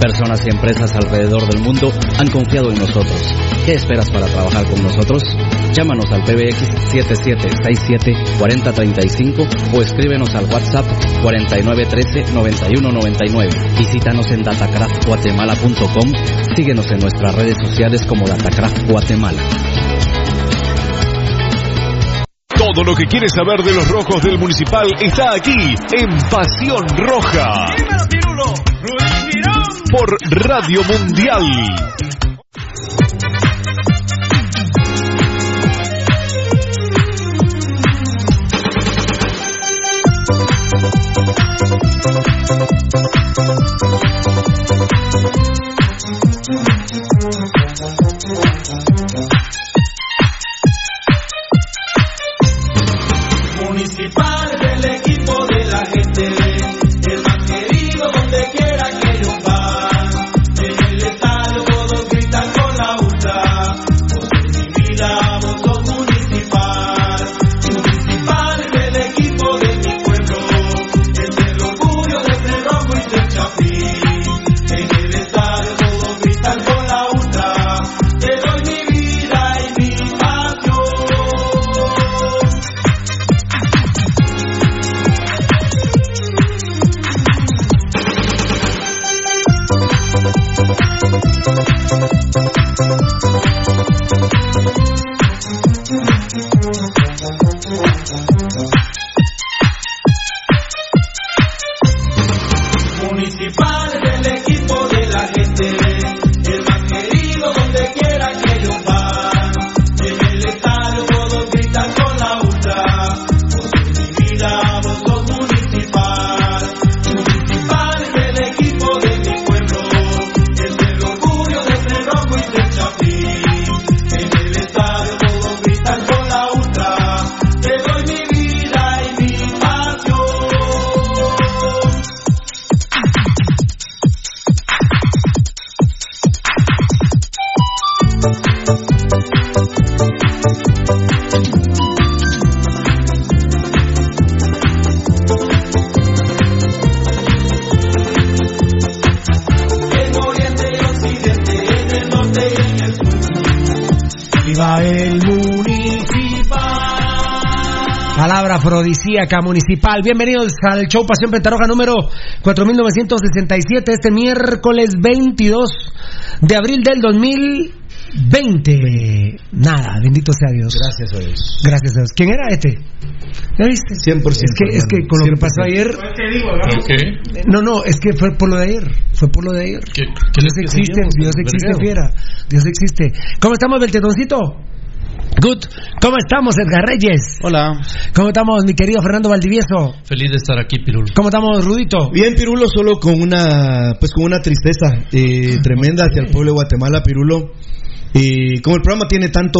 Personas y empresas alrededor del mundo han confiado en nosotros. ¿Qué esperas para trabajar con nosotros? Llámanos al PBX 7767-4035 o escríbenos al WhatsApp 4913-9199. Visítanos en datacraftguatemala.com. Síguenos en nuestras redes sociales como Datacraft Guatemala. Todo lo que quieres saber de los rojos del municipal está aquí en Pasión Roja. Por Radio Mundial. Afrodisíaca municipal. Bienvenidos al show Pasión Pentarroja número 4967, este miércoles 22 de abril del 2020. Nada, bendito sea Dios. Gracias a Dios. Gracias a Dios. ¿Quién era este? ¿Ya viste? 100%. Es que, es que con lo que pasó ayer. No, no, es que fue por lo de ayer. Fue por lo de ayer. ¿Qué- qué Dios existe, Dios existe, fiera. Dios existe. ¿Cómo estamos, Beltetoncito? Good. ¿Cómo estamos, Edgar Reyes? Hola, ¿Cómo estamos, mi querido Fernando Valdivieso? feliz de estar aquí, Pirul. ¿Cómo estamos, Rudito? Bien, Pirulo, solo con una, pues con una tristeza eh, tremenda hacia el pueblo de Guatemala, Pirulo. Eh, como el programa tiene tanto,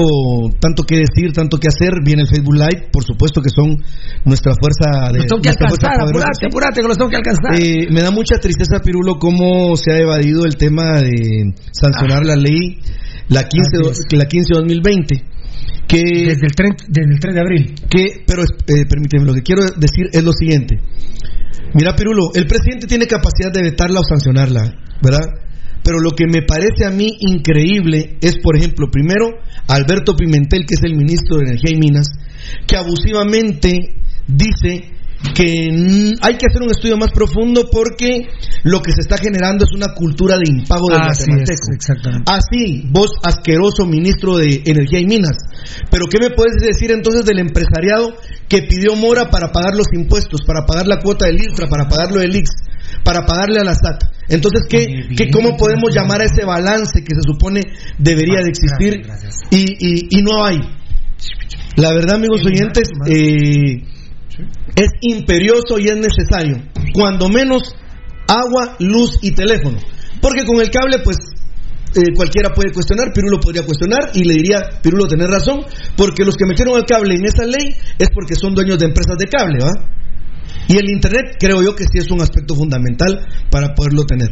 tanto que decir, tanto que hacer, viene el Facebook Live, por supuesto que son nuestra fuerza de Los tengo que alcanzar, apurate, apurate, que los tengo que alcanzar. Eh, me da mucha tristeza, Pirulo, cómo se ha evadido el tema de sancionar la ley, la 15, Ah. Así es. la 15 2020. Que, Desde el, 3, desde el 3 de abril. que pero eh, permíteme, lo que quiero decir es lo siguiente. Mira, Pirulo, el presidente tiene capacidad de vetarla o sancionarla, ¿verdad? Pero lo que me parece a mí increíble es, por ejemplo, primero, Alberto Pimentel, que es el ministro de Energía y Minas, que abusivamente dice que hay que hacer un estudio más profundo porque lo que se está generando es una cultura de impago del Así es, guatemalteco. exactamente. Así, vos asqueroso ministro de Energía y Minas. Pero ¿qué me puedes decir entonces del empresariado que pidió mora para pagar los impuestos, para pagar la cuota del IRTRA, para pagarlo del IX, para pagarle a la SAT? Entonces, ¿qué, qué, ¿cómo podemos llamar a ese balance que se supone debería de existir Gracias, gracias. Y, y, y no hay? La verdad, amigos oyentes, eh, es imperioso y es necesario, cuando menos agua, luz y teléfono. Porque con el cable, pues, eh, cualquiera puede cuestionar, Pirulo podría cuestionar y le diría, Pirulo, tenés razón, porque los que metieron el cable en esa ley es porque son dueños de empresas de cable, ¿va? Y el Internet creo yo que sí es un aspecto fundamental para poderlo tener.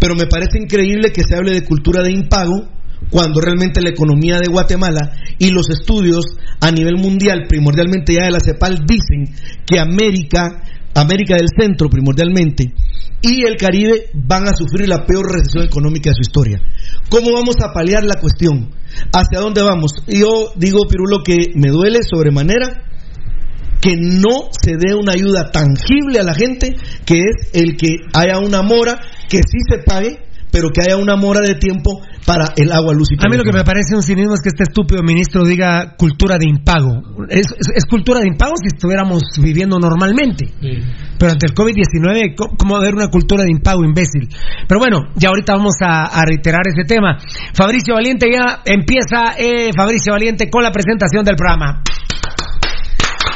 Pero me parece increíble que se hable de cultura de impago cuando realmente la economía de Guatemala y los estudios a nivel mundial, primordialmente ya de la CEPAL, dicen que América, América del Centro primordialmente, y el Caribe van a sufrir la peor recesión económica de su historia. ¿Cómo vamos a paliar la cuestión? ¿Hacia dónde vamos? Yo digo, Pirulo, que me duele sobremanera que no se dé una ayuda tangible a la gente, que es el que haya una mora, que sí se pague, pero que haya una mora de tiempo para el agua, luz y A mí lo que me parece un cinismo es que este estúpido ministro diga cultura de impago. Es, es- es cultura de impago si estuviéramos viviendo normalmente. Pero ante el COVID-19, ¿cómo- ¿cómo va a haber una cultura de impago, imbécil? Pero bueno, ya ahorita vamos a, a reiterar ese tema. Fabricio Valiente ya empieza, eh, Fabricio Valiente, con la presentación del programa.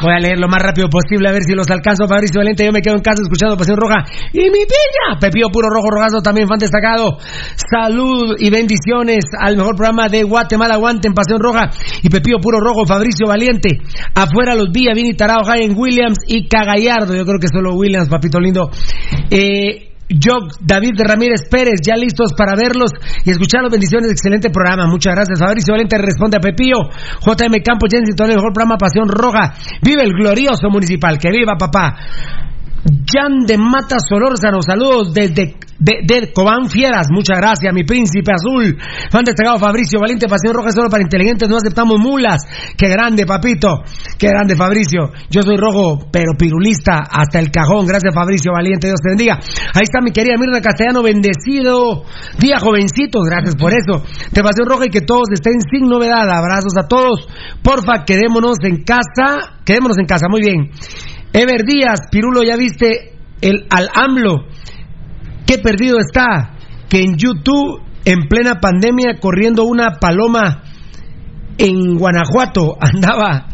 Voy a leer lo más rápido posible a ver si los alcanzo. Fabricio Valente, yo me quedo en casa escuchando Pasión Roja. Y mi piña, Pepío Puro Rojo Rogazo, también fan destacado. Salud y bendiciones al mejor programa de Guatemala, Aguante en Pasión Roja. Y Pepío Puro Rojo, Fabricio Valiente. Afuera los Villa, Vini Tarao, en Williams y Cagallardo. Yo creo que solo Williams, papito lindo. Eh, Jock, David Ramírez Pérez, ya listos para verlos y escuchar las bendiciones. Excelente programa. Muchas gracias. Fabricio Valente responde a Pepío. JM Campo, Jensen, todo el mejor programa Pasión Roja. Vive el glorioso municipal. Que viva, papá. Jan de Mata Solórzano, saludos desde de, Cobán Fieras, muchas gracias, mi príncipe azul. Fan destacado Fabricio Valiente, Pasión Roja solo para inteligentes, no aceptamos mulas. Qué grande, papito, qué grande, Fabricio. Yo soy rojo, pero pirulista hasta el cajón. Gracias, Fabricio Valiente, Dios te bendiga. Ahí está mi querida Mirna Castellano, bendecido día, jovencitos, gracias por eso. De Pasión Roja y que todos estén sin novedad. Abrazos a todos. Porfa, quedémonos en casa, quedémonos en casa, muy bien. Ever Díaz, Pirulo, ya viste el al AMLO. Qué perdido está que en YouTube, en plena pandemia, corriendo una paloma en Guanajuato, andaba,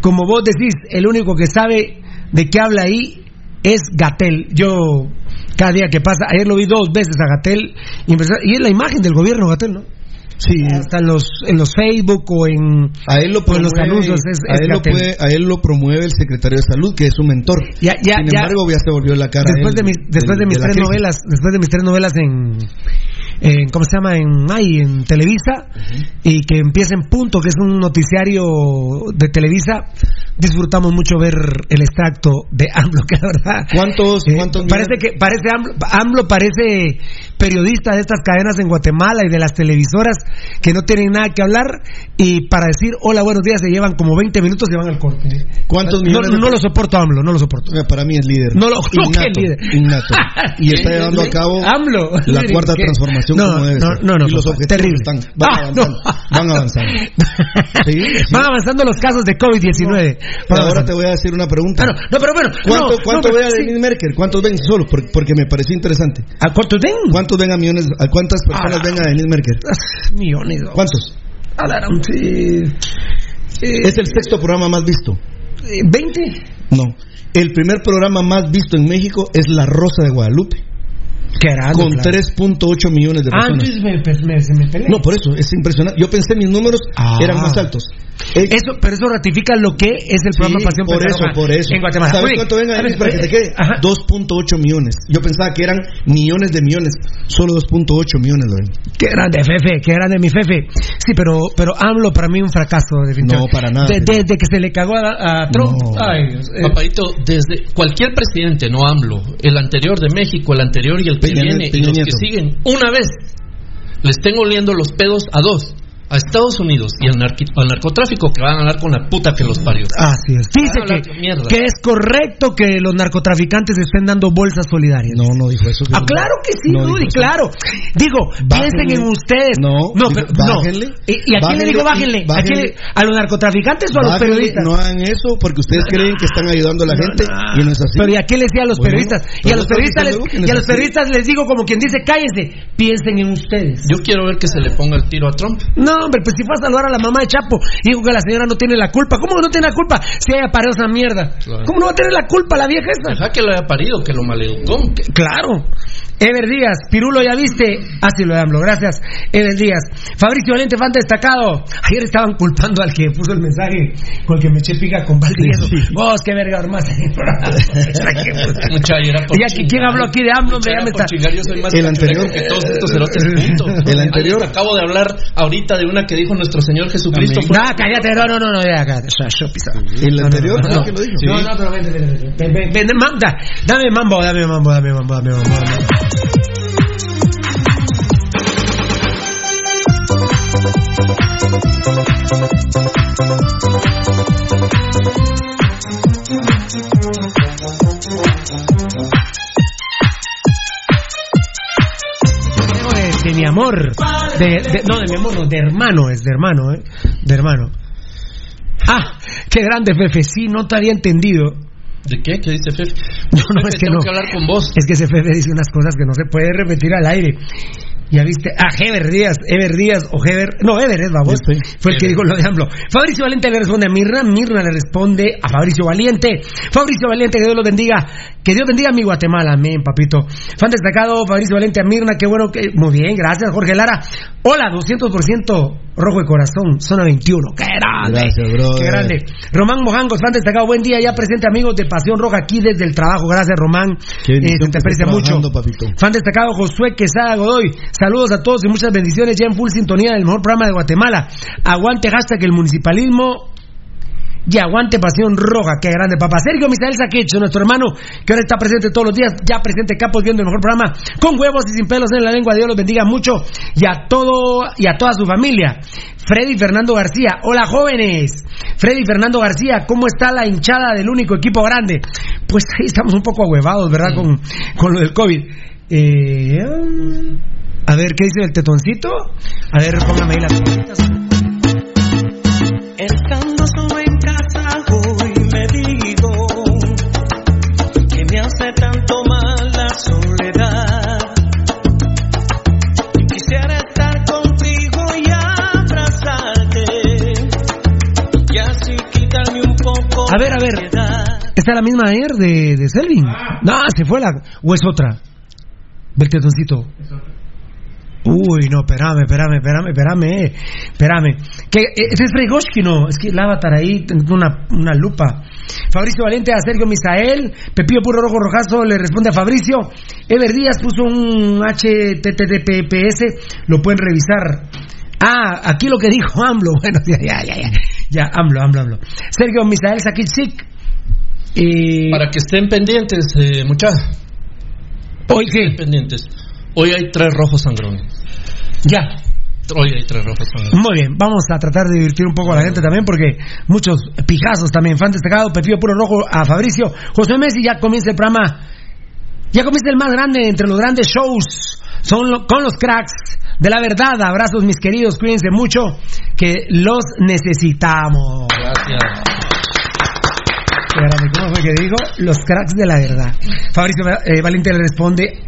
como vos decís, el único que sabe de qué habla ahí es Gatel. Yo, cada día que pasa, ayer lo vi dos veces a Gatel, y y es la imagen del gobierno, Gatel, ¿no? Sí. Hasta en los, en los Facebook o en, A él lo o en los promueve, anuncios. Es, a, él lo puede- a él lo promueve el secretario de salud, que es su mentor. Ya, ya, Sin ya. embargo, ya se volvió la cara. después él de mis, después de mis tres crisis. novelas después de mis tres novelas en, en cómo se llama en ay, en Televisa y que empieza en punto que es un noticiario de Televisa disfrutamos mucho ver el extracto de AMLO que la verdad ¿Cuántos, eh, cuántos parece que parece AMLO, AMLO parece periodista de estas cadenas en Guatemala y de las televisoras que no tienen nada que hablar y para decir hola buenos días se llevan como 20 minutos y van al corte ¿Cuántos no, millones no lo soporto AMLO no lo soporto Para mí es líder. No lo- innato, ¿qué líder? innato. Y está llevando a cabo AMLO. la cuarta ¿Qué? transformación No, como debe no, ser. no, no, y los papá, objetivos terrible. están, van Ah, avanzando. Van avanzando. Sí, sí. Van avanzando los casos de COVID-19. Pero ahora te voy a decir una pregunta. Ah, no, pero bueno. ¿Cuánto, cuánto ve a sí. Denise Merkel? ¿Cuántos ven solo? Por- Porque me pareció interesante. ¿A cuántos ven? ¿Cuántos ven a millones? ¿A cuántas personas Ah. ven a Denise Merkel? Millones. ¿no? ¿Cuántos? A la gran- sí. Eh, Es el sexto programa más visto. eh, ¿20? No. El primer programa más visto en México es La Rosa de Guadalupe. Qué grande, con claro. 3.8 millones de personas. entonces me, pues, me- se me peleé. No, por eso, es impresionante. Yo pensé mis números Ah. eran más altos. Eh, Eso, pero eso ratifica lo que es el sí, programa Pasión por eso, por eso. En Guatemala. ¿Sabes cuánto ven A a ver, para que te quede? Ajá. 2.8 millones. Yo pensaba que eran millones de millones. Solo 2.8 millones lo ven. Qué grande, Fefe, qué grande mi Fefe. Sí, pero, pero AMLO para mí un fracaso, definitivamente. No, para nada. De- desde que se le cagó a, a Trump. No. Ay, Dios. eh, Papadito, desde cualquier presidente, no AMLO, el anterior de México, el anterior y el que Peña y los Nieto. que siguen, una vez les tengo oliendo los pedos a dos, a Estados Unidos y al, al narcotráfico que van a hablar con la puta que los parió. Así es. Dice que, que es correcto que los narcotraficantes estén dando bolsas solidarias. No, no dijo eso. Ah, claro que sí, No Rudy, claro. Digo, piensen en ustedes. No, no, pero, no. bájenle, ¿Y, y a quién le digo bájenle? ¿A, quién ¿A los narcotraficantes o a los Bájenle, periodistas? No hagan eso porque ustedes creen que están ayudando a la gente y no es así. Pero ¿y a qué les decía a los Bueno, periodistas? Y pero a los no periodistas, les, no y a los periodistas les digo como quien dice, cállense, piensen en ustedes. Yo quiero ver que se le ponga el tiro a Trump. No, hombre, pues si fue a saludar a la mamá de Chapo dijo que la señora no tiene la culpa. ¿Cómo que no tiene la culpa si ella parió esa mierda? Claro. ¿Cómo no va a tener la culpa la vieja esa? Deja que lo haya parido, que lo maleducó. Claro. Ever Díaz, Pirulo, ¿ya viste? Así lo hablo, gracias. Ever Díaz. Fabricio Valente, fan destacado. Ayer estaban culpando al que puso el mensaje con el que me eché pica con Valdivieso. Vos, qué verga, más. Mucha, y ¿quién habló aquí de AMLO? Hombre, Era ya me por está- chingar, yo soy más El anterior- que todos estos juntos. El anterior- Ay, acabo de hablar ahorita de una que dijo nuestro Señor Jesucristo. No, cállate, no, no, no, no, ya, cállate. El anterior no, no. No, no, pero vente, vente, vente. Ven, ven, ven, mam- da- dame mambo, dame mambo, dame mambo, dame mambo. dame mambo. De, de mi amor, de, de- no de mi amor, no, de hermano, es de hermano, eh, de hermano. Ah, qué grande Fefe, sí, no te había entendido. ¿De qué? ¿Qué dice Fefe? No, no, Fefe, es que tengo no. que hablar con vos. Es que ese Fefe dice unas cosas que no se puede repetir al aire. Ya viste, ah, Heber Díaz, Ever Díaz o Heber, no, Ever es babos, Sí, fue el que dijo lo de AMLO. Fabricio Valiente le responde a Mirna, Mirna le responde a Fabricio Valiente. Fabricio Valiente, que Dios lo bendiga, que Dios bendiga a mi Guatemala, amén, papito. Fan destacado, Fabricio Valiente a Mirna, qué bueno que, muy bien, gracias, Jorge Lara. Hola, 200% rojo de corazón, zona 21, qué grande. Gracias, brother. Qué grande. Román Mojangos, fan destacado, buen día, ya presente amigos de Pasión Roja aquí desde el trabajo, gracias Román. Eh, te aprecia mucho. papito. Fan destacado Josué Quesada Godoy. Saludos a todos y muchas bendiciones ya en full sintonía del mejor programa de Guatemala. Aguante hashtag el municipalismo y aguante pasión roja. Qué grande, papá. Sergio Misael Saquecho, nuestro hermano, que ahora está presente todos los días, ya presente Capos viendo el mejor programa, con huevos y sin pelos en la lengua. Dios los bendiga mucho y a todo y a toda su familia. Freddy Fernando García, hola jóvenes. Freddy Fernando García, ¿cómo está la hinchada del único equipo grande? Pues ahí estamos un poco ahuevados, ¿verdad? Con, con lo del COVID. Eh, a ver, ¿qué dice el tetoncito? A ver, póngame ahí las cositas. Estando solo en casa hoy me digo que me hace tanto mal la soledad. Quisiera estar contigo y abrazarte y así quitarme un poco A ver, a ver. de ansiedad. ¿Esta es la misma ayer de, de Selvin? No, se fue la... ¿O es otra? Del tetoncito. Uy, no, espérame, espérame, espérame, espérame, espérame. Que, eh, es Fregoshki, no, es que el avatar ahí, una, una lupa. Fabricio Valente a Sergio Misael, Pepillo Puro Rojo Rojazo le responde a Fabricio. Ever Díaz puso un HTTPS, lo pueden revisar. Ah, aquí lo que dijo AMLO, bueno, ya, ya, ya, ya, ya, AMLO, AMLO, AMLO. Sergio Misael Sakitsik. Eh, Para que estén pendientes, eh, muchachos. ¿Hoy qué? Estén pendientes. Hoy hay tres rojos sangrones. Ya, Hoy hay tres rojos sangrones. Muy bien, vamos a tratar de divertir un poco a la gente también porque muchos pijazos también, fan destacado, Pepillo Puro Rojo a Fabricio, José Messi, ya comienza el programa, ya comienza el más grande entre los grandes shows, son lo- con los cracks de la verdad, abrazos mis queridos, cuídense mucho, que los necesitamos. Gracias. ¿cómo fue que dijo? Los cracks de la verdad. Fabricio eh, Valente le responde.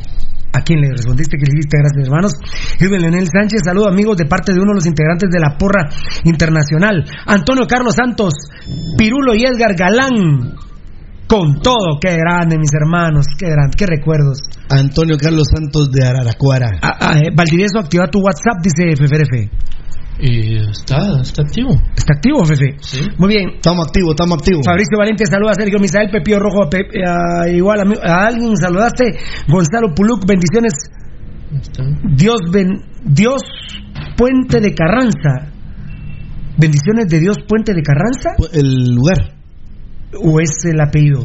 ¿A quién le respondiste que le dijiste gracias, hermanos? Irving Leonel Sánchez, saludo amigos de parte de uno de los integrantes de la Porra Internacional. Antonio Carlos Santos, Pirulo y Edgar Galán. Con todo, qué grande, mis hermanos, qué grande, qué recuerdos. Antonio Carlos Santos de Araracuara. Ah, ah, eh, Valdivieso, activa tu WhatsApp, dice FFRF. Y está, está activo. ¿Está activo, Fefe? Sí. Muy bien. Estamos activos, estamos activos. Fabricio Valente saluda a Sergio Misael, Pepío Rojo, a Pe- a- igual a, a alguien saludaste, Gonzalo Puluc, bendiciones, Está. Dios, ben- Dios Puente de Carranza, bendiciones de Dios Puente de Carranza, El lugar. o es el apellido.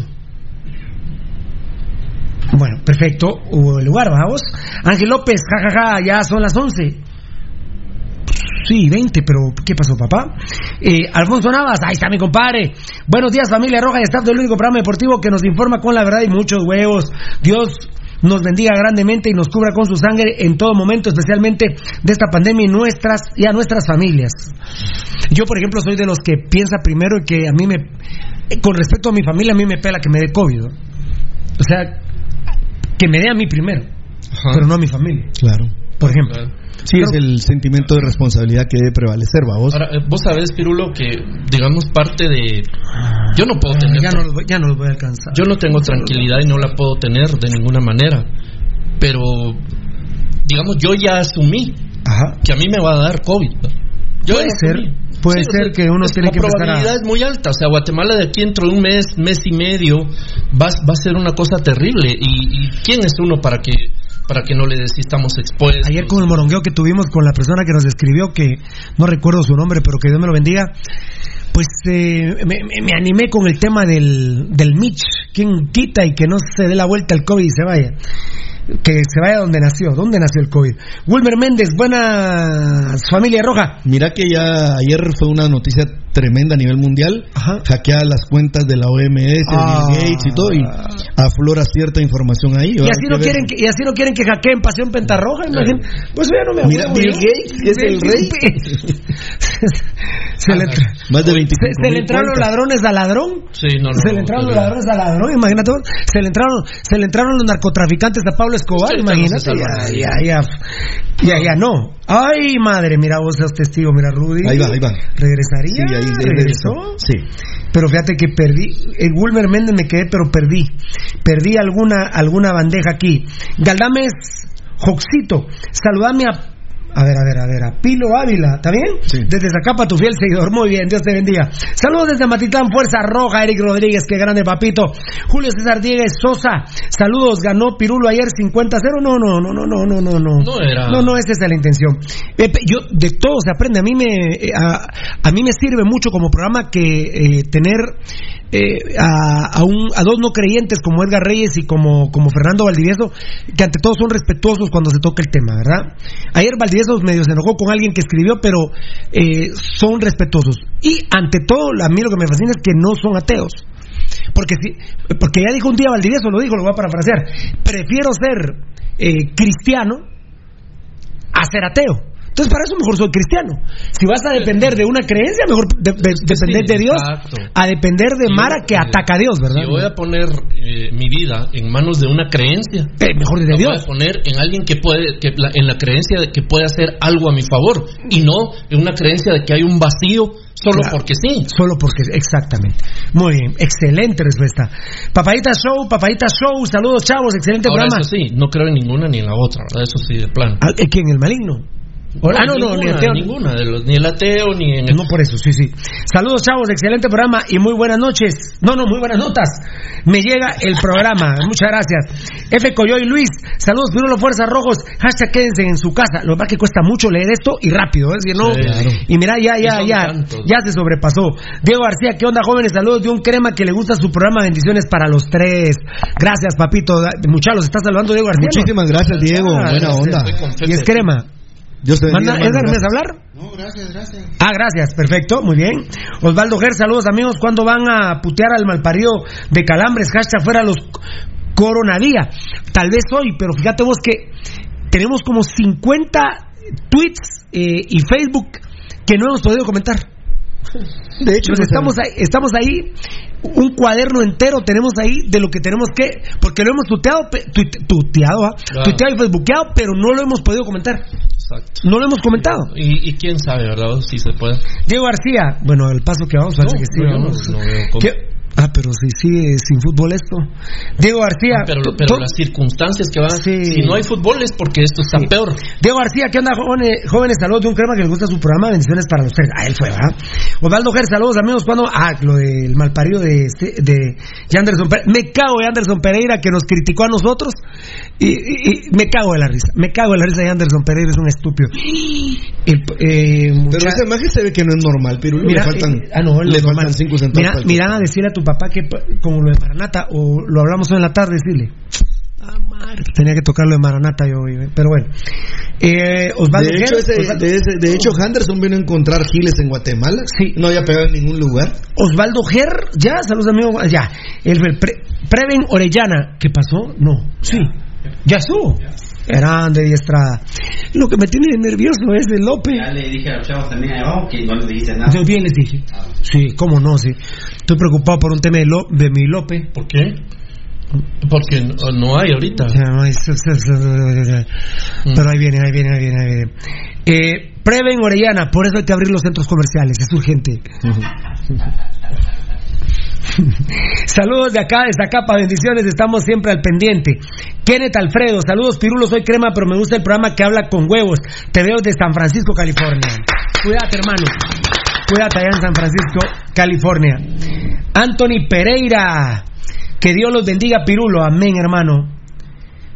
Bueno, perfecto, o el lugar, vamos. Ángel López, jajaja, ya son las 11. Sí, 20, pero ¿qué pasó, papá? Eh, Alfonso Navas, ahí está mi compadre. Buenos días, familia roja y staff del único programa deportivo que nos informa con la verdad y muchos huevos. Dios nos bendiga grandemente y nos cubra con su sangre en todo momento, especialmente de esta pandemia y nuestras y a nuestras familias. Yo, por ejemplo, soy de los que piensa primero y que a mí me, con respecto a mi familia, a mí me pela que me dé COVID. O sea, que me dé a mí primero, Ajá. pero no a mi familia, Claro. Por ejemplo. Claro. Sí, es el sentimiento de responsabilidad que debe prevalecer, vamos. Ahora, eh, vos sabés, Pirulo, que digamos parte de... Yo no puedo tener... Ya no, los voy, ya no los voy a alcanzar. Yo no tengo tranquilidad y no la puedo tener de ninguna manera. pero digamos, yo ya asumí que a mí me va a dar COVID. Puede ser, asumí. puede o ser que uno es- tiene la que empezar a- probabilidad es muy alta. O sea, Guatemala de aquí dentro de un mes, mes y medio, va, va a ser una cosa terrible. ¿Y, y quién es uno para que para que no le desistamos expuestos? Ayer con el morongueo que tuvimos con la persona que nos escribió, que no recuerdo su nombre, pero que Dios me lo bendiga, pues eh, me, me- animé con el tema del, del Mitch. ¿Quién quita y que no se dé la vuelta al COVID y se vaya? Que se vaya donde nació. ¿Dónde nació el COVID? Wilmer Méndez, buena familia roja. Mira que ya ayer fue una noticia tremenda a nivel mundial. Hackeadas las cuentas de la OMS, Ah. Bill Gates y todo, y aflora cierta información ahí. Y así, no ver. quieren que, y así no quieren que hackeen Pasión Pentarroja. Pues ya no me Mira, acuerdo, Bill. Gates es el rey. se le, entra- Más de 25 se, se le entraron los ladrones al ladrón. Sí, no, no, se le entraron no, los ladrones al ladrón, imagínate. vos. Se le entraron, se le entraron los narcotraficantes a Pablo Escobar, Usted imagínate. Ya, ya, ya, ya, no. Ay, madre, mira vos sos testigo, mira Rudy. Ahí va, ahí va. Regresaría. Sí, ahí ahí regresó. Sí. Pero fíjate que perdí, el Wilmer Méndez me quedé, pero perdí. Perdí alguna, alguna bandeja aquí. Galdames Joxito, saludame a. A ver, a ver, a ver, a Pilo Ávila, ¿está bien? Desde Zacapa, tu fiel seguidor, muy bien, Dios te bendiga. Saludos desde Matitlán, Fuerza Roja, Eric Rodríguez, qué grande papito. Julio César Diegues Sosa, saludos, ganó Pirulo ayer 50-0. No, no, no, no, no, no, no, no. No era- No, no, esa es la intención. Eh, yo, de todo se aprende. A mí me, eh, a, a mí me sirve mucho como programa que eh, tener eh, a, a un, a dos no creyentes como Edgar Reyes y como, como Fernando Valdivieso, que ante todo son respetuosos cuando se toca el tema, ¿verdad? Ayer Valdivieso medio se enojó con alguien que escribió, pero eh, son respetuosos. Y ante todo, a mí lo que me fascina es que no son ateos. Porque, si, porque ya dijo un día Valdivieso, lo dijo, lo voy a parafrasear. Prefiero ser eh, cristiano a ser ateo. Entonces, para eso mejor soy cristiano. Si vas a depender de una creencia, mejor de- de- depender de Dios a depender de Mara que eh, ataca a Dios, ¿verdad? Si voy a poner eh, mi vida en manos de una creencia, Eh, mejor de la Dios. voy a poner en alguien que puede, que la- en la creencia de que puede hacer algo a mi favor y no en una creencia de que hay un vacío solo Claro. porque sí. Solo porque, exactamente. Muy bien, excelente respuesta. Papadita Show, Papadita Show, saludos chavos, excelente Ahora, programa. eso sí, no creo en ninguna ni en la otra, ¿verdad? Eso sí, de plano. Ah, ¿eh, ¿Quién? ¿El maligno? O- ah, no, no, ni ninguna, ateo. ninguna de los, ni el ateo ni en el... No por eso, sí, sí. Saludos, chavos, excelente programa y muy buenas noches. No, no, muy buenas notas. Me llega el programa. Muchas gracias. F. Coyoy Luis, saludos, Pirulo Fuerzas Rojos. Hashtag quédense en su casa. Lo que pasa es que cuesta mucho leer esto y rápido, ¿eh? Si no, Sí, claro. Y mira, ya, ya, ya, tantos. ya se sobrepasó. Diego García, ¿qué onda, jóvenes? Saludos de un crema que le gusta su programa. Bendiciones para los tres. Gracias, papito. Muchachos, está saludando Diego García. ¿no? Muchísimas gracias, Diego. Buena onda. Y es crema. Dios te bendiga, Manda, hermano, Edgar, ¿me vas gracias. a hablar? No, gracias, gracias. Ah, gracias, perfecto, muy bien. Osvaldo Ger, saludos amigos. ¿Cuándo van a putear al malparido de Calambres? Hashtag fuera los coronadía. Tal vez hoy, pero fíjate vos que tenemos como 50 tweets eh, y Facebook que no hemos podido comentar. De hecho, Pues estamos ahí, estamos ahí, un cuaderno entero tenemos ahí de lo que tenemos que, porque lo hemos tuteado, tuite- tuteado, ¿ah? Claro. tuteado y facebookeado, pero no lo hemos podido comentar. Exacto. No lo hemos comentado. Y, y quién sabe, ¿verdad? Si se puede. Diego García, bueno, el paso que vamos, parece No, que sí. no, no- Ah, pero si sigue sin fútbol esto. Diego García. Ah, pero las circunstancias que van. Sí. Si no hay fútbol es porque esto está peor. Diego García, ¿qué onda, jóvenes? Jóvenes, saludos de un crema que les gusta su programa. Bendiciones para tres. Ah, él fue, ¿verdad? Osvaldo Ger, saludos, amigos. ¿Cuándo? Ah, lo del malparido de, este- de Anderson Pereira. Me cago de Anderson Pereira que nos criticó a nosotros. Y, y- y me cago de la risa. Me cago de la risa de Anderson Pereira, es un estúpido. El, eh, Pero esa imagen se ve que no es normal, pero le faltan, eh, ah, no, le normal. faltan cinco centavos. Mira, mira a decirle a tu papá que como lo de Maranata, o lo hablamos hoy en la tarde, decirle. Ah, tenía que tocar lo de Maranata yo hoy, pero bueno. Eh, Osvaldo de, hecho, ese- Osvaldo- de, ese- de hecho, Henderson vino a encontrar giles en Guatemala. Sí. No había pegado en ningún lugar. Osvaldo Ger, ya, saludos amigos, ya. El, el pre- Preven Orellana, ¿qué pasó? No, sí, ya estuvo. Grande y Estrada. Lo que me tiene nervioso es el López. Ya le dije a los chavos también ahí abajo que no les dijiste nada. Yo bien les dije. Sí, cómo no, sí. Estoy preocupado por un tema de, Lo- de mi López. ¿Por qué? Porque no, no hay ahorita. Pero ahí viene, ahí viene, ahí viene, ahí viene. Eh, Preven Orellana, por eso hay que abrir los centros comerciales, es urgente. Saludos de acá, desde Zacapa, bendiciones, estamos siempre al pendiente. Kenneth Alfredo, saludos Pirulo, soy crema, pero me gusta el programa que habla con huevos. Te veo de San Francisco, California. Cuídate, hermano. Cuídate allá en San Francisco, California. Anthony Pereira, que Dios los bendiga, Pirulo. Amén, hermano.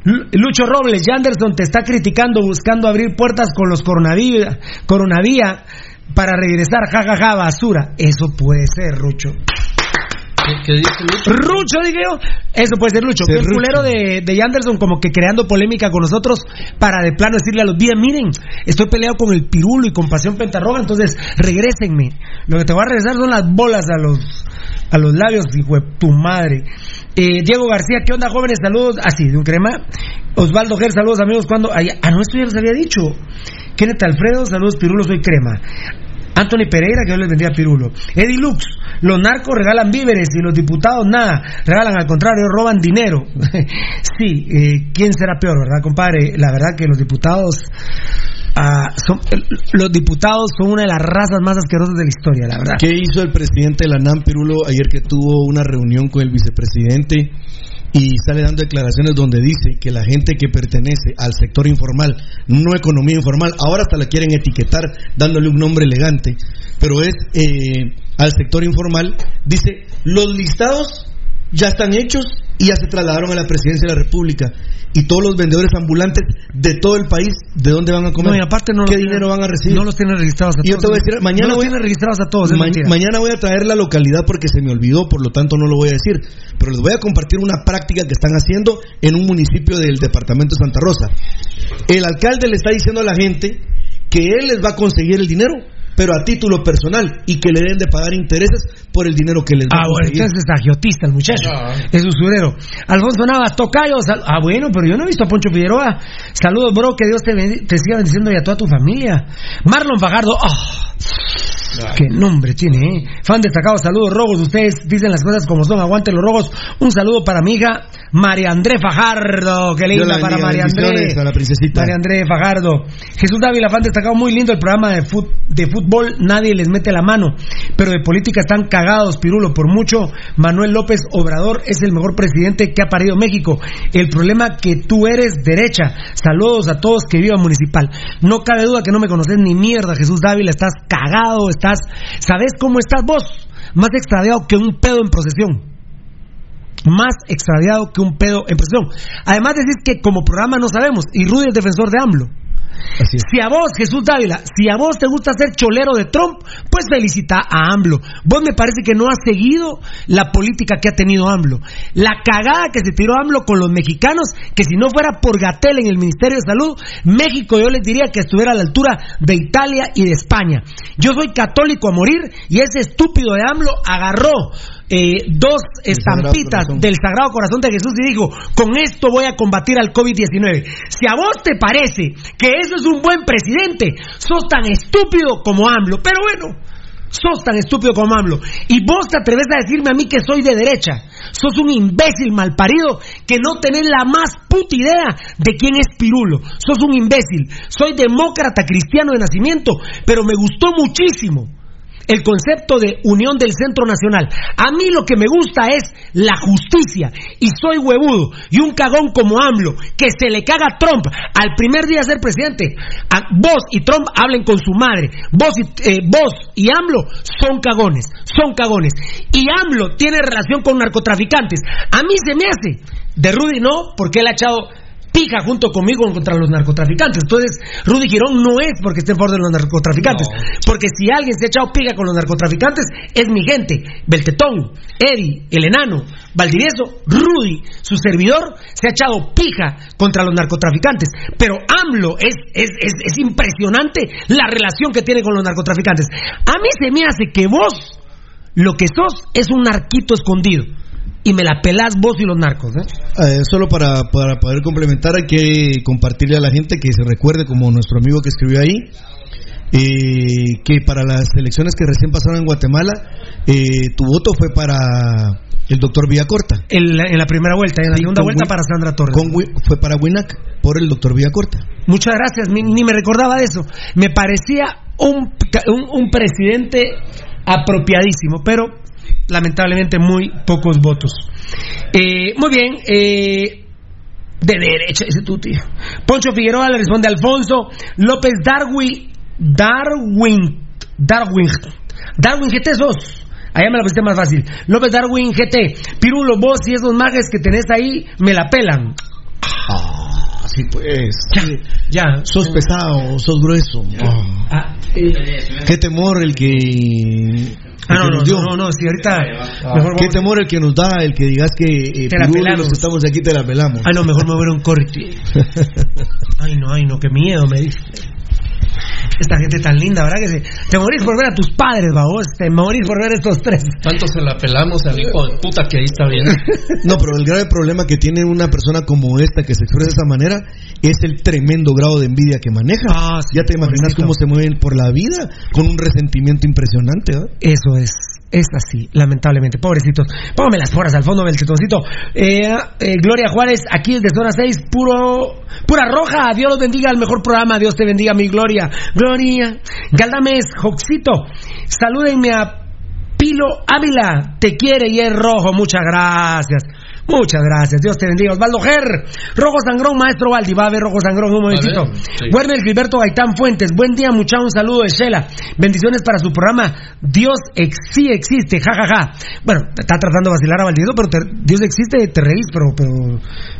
Lu- Lucho Robles, Yanderson te está criticando buscando abrir puertas con los coronavía, para regresar, jajaja, basura. Eso puede ser, Rucho. ¿Qué, dice Lucho? Rucho, dije yo. Eso puede ser Lucho. El culero de, de Yanderson como que creando polémica con nosotros para de plano decirle a los días, miren, estoy peleado con el pirulo y con Pasión Pentarroga, entonces regrésenme. Lo que te va a regresar son las bolas a los a los labios, hijo de tu madre. Eh, Diego García, ¿qué onda, jóvenes? Saludos. Así, de un crema. Osvaldo Ger, saludos, amigos. cuando Ah, no, esto ya les había dicho. Kenneth Alfredo, saludos, Pirulo, soy crema. Anthony Pereira, que Dios les bendiga Pirulo. Eddie Lux, los narcos regalan víveres y los diputados nada, regalan al contrario, roban dinero. sí, eh, ¿quién será peor, verdad, compadre? La verdad que los diputados ah, son, los diputados son una de las razas más asquerosas de la historia, la verdad. ¿Qué hizo el presidente de la NAM, Pirulo, ayer que tuvo una reunión con el vicepresidente y sale dando declaraciones donde dice que la gente que pertenece al sector informal, no economía informal, ahora hasta la quieren etiquetar dándole un nombre elegante, pero es eh, al sector informal, dice, los listados ya están hechos y ya se trasladaron a la presidencia de la República. Y todos los vendedores ambulantes de todo el país, ¿de dónde van a comer? No, y aparte no ¿Qué los dinero tienen- van a recibir? No los tienen registrados a Y yo todos. te voy a decir, mañana no los voy- tienen registrados a todos, Ma- mañana voy a traer la localidad porque se me olvidó, por lo tanto no lo voy a decir. Pero les voy a compartir una práctica que están haciendo en un municipio del departamento de Santa Rosa. El alcalde le está diciendo a la gente que él les va a conseguir el dinero, pero a título personal y que le deben de pagar intereses por el dinero que les va Ah, bueno, entonces es agiotista el muchacho. Ah. Es usurero. Alfonso Navas, Tocayo. sal- ah, bueno, pero yo no he visto a Poncho Figueroa. Saludos, bro. Que Dios te, te siga bendiciendo y a toda tu familia. Marlon Fajardo. ah, Qué nombre tiene, ¿eh? Fan destacado, saludos, Rogos. Ustedes dicen las cosas como son. Aguante los Rogos. Un saludo para mi hija, María André Fajardo. Qué linda para María André. bendiciones a la princesita. María André Fajardo. Jesús Dávila, fan destacado, muy lindo el programa de, fut- de fútbol. Nadie les mete la mano. Pero de política están cagados, Pirulo. Por mucho, Manuel López Obrador es el mejor presidente que ha parido México. El problema que tú eres derecha. Saludos a todos que vivan municipal. No cabe duda que no me conoces ni mierda, Jesús Dávila. Estás cagado, estás. ¿Sabes cómo estás vos? Más extraviado que un pedo en procesión más extraviado que un pedo en presión. Además decís que como programa no sabemos, y Rudy es defensor de AMLO. Si a vos, Jesús Dávila, si a vos te gusta ser cholero de Trump, pues felicita a AMLO. Vos me parece que no has seguido la política que ha tenido AMLO. La cagada que se tiró AMLO con los mexicanos, que si no fuera por Gatel en el Ministerio de Salud, México yo les diría que estuviera a la altura de Italia y de España. Yo soy católico a morir y ese estúpido de AMLO agarró eh, dos estampitas del Sagrado Corazón de Jesús y dijo, con esto voy a combatir al COVID-19. Si a vos te parece que eso es un buen presidente, sos tan estúpido como AMLO. Pero bueno, sos tan estúpido como AMLO. Y vos te atreves a decirme a mí que soy de derecha. Sos un imbécil malparido que no tenés la más puta idea de quién es Pirulo. Sos un imbécil. Soy demócrata cristiano de nacimiento, pero me gustó muchísimo el concepto de unión del centro nacional. A mí lo que me gusta es la justicia y soy huevudo y un cagón como AMLO que se le caga a Trump al primer día de ser presidente. A- vos y Trump hablen con su madre. Vos y, eh, vos y AMLO son cagones, son cagones. Y AMLO tiene relación con narcotraficantes. A mí se me hace. De Rudy no, porque él ha echado pija junto conmigo contra los narcotraficantes. Entonces, Rudy Girón no es porque esté en favor de los narcotraficantes. Porque si alguien se ha echado pija con los narcotraficantes, es mi gente. Beltetón, Eddie, el enano, Valdivieso, Rudy, su servidor, se ha echado pija contra los narcotraficantes. Pero AMLO es, es, es, es impresionante la relación que tiene con los narcotraficantes. A mí se me hace que vos, lo que sos, es un narquito escondido. Y me la pelás vos y los narcos. ¿eh? Eh, solo para, para poder complementar hay que compartirle a la gente que se recuerde como nuestro amigo que escribió ahí eh, que para las elecciones que recién pasaron en Guatemala eh, tu voto fue para el doctor Villacorta En la, en la primera vuelta, en la Sí, segunda vuelta para Sandra Torres. con fue para Winac por el doctor Villacorta Muchas gracias, ni, ni me recordaba de eso. Me parecía un, un, un presidente apropiadísimo, pero lamentablemente muy pocos votos. Eh, muy bien, eh, de derecha, ese tu tío. Poncho Figueroa le responde a Alfonso López Darwin, Darwin, Darwin, Darwin GT sos. Allá me la pusiste más fácil. López Darwin GT. Pirulo, vos y esos mages que tenés ahí me la pelan. Así pues. Ya. Sos pesado, sos grueso. Ah, Qué temor el que. Ah, no, no, dio. no, no, si ahorita. Mejor Qué vamos- temor el que nos da, el que digas que eh, Te la los que estamos aquí te la pelamos. Ay, no, mejor me voy a un corte. Ay, no, ay, no, qué miedo me dice. Esta gente tan linda, ¿verdad? Que se- te morís por ver a tus padres, babos. Te morís por ver estos tres. Tanto se la pelamos al hijo de puta que ahí está bien. No, pero el grave problema que tiene una persona como esta que se expresa de esa manera es el tremendo grado de envidia que maneja. Ah, ya te imaginas cómo se mueven por la vida con un resentimiento impresionante, ¿verdad? Eso es. Es así, lamentablemente. Pobrecitos. Póngame las foras al fondo del chetoncito. Eh, eh, Gloria Juárez, aquí desde Zona 6, puro, pura roja. Dios los bendiga, el mejor programa. Dios te bendiga, mi Gloria. Gloria. Galdames, Joxito. Salúdenme a Pilo Ávila. Te quiere y es rojo. Muchas gracias. Muchas gracias. Dios te bendiga. Osvaldo Ger. Rojo Sangrón, maestro Valdi. Va a ver Rojo Sangrón un momentito. ver, sí. Gilberto Gaitán Fuentes. Buen día, mucha. Un saludo de Shela. Bendiciones para su programa. Dios ex- sí existe. Ja, ja, ja. Bueno, está tratando de vacilar a Valdito, pero te- Dios existe, te reís, pero, pero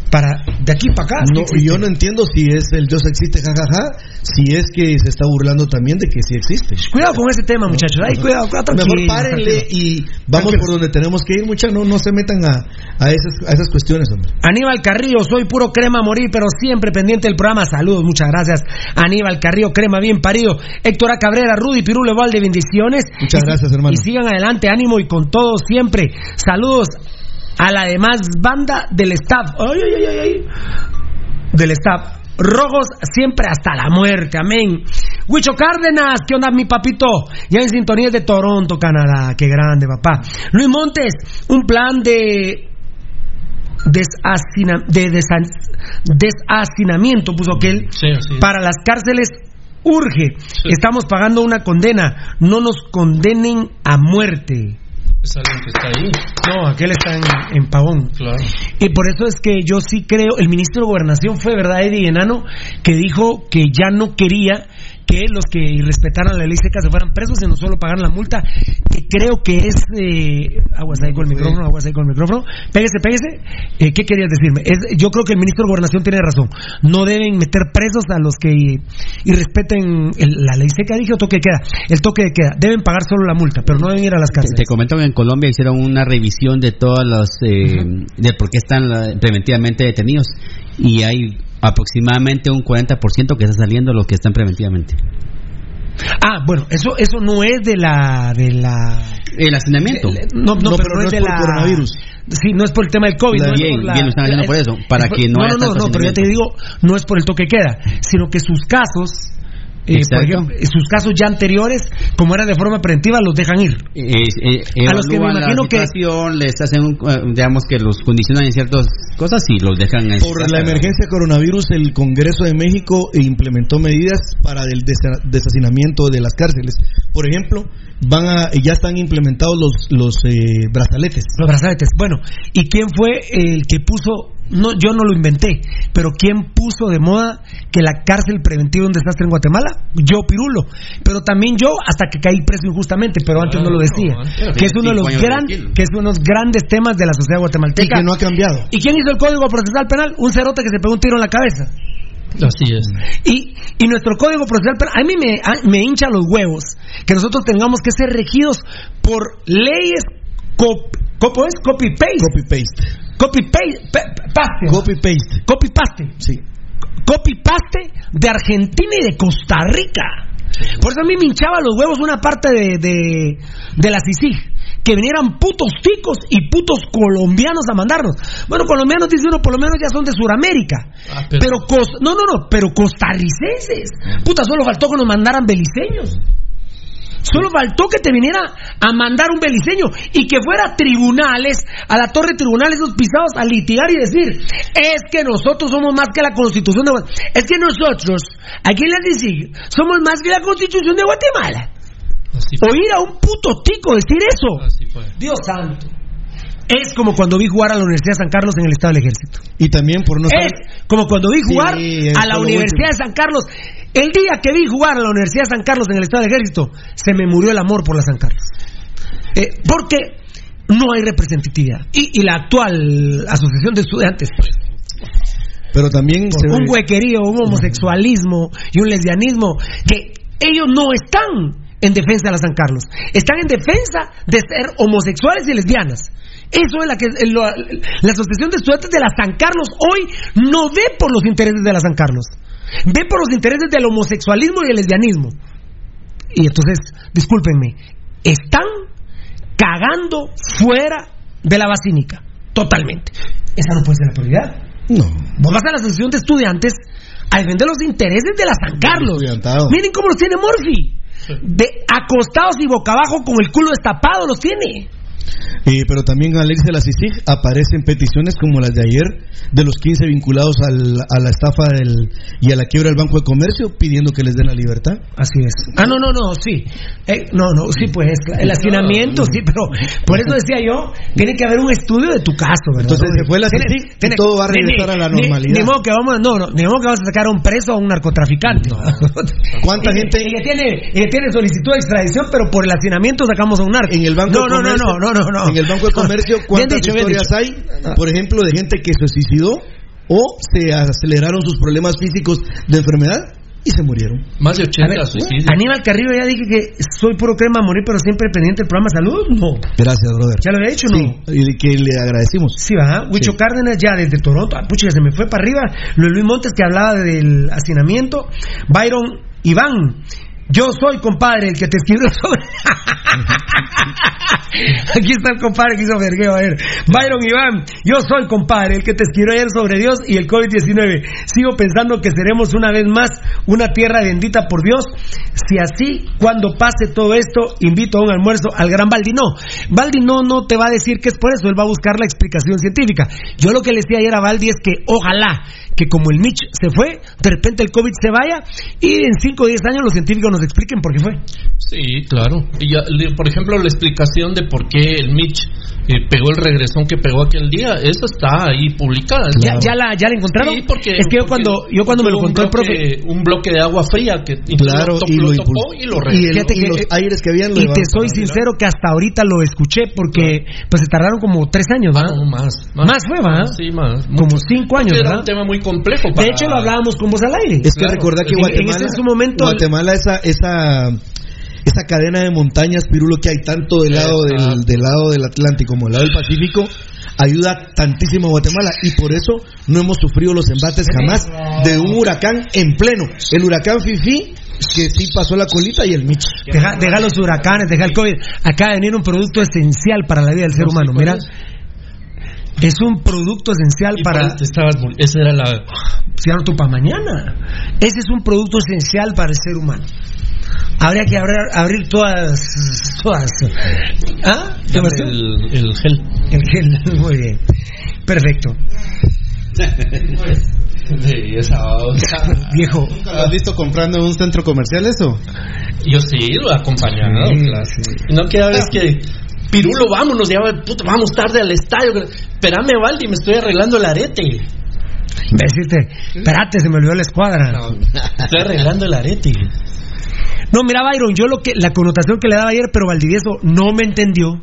para de aquí para acá. No, yo no entiendo si es el Dios existe, jajaja, si es que se está burlando también de que sí existe. Cuidado con ese tema, muchachos. Ay, cuidado, cuidado, Mejor párenle y vamos por donde tenemos que ir, muchachos. No, no se metan a, a, esas, a esas cuestiones, hombre. Aníbal Carrillo, soy puro crema a morir, pero siempre pendiente del programa. Saludos, muchas gracias. Aníbal Carrillo, crema bien parido. Héctor A. Cabrera, Rudy Pirulo Valde, bendiciones. Muchas Y- gracias, hermano. Y sigan adelante, ánimo y con todo siempre. Saludos a la demás banda del staff. Ay, ay, ay, ay, ay. Del staff. Rojos siempre hasta la muerte, amén. Huicho Cárdenas, ¿qué onda mi papito? Ya en sintonía de Toronto, Canadá, qué grande papá. Luis Montes, un plan de desasina- de desan- deshacinamiento, puso aquel, Sí, sí. para las cárceles urge. Estamos pagando una condena, no nos condenen a muerte. Es alguien que está ahí. No, aquel está en, en Pavón. Claro. Y por eso es que yo sí creo, el ministro de Gobernación fue, ¿verdad, Eddie Enano? Que dijo que ya no quería que los que respetaran la ley seca se fueran presos, sino solo pagaran la multa, que creo que es... Eh, aguas ahí con el micrófono, aguas ahí con el micrófono. Pégese, pégese. Eh, ¿Qué querías decirme? Es, yo creo que el ministro de Gobernación tiene razón. No deben meter presos a los que y respeten el- la ley seca, dije, o toque de queda. El toque de queda. Deben pagar solo la multa, pero no deben ir a las Te, cárceles. te comento que en Colombia hicieron una revisión de todos los eh, de por qué están la- preventivamente detenidos y hay aproximadamente un 40% que está saliendo los que están preventivamente. Ah, bueno, eso eso no es de la de la El hacinamiento. no, no, No, pero pero no no es es de por la coronavirus. Sí, no es por el tema del COVID, no es Bien, por la- bien lo están haciendo por eso, para es por- que no No, haya no, no, no, pero ya te digo, no es por el toque queda, sino que sus casos eh, por ejemplo, sus casos ya anteriores, como era de forma preventiva, los dejan ir. Eh, eh, A los que me imagino la que- les hacen, un, eh, digamos que los condicionan en ciertas cosas y los dejan en Por la emergencia coronavirus, el Congreso de México implementó medidas para el desa- deshacinamiento de las cárceles. Por ejemplo, van a, ya están implementados los, los eh, brazaletes. Los brazaletes. Bueno, ¿y quién fue el que puso? No, yo no lo inventé, pero ¿quién puso de moda que la cárcel preventiva de un desastre en Guatemala? Yo, Pirulo. Pero también yo, hasta que caí preso injustamente, pero antes no lo decía. Que es uno de los, gran, que es uno de los grandes temas de la sociedad Y guatemalteca. que no ha cambiado. ¿Y quién hizo el Código Procesal Penal? Un cerote que se pegó un tiro en la cabeza. Así es. Y, y nuestro Código Procesal Penal, a mí me, a- me hincha los huevos que nosotros tengamos que ser regidos por leyes cop, ¿cómo es? Copy-paste. Copy-paste. Copy-paste. pe- paste. Copy-paste. Copy-paste. Sí. Copy-paste de Argentina y de Costa Rica. Por eso a mí me hinchaba los huevos una parte de, de, de la CICIG. Que vinieran putos ticos y putos colombianos a mandarnos. Bueno, colombianos, dice uno, por lo menos ya son de Sudamérica. Ah, pero... pero- cos- no, no, no, pero costarricenses. Puta, solo faltó que nos mandaran beliceños. Solo faltó que te viniera a mandar un beliceño y que fuera a tribunales, a la torre de tribunales, esos pisados, a litigar y decir: Es que nosotros somos más que la constitución de Guatemala. Es que nosotros, aquí en la somos más que la constitución de Guatemala. Oír a un puto tico decir eso. Dios santo. Es como cuando vi jugar a la Universidad de San Carlos en el Estado del Ejército. Y también por no Es como cuando vi jugar Sí, a la Universidad de San Carlos. El día que vi jugar a la Universidad de San Carlos en el Estado del Ejército, se me murió el amor por la San Carlos. Eh, porque no hay representatividad. Y, y la actual Asociación de Estudiantes, pues, Pero también se un ve- huequerío, un homosexualismo y un lesbianismo que ellos no están en defensa de la San Carlos, están en defensa de ser homosexuales y lesbianas. Eso es la que lo- la Asociación de Estudiantes de la San Carlos hoy no ve por los intereses de la San Carlos, ve por los intereses del homosexualismo y el lesbianismo. Y entonces, discúlpenme, están cagando fuera de la basílica, totalmente. Esa no puede ser la prioridad. No. Vos vas a la asociación de estudiantes a defender los intereses de la San Carlos. Miren cómo los tiene Morphy. De acostados y boca abajo con el culo destapado los tiene. Eh, pero también Alex de la CICIG aparecen peticiones como las de ayer de los 15 vinculados al- a la estafa del, y a la quiebra del Banco de Comercio pidiendo que les den la libertad. Así es. Ah, no, no, no, sí. Eh, no, no, sí, pues el hacinamiento, sí, pero por eso decía yo, tiene que haber un estudio de tu caso, ¿verdad? Entonces, se fue la Tiene- CICIG y todo va a regresar a la normalidad. Ni, modo que vamos, no, no, ni modo que vamos a sacar a un preso a un narcotraficante. ¿Cuánta Y- gente- Y que tiene, y que tiene solicitud de extradición, pero por el hacinamiento sacamos a un narco. En el Banco no, de no, no, Comercio, no, no, no, no. En el Banco de Comercio, ¿cuántas dicho, historias hay? Por ejemplo, de gente que se suicidó o se aceleraron sus problemas físicos de enfermedad y se murieron. Más de A 80 ver, suicidios. Aníbal Carrillo ya dije que soy puro crema a morir, pero siempre pendiente del programa de salud. No. Gracias, brother. ¿Ya lo había dicho o no? Y que le agradecimos. Sí, va. Huicho Sí. Cárdenas ya desde Toronto. Ah, pucha, se me fue para arriba. Luis Luis Montes que hablaba del hacinamiento. Byron Iván. Yo soy, compadre, el que te escribió sobre... Aquí está el compadre que hizo vergueo, a ver. Byron Iván, yo soy, compadre, el que te escribió ayer sobre Dios y el COVID-19. Sigo pensando que seremos una vez más una tierra bendita por Dios. Si así, cuando pase todo esto, invito a un almuerzo al gran Valdi. No, Valdi no, no te va a decir que es por eso, él va a buscar la explicación científica. Yo lo que le decía ayer a Valdi es que ojalá que como el Mitch se fue, de repente el COVID se vaya y en 5 o 10 años los científicos nos expliquen por qué fue. Sí, claro. Y ya, le- por ejemplo, la explicación de por qué el Mitch eh, pegó el regresón que pegó aquel día, eso está ahí publicada. ¿Ya, ya la, ¿Ya la encontraron? Sí, porque, es que yo cuando, yo cuando me lo contó el profe... bloque- Un bloque de agua fría que Claro, lo, y lo lo topó y lo Y, regresó. el- Fíjate y que- los aires que habían lo Y te soy sincero que hasta ahorita lo escuché porque pues se tardaron como tres años, ¿verdad? No, más, Más fue, ¿verdad? Sí, más. Como mucho. cinco años, Porque Era ¿verdad? un tema muy complejo. De hecho, lo hablábamos con vos al aire. Es que Claro. recordar que En- en Guatemala, ese su momento- Guatemala esa, esa, esa cadena de montañas, Pirulo, que hay tanto del lado del, del lado del Atlántico como del lado del Pacífico, ayuda tantísimo a Guatemala y por eso no hemos sufrido los embates jamás de un huracán en pleno. El huracán Fifi, que sí pasó la colita y el Mitch. Deja, deja los huracanes, deja el COVID. De venir un producto esencial para la vida del ser humano. Mira, es un producto esencial Y para. te estabas Esa era la. Cierto para mañana. Ese es un producto esencial para el ser humano. Habría que abrir, abrir todas. todas. ¿Ah? El, el gel. El gel, muy bien. Perfecto. Sí, esa Viejo. ¿Nunca lo has visto comprando en un centro comercial eso? Yo sí, lo he acompañado. Sí, claro. sí. No que vez que. Pirulo, vámonos, ya puta, vamos tarde al estadio. Espérame, Valdi, me estoy arreglando el arete. Me deciste, espérate, se me olvidó la escuadra. Estoy arreglando el arete. No, mira, Byron, yo lo que la connotación que le daba ayer, pero Valdivieso no me entendió,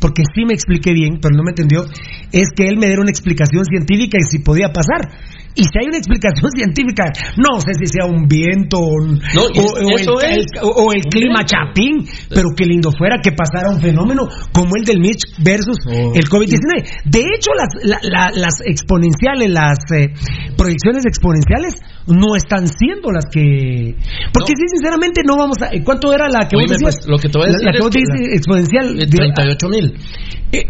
porque sí me expliqué bien, pero no me entendió, es que él me diera una explicación científica y si podía pasar. Y si hay una explicación científica, no sé si sea un viento o, No, el, es. el- o- o el clima chapín, pero qué lindo fuera que pasara un fenómeno como el del Mitch versus Oh. el COVID-19. De hecho, las, la- la- las exponenciales, las eh, proyecciones exponenciales no están siendo las que... Porque No. sí, sinceramente, no vamos a... ¿Cuánto era la que vos Oíme, decías? pues, lo que te voy a decir la que es vos que la- exponencial. Eh, de- 38 mil. Eh,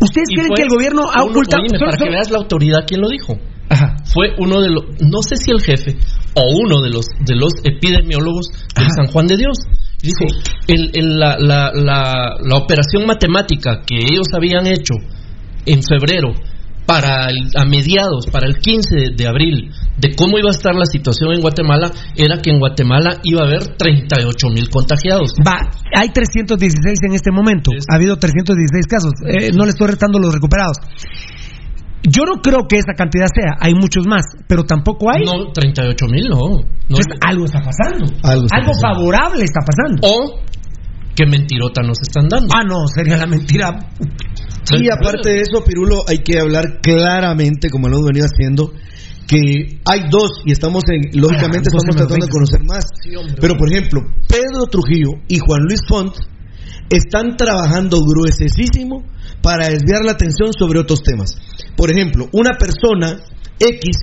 ¿Ustedes creen que el gobierno ha ocultado... para solo- que veas la autoridad, ¿quién lo dijo? Ajá. Fue uno de los, no sé si el jefe o uno de los de los epidemiólogos de. San Juan de Dios. Dijo, el, el- la, la, la, la operación matemática que ellos habían hecho en febrero para el- a mediados, para el 15 de, de abril de cómo iba a estar la situación en Guatemala era que en Guatemala iba a haber 38 mil contagiados. Va, hay 316 en este momento. Ha habido 316 casos. Eh, no le estoy restando los recuperados. Yo no creo que esa cantidad sea. Hay muchos más, pero tampoco hay. No, 38 mil no. no. Entonces, algo está pasando. Algo está pasando. favorable está pasando. O que mentirota nos están dando. Ah, no, sería la mentira. Y aparte de eso, Pirulo, hay que hablar claramente, como lo hemos venido haciendo, que hay dos, y estamos en, lógicamente Ah, estamos tratando de 20. conocer más. Sí, hombre. Pero, por ejemplo, Pedro Trujillo y Juan Luis Font están trabajando gruesísimo para desviar la atención sobre otros temas. Por ejemplo, una persona X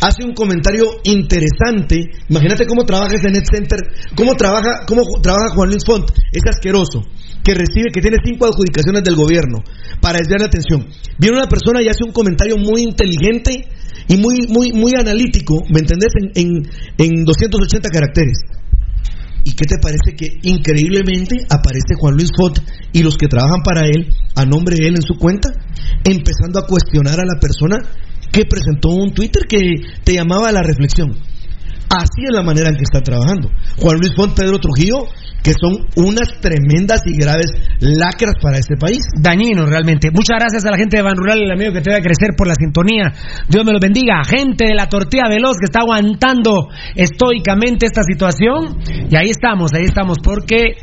hace un comentario interesante. Imagínate cómo trabaja ese net center, cómo trabaja, cómo trabaja Juan Luis Font, es asqueroso, que recibe, que tiene cinco adjudicaciones del gobierno para desviar la atención. Viene una persona y hace un comentario muy inteligente y muy, muy, muy analítico, ¿me entendés? En, en, en 280 caracteres. ¿Y qué te parece que increíblemente aparece Juan Luis Font y los que trabajan para él, a nombre de él en su cuenta, empezando a cuestionar a la persona que presentó un Twitter que te llamaba a la reflexión? Así es la manera en que está trabajando. Juan Luis Font, Pedro Trujillo, que son unas tremendas y graves lacras para este país. Dañino realmente. Muchas gracias a la gente de Ban Rural, el amigo que te va a crecer por la sintonía. Dios me los bendiga. Gente de la tortilla veloz que está aguantando estoicamente esta situación. Y ahí estamos, ahí estamos, porque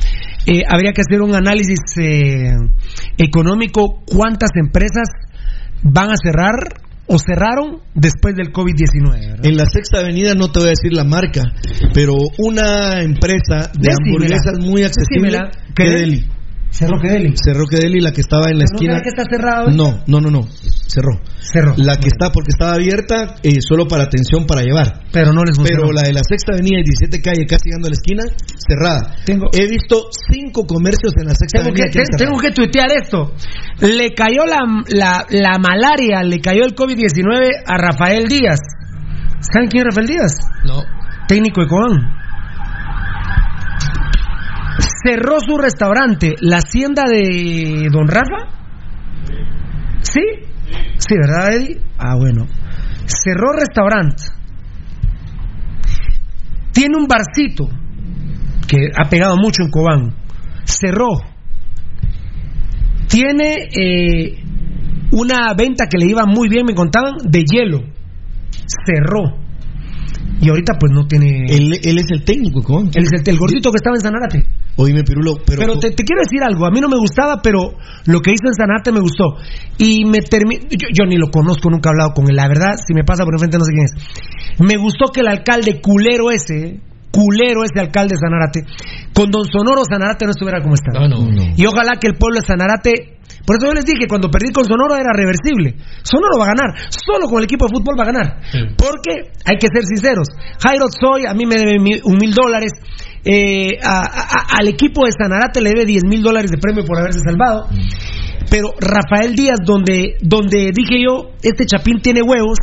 eh, habría que hacer un análisis eh, económico. ¿Cuántas empresas van a cerrar o cerraron después del COVID-19? ¿verdad? En la sexta avenida no te voy a decir la marca, pero una empresa de hamburguesas muy accesible. Kedeli. Cerró Kedeli. Cerró Kedeli, la que estaba en la ¿Pero no esquina. será que está cerrado? No, no, no, no. Cerró. Cerró. La que está, porque estaba abierta eh, solo para atención para llevar. Pero no les funcionó. Pero la de la sexta avenida y 17 calle, casi llegando a la esquina, cerrada. Tengo- He visto cinco comercios en la sexta Tengo avenida que, tengo que tuitear esto. Le cayó la, la, la malaria, le cayó el COVID-19 a Rafael Díaz. ¿Saben quién es Rafael Díaz? No. Técnico de Cobán. Cerró su restaurante, la hacienda de Don Rafa. ¿Sí? Sí, ¿verdad, Eddie? Ah, bueno. Cerró restaurante. Tiene un barcito que ha pegado mucho en Cobán. Cerró. Tiene eh, una venta que le iba muy bien, me contaban, de hielo. Cerró. Y ahorita pues no tiene... Él, él es el técnico, ¿cómo? Él es el, el gordito que estaba en Sanarate. Oíme, Pirulo, pero... Pero te, te quiero decir algo, a mí no me gustaba, pero lo que hizo en Sanarte me gustó. Y me termi- yo, yo ni lo conozco, nunca he hablado con él, la verdad, si me pasa por enfrente no sé quién es. Me gustó que el alcalde culero ese, culero ese alcalde de Sanarate, con don Sonoro Sanarate no estuviera como está. Ah, no. Y ojalá que el pueblo de Sanarate, por eso yo les dije, cuando perdí con Sonoro era reversible. Sonoro va a ganar, solo con el equipo de fútbol va a ganar. Sí. Porque hay que ser sinceros. Jairo Soy a mí me debe un mil dólares. Eh, a- a- al equipo de Sanarate le debe 10 mil dólares de premio por haberse salvado. Pero Rafael Díaz, donde, donde dije yo, este Chapín tiene huevos,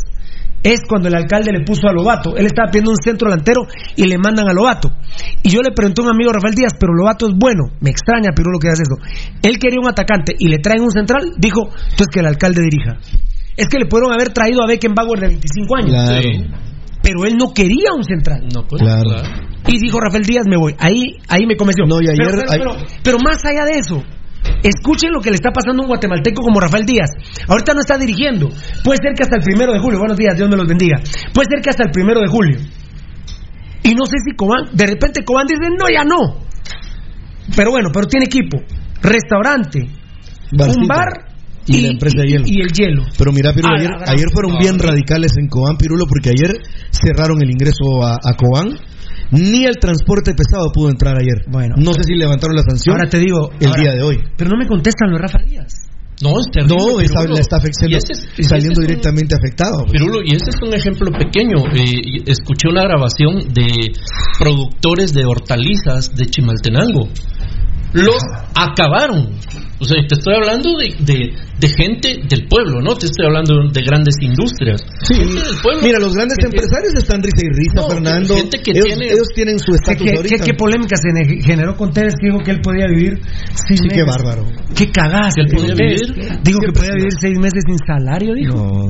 es cuando el alcalde le puso a Lobato. Él estaba pidiendo un centro delantero y le mandan a Lobato. Y yo le pregunté a un amigo Rafael Díaz, pero Lobato es bueno. Me extraña, pero lo que hace eso. Él quería un atacante y le traen un central, dijo, entonces que el alcalde dirija. Es que le pudieron haber traído a Beckenbauer de 25 años. Claro. Pero él no quería un central. No, pues, Claro. Y dijo Rafael Díaz, me voy. Ahí, ahí me convenció. No, y ayer- pero, pero- ay- pero- pero más allá de eso, escuchen lo que le está pasando a un guatemalteco como Rafael Díaz. Ahorita no está dirigiendo. Puede ser que hasta el primero de julio. Buenos días, Dios me los bendiga. Puede ser que hasta el primero de julio. Y no sé si Cobán, de repente Cobán dice, no, ya no. Pero bueno, pero tiene equipo, restaurante, un bar Y la empresa de hielo. y el hielo. Pero mira, Pirulo, Ah, ayer, ayer fueron bien radicales en Cobán, Pirulo, porque ayer cerraron el ingreso a, a Cobán. Ni el transporte pesado pudo entrar ayer. Bueno. no sé si levantaron la sanción Ahora te digo, el ahora- día de hoy. Pero no me contestan lo de Rafa Díaz. No, es terrible. No, está, Pirulo. la está afectando- Y ese es- y saliendo ese es un- directamente afectado. pues. Pirulo, y ese es un ejemplo pequeño. Eh, escuché una grabación de productores de hortalizas de Chimaltenango. Los acabaron. O sea, te estoy hablando de, de, de gente del pueblo, ¿no? Te estoy hablando de grandes industrias. Sí. Gente del pueblo. Mira, los grandes empresarios están risa y risa, No, Fernando. gente que ellos, tiene- ellos tienen su ¿Qué, estatus qué, ahorita. qué- qué polémica se ne- generó con Tevez que dijo que él podía vivir seis Sí, qué meses? bárbaro. ¿Qué? Que él podía Tevez? vivir. Digo que podía vivir seis meses sin salario, dijo.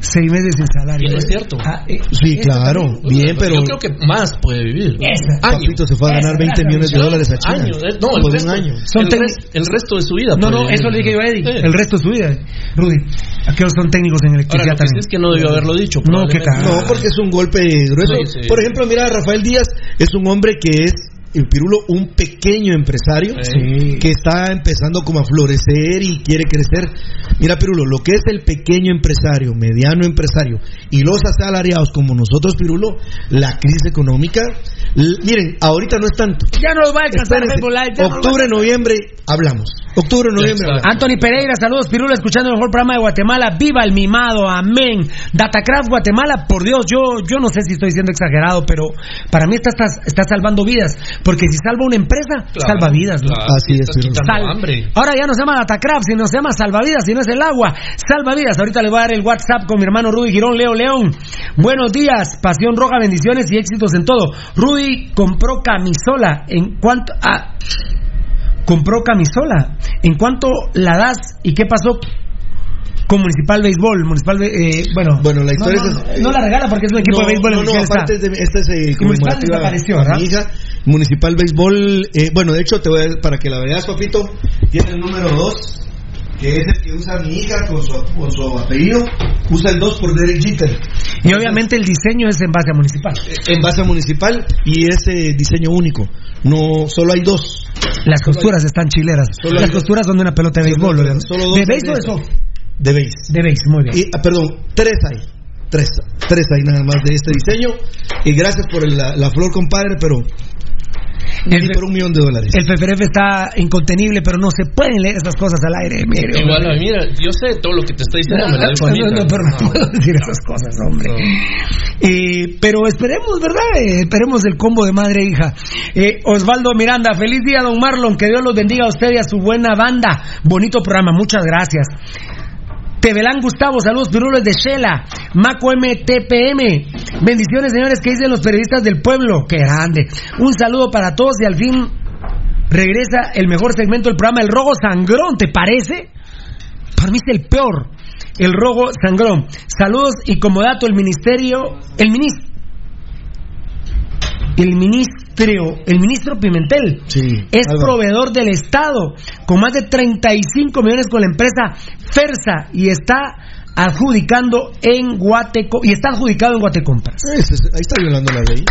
Seis meses sin salario. No es cierto. Ah, eh, Sí, claro. también. Bien, pero. Yo creo que más puede vivir. Esa. Papito se fue a ganar 20 millones de dólares a China. Años, eh, no, el Por un resto, año. Son el, técnicos- res- el resto de su vida. No, no, eso le dije yo a Eddie. Sí. El resto de su vida. Rudy, aquellos son técnicos en Ahora, electricidad lo que también. es que no debió haberlo dicho. No, qué. No, porque es un golpe grueso. Sí, sí. Por ejemplo, mira, Rafael Díaz es un hombre que es, el Pirulo, un pequeño empresario Sí. que está empezando como a florecer y quiere crecer. Mira, Pirulo, lo que es el pequeño empresario, mediano empresario y los asalariados como nosotros, Pirulo, la crisis económica, miren, ahorita no es tanto. Ya nos va a alcanzar a octubre, noviembre, hablamos. Octubre, noviembre, hablamos. Anthony Pereira, saludos Pirulo, escuchando el mejor programa de Guatemala. Viva el mimado, amén. Datacraft Guatemala, por Dios, yo, yo no sé si estoy siendo exagerado, pero para mí está, está, está salvando vidas. Porque si salva una empresa, Claro, salva vidas. ¿no? claro, Así sí, es, Sal- hambre. Ahora ya no se llama Datacraft, sino se llama Salvavidas, si no es el agua. Salvavidas, ahorita le voy a dar el WhatsApp con mi hermano Rudy Girón, Leo León. Buenos días, Pasión Roja, bendiciones y éxitos en todo. Rudy compró camisola. ¿En cuanto a compró camisola. ¿En cuánto la das y qué pasó con Municipal Béisbol? Municipal, eh, bueno, Bueno, la historia no, no, es- no la regala porque es un equipo no, de béisbol no, no, aparte está. es de- esta es eh. Municipal Béisbol, eh, bueno, de hecho, te voy a- para que la veas, papito, tiene el número 2, que es el que usa mi hija con su, con su apellido, usa el 2 por Derek Jeter. Y obviamente el diseño es en base a Municipal. En base a Municipal y es eh, diseño único. No, solo hay dos. Las costuras están chileras. Solo Las costuras son de una pelota de béisbol. Solo- obviamente. solo dos ¿De béisbol o de? De base. De béis, muy bien. Y, ah, perdón, tres hay. Tres, tres hay nada más de este diseño. Y gracias por el- la, la flor, compadre, pero ni por un millón de dólares. el FFRF está incontenible, pero no se pueden leer esas cosas al aire. Mire, Igual, mí, mira, yo sé todo lo que te está diciendo, me la doy No, bonita. no, no, pero no puedo decir esas cosas, hombre. Eh, pero esperemos, ¿verdad? Eh, esperemos el combo de madre e hija. Eh, Osvaldo Miranda, feliz día, don Marlon. Que Dios los bendiga a usted y a su buena banda. Bonito programa, muchas gracias. Tevelán Gustavo, saludos pirulos de Shela, Maco MTPM, bendiciones señores, que dicen los periodistas del pueblo? Qué grande. Un saludo para todos y al fin regresa el mejor segmento del programa, el robo sangrón, ¿te parece? Para mí es el peor, el robo sangrón. Saludos y como dato el ministerio, el ministro, el ministro, el ministro Pimentel es Álvaro. proveedor del Estado con más de 35 millones con la empresa Fersa y está adjudicando en Guateco y está adjudicado en Guatecompras. Es- ahí está violando la ley.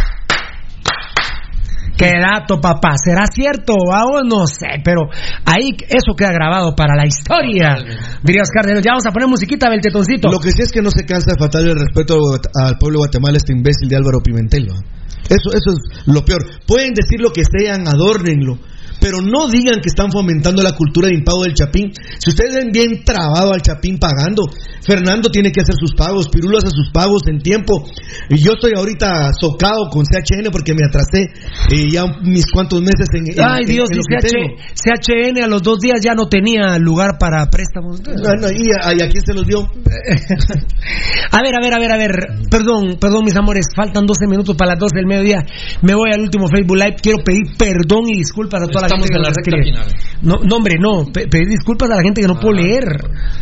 Qué dato, papá. ¿Será cierto? Ah, no sé, pero ahí eso queda grabado para la historia. Diría Oscar. Ya vamos a poner musiquita del tetoncito. Lo que sí es que no se cansa de faltarle el respeto al pueblo de Guatemala este imbécil de Álvaro Pimentel. ¿va? Eso, eso es lo peor. Pueden decir lo que sean, adórnenlo. Pero no digan que están fomentando la cultura de impago del Chapín. Si ustedes ven bien trabado al Chapín pagando, Fernando tiene que hacer sus pagos, Pirulo hace sus pagos en tiempo. Y yo estoy ahorita socado con CHN porque me atrasé eh, ya mis cuantos meses en, en- Ay, en- Dios, en CHN a los dos días ya no tenía lugar para préstamos. No, no, y, a, y a quién se los dio? A ver, a ver, a ver, a ver. Perdón, perdón, mis amores. Faltan 12 minutos para las 12 del mediodía. Me voy al último Facebook Live. Quiero pedir perdón y disculpas a toda la Estamos gente en la recta escribe. final. No, no, hombre, no. Pe- pedir disculpas a la gente que no puedo leer.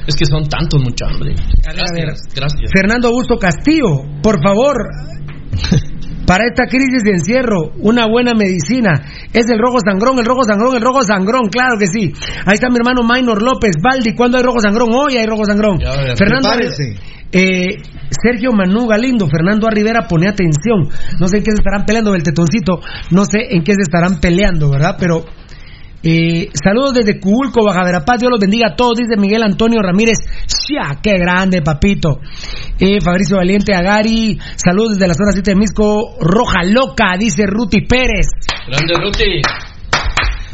Es que son tantos, mucha hambre. A ver, a ver. Gracias. Fernando Augusto Castillo, por favor. Para esta crisis de encierro, una buena medicina es el rojo sangrón, el rojo sangrón, el rojo sangrón, claro que sí. Ahí está mi hermano Maynor López, Baldi, ¿cuándo hay rojo sangrón? Hoy hay rojo sangrón. Ya, ya, Fernando. Eh, Sergio Manu Galindo, Fernando. Rivera, pone atención. No sé en qué se estarán peleando del tetoncito, no sé en qué se estarán peleando, ¿verdad? Pero eh, saludos desde Cuulco, Baja Verapaz, Dios los bendiga a todos, dice Miguel Antonio Ramírez. ¡Shia! ¡Qué grande, papito! Eh, Fabricio Valiente Agari, saludos desde la zona 7 de Misco, Roja Loca, dice Ruti Pérez. Grande Ruti.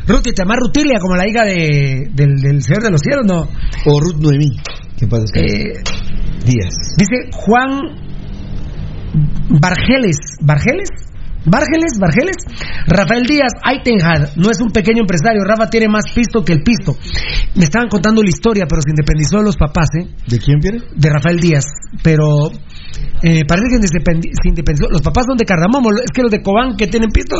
Ruti, te llamas Rutilia como la hija de, del, del Señor de los Cielos, ¿no? O Ruth Noemí. Que pasa Eh, Díaz. dice Juan Bargeles, ¿Bargeles? Bargeles, Bargeles, Rafael Díaz, Aitenhad, no es un pequeño empresario, Rafa tiene más pisto que el pisto. Me estaban contando la historia, pero se independizó de los papás, ¿eh? ¿De quién viene? De Rafael Díaz, pero eh, parece que se independi- se independizó. Los papás son de Cardamomo, es que los de Cobán que tienen pisto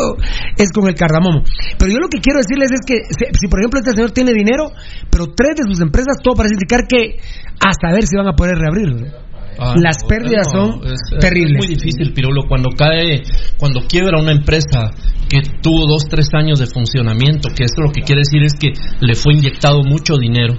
es con el Cardamomo. Pero yo lo que quiero decirles es que si, por ejemplo este señor tiene dinero, pero tres de sus empresas, todo parece indicar que a saber si van a poder reabrir. ¿no? Ah, Las pérdidas no, son es- es terribles. muy difícil, Pirulo, cuando cae, cuando quiebra una empresa que tuvo dos, tres años de funcionamiento, que esto lo que quiere decir es que le fue inyectado mucho dinero.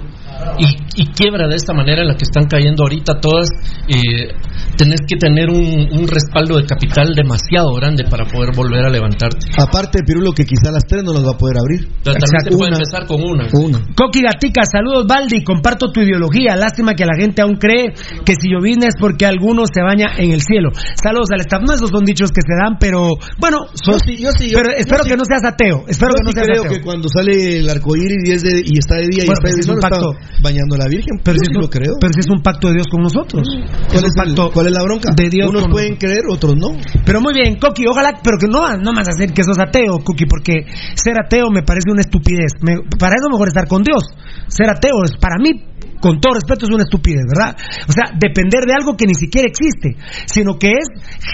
Y, y quiebra de esta manera en la que están cayendo ahorita todas, eh, tenés que tener un, un respaldo de capital demasiado grande para poder volver a levantarte. Aparte, Pirulo, que quizá las tres no las va a poder abrir. Tal vez se puede Una. empezar con una. Una. Coqui Gatica, saludos Baldi, comparto tu ideología, lástima que la gente aún cree que si llovina es porque alguno se baña en el cielo. Saludos al staff, no esos son dichos que se dan, pero bueno, Yo sí, yo sí, yo- pero yo espero sí. que no seas ateo, espero Yo que no sí seas creo ateo. que cuando sale el arco iris y, es de- y está de día y está pues de es un pacto. está bañando a la Virgen. Pero si sí es lo creo. Pero si es un pacto de Dios con nosotros. ¿Cuál, Es es un el- pacto cuál es la bronca? de Dios Unos pueden creer, otros no. Pero muy bien, Coqui, ojalá, pero que no, no a decir que sos ateo, Coqui, porque ser ateo me parece una estupidez. Me- para eso mejor estar con Dios. Ser ateo es, para mí, con todo respeto, es una estupidez, ¿verdad? O sea, depender de algo que ni siquiera existe, sino que es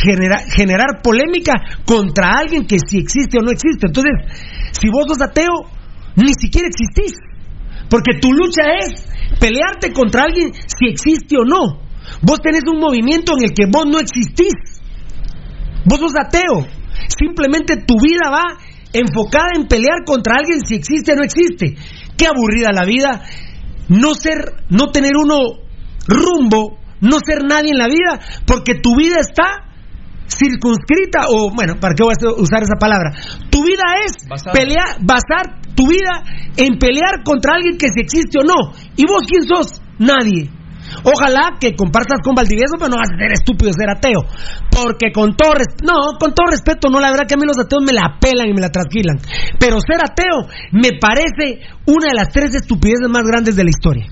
genera- generar polémica contra alguien que si existe o no existe. Entonces, si vos sos ateo, ni siquiera existís. Porque tu lucha es pelearte contra alguien si existe o no. Vos tenés un movimiento en el que vos no existís. Vos sos ateo. Simplemente tu vida va enfocada en pelear contra alguien si existe o no existe. Qué aburrida la vida. No ser, no tener uno rumbo, no ser nadie en la vida, porque tu vida está circunscrita, o bueno, ¿para qué voy a usar esa palabra? Tu vida es Basada. pelear, basar tu vida en pelear contra alguien que si existe o no. ¿Y vos quién sos? Nadie. Ojalá que compartas con Valdivieso, pero no vas a ser estúpido ser ateo. Porque con todo respeto, no, con todo respeto, no, la verdad que a mí los ateos me la pelan y me la trasquilan. Pero ser ateo me parece una de las tres estupideces más grandes de la historia.